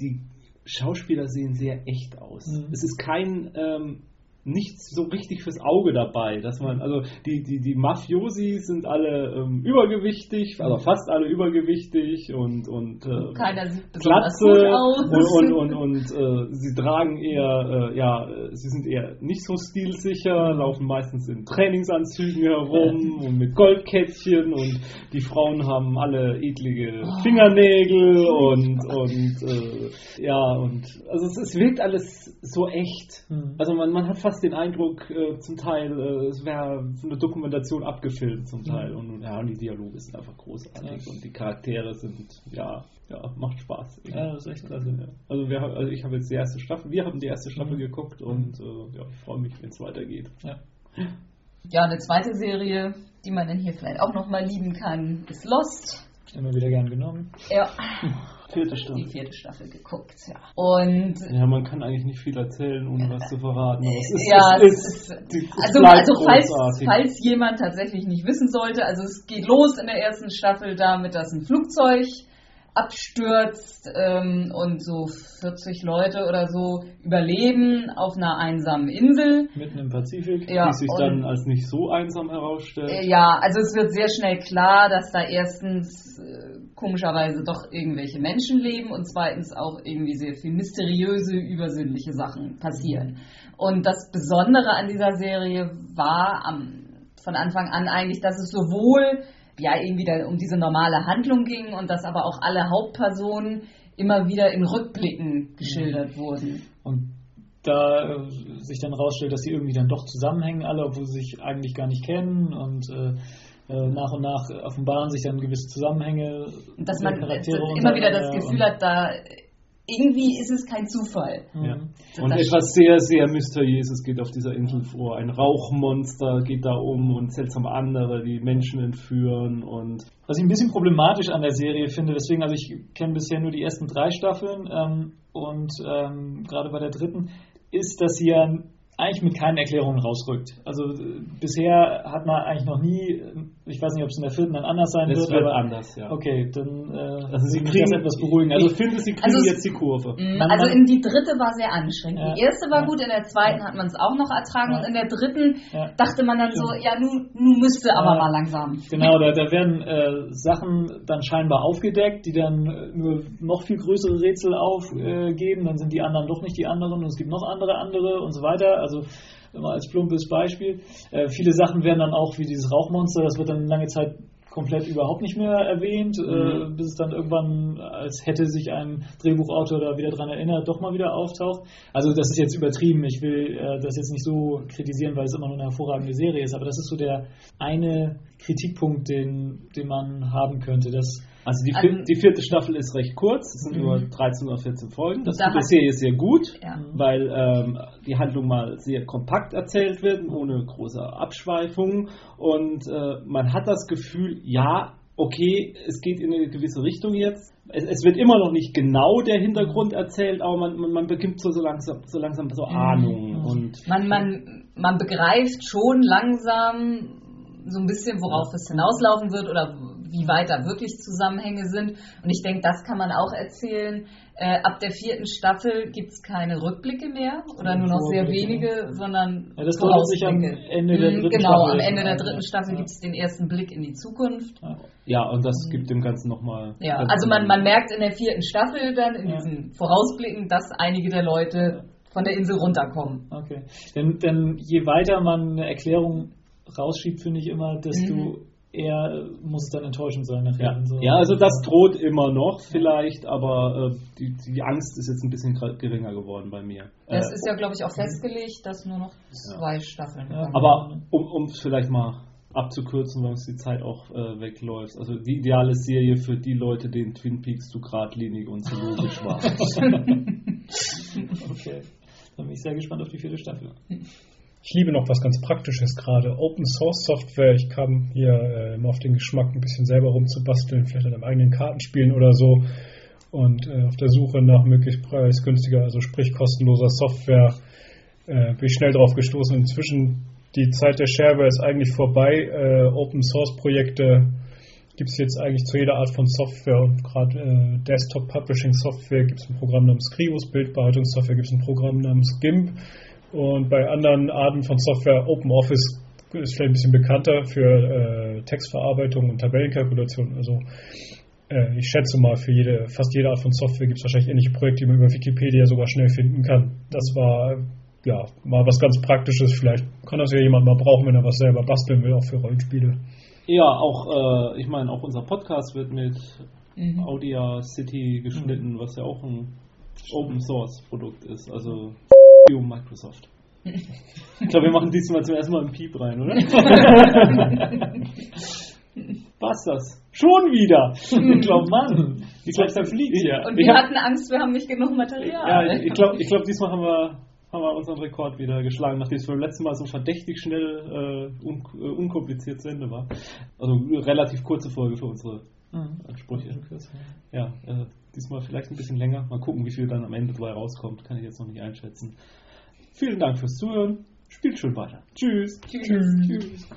die Schauspieler sehen sehr echt aus. Mhm. Es ist kein ähm, nichts so richtig fürs Auge dabei, dass man, also die, die, die Mafiosi sind alle ähm, übergewichtig, also fast alle übergewichtig und, und äh, Keiner sieht aus. und, und, und, und äh, sie tragen eher, äh, ja, sie sind eher nicht so stilsicher, laufen meistens in Trainingsanzügen herum und mit Goldkettchen und die Frauen haben alle edlige Oh. Fingernägel und, und äh, ja, und also es, es wirkt alles so echt. Mhm. Also man, man hat fast den Eindruck, äh, zum Teil, äh, es wäre so eine Dokumentation abgefilmt zum Teil. Und, ja, und die Dialoge sind einfach großartig Ja. und die Charaktere sind, ja, ja, macht Spaß. Ja, das ist echt klasse. Ja. Also, wir, also ich habe jetzt die erste Staffel, wir haben die erste Staffel Mhm. geguckt und äh, ja, ich freue mich, wenn es weitergeht. Ja. Ja, eine zweite Serie, die man dann hier vielleicht auch nochmal lieben kann, ist Lost. Immer wieder gern genommen. Ja, Vierte die Staffel. vierte Staffel geguckt, ja. Und Ja, man kann eigentlich nicht viel erzählen, ohne was zu verraten. Ist, ja, es es ist, ist, die- es also, bleibt also falls, falls jemand tatsächlich nicht wissen sollte, also es geht los in der ersten Staffel damit, dass ein Flugzeug abstürzt ähm, und so 40 Leute oder so überleben auf einer einsamen Insel. Mitten im Pazifik. Ja, die sich dann als nicht so einsam herausstellt. Ja, also es wird sehr schnell klar, dass da erstens äh, komischerweise doch irgendwelche Menschen leben und zweitens auch irgendwie sehr viel mysteriöse, übersinnliche Sachen passieren. Und das Besondere an dieser Serie war am, von Anfang an eigentlich, dass es sowohl ja irgendwie da um diese normale Handlung ging und dass aber auch alle Hauptpersonen immer wieder in Rückblicken geschildert wurden. Und da äh, sich dann rausstellt, dass sie irgendwie dann doch zusammenhängen alle, obwohl sie sich eigentlich gar nicht kennen und äh, nach und nach offenbaren sich dann gewisse Zusammenhänge. Und dass man Charaktere immer wieder das Gefühl hat, da irgendwie ist es kein Zufall. Ja. Und etwas sehr, sehr Mysteriöses geht auf dieser Insel vor. Ein Rauchmonster geht da um und seltsame andere, die Menschen entführen und Was ich ein bisschen problematisch an der Serie finde, deswegen, also ich kenne bisher nur die ersten drei Staffeln ähm, und ähm, gerade bei der dritten, ist, dass sie ja eigentlich mit keinen Erklärungen rausrückt. Also äh, bisher hat man eigentlich noch nie, äh, ich weiß nicht, ob es in der vierten dann anders sein es wird, wird aber anders, ja. okay, dann äh, Also sie kriegen das etwas beruhigen. Also ich finde, sie kriegen Also jetzt die Kurve. Man- Also in die dritte war sehr anstrengend. Ja. Die erste war Ja. gut, in der zweiten hat man es auch noch ertragen Ja. und in der dritten Ja. dachte man dann so, ja, nun, nun müsste aber Ja. mal langsam. Genau, da, da werden äh, Sachen dann scheinbar aufgedeckt, die dann äh, nur noch viel größere Rätsel aufgeben. Äh, dann sind die anderen doch nicht die anderen und es gibt noch andere andere und so weiter. Also immer als plumpes Beispiel. Äh, viele Sachen werden dann auch wie dieses Rauchmonster, das wird dann lange Zeit komplett überhaupt nicht mehr erwähnt, äh, bis es dann irgendwann, als hätte sich ein Drehbuchautor da wieder dran erinnert, doch mal wieder auftaucht. Also das ist jetzt übertrieben. Ich will äh, das jetzt nicht so kritisieren, weil es immer nur eine hervorragende Serie ist, aber das ist so der eine Kritikpunkt, den, den man haben könnte. Dass, Also die, Also- die vierte Staffel ist recht kurz, es sind Mhm. nur 13 oder 14 Folgen. Das Da tut der Serie sehr gut, Ja. weil ähm, die Handlung mal sehr kompakt erzählt wird, ohne große Abschweifungen. Und äh, man hat das Gefühl, ja, okay, es geht in eine gewisse Richtung jetzt. Es, es wird immer noch nicht genau der Hintergrund erzählt, aber man, man, man beginnt so, so langsam so langsam so Ahnungen. Und Man, man, man begreift schon langsam so ein bisschen, worauf es hinauslaufen wird oder wie weit da wirklich Zusammenhänge sind. Und ich denke, das kann man auch erzählen. Äh, ab der vierten Staffel gibt es keine Rückblicke mehr oder nur noch sehr wenige, sondern Ja, das sich am Vorausblicke. Ende der Mhm, dritten genau, Staffel am Ende der dritten Staffel Ja. gibt es den ersten Blick in die Zukunft. ja, und das gibt dem Ganzen nochmal. Ja, also man, man merkt in der vierten Staffel dann, in Ja. diesen Vorausblicken, dass einige der Leute von der Insel runterkommen. Okay. Denn, denn je weiter man eine Erklärung rausschiebt, finde ich immer, desto Mhm. Äh, muss es dann enttäuschend sein nachher. Ja. So. ja, also das droht immer noch vielleicht, aber äh, die, die Angst ist jetzt ein bisschen geringer geworden bei mir. Das Äh, ist ja, glaube ich, auch festgelegt, dass nur noch zwei Staffeln Ja. aber um um es vielleicht mal abzukürzen, weil uns die Zeit auch äh, wegläuft. Also die ideale Serie für die Leute, denen Twin Peaks zu geradlinig und zu logisch war. Okay. Dann bin ich sehr gespannt auf die vierte Staffel. Ich liebe noch was ganz Praktisches gerade. Open Source Software. Ich kam hier äh, immer auf den Geschmack, ein bisschen selber rumzubasteln, vielleicht an einem eigenen Kartenspielen oder so. Und äh, auf der Suche nach möglichst preisgünstiger, also sprich kostenloser Software, äh, bin ich schnell drauf gestoßen. Inzwischen die Zeit der Shareware ist eigentlich vorbei. Äh, Open Source Projekte gibt es jetzt eigentlich zu jeder Art von Software und gerade äh, Desktop-Publishing-Software gibt es ein Programm namens Scribus, Bildbearbeitungssoftware gibt es ein Programm namens GIMP und bei anderen Arten von Software, OpenOffice ist vielleicht ein bisschen bekannter für äh, Textverarbeitung und Tabellenkalkulation. Also äh, ich schätze mal, für jede, fast jede Art von Software gibt es wahrscheinlich ähnliche Projekte, die man über Wikipedia sogar schnell finden kann. Das war ja mal was ganz Praktisches. Vielleicht kann das ja jemand mal brauchen, wenn er was selber basteln will, auch für Rollenspiele. Ja, auch, äh, ich meine, auch unser Podcast wird mit mhm. Audia City geschnitten, mhm. was ja auch ein Open Source Produkt ist. Also Microsoft. Ich glaube, wir machen diesmal zum ersten Mal einen Piep rein, oder? Was das? Schon wieder! Ich glaube, Mann, ich glaube, da fliegt ja. Und wir hatten Angst, wir haben nicht genug Material. Ja, ich glaube, ich glaub, diesmal haben wir, haben wir unseren Rekord wieder geschlagen, nachdem es beim letzten Mal so verdächtig schnell äh, un äh, unkompliziert zu Ende war. Also relativ kurze Folge für unsere mhm. Ansprüche. Ja, äh, diesmal vielleicht ein bisschen länger. Mal gucken, wie viel dann am Ende dabei rauskommt. Kann ich jetzt noch nicht einschätzen. Vielen Dank fürs Zuhören. Spielt schön weiter. Tschüss. Tschüss. Tschüss.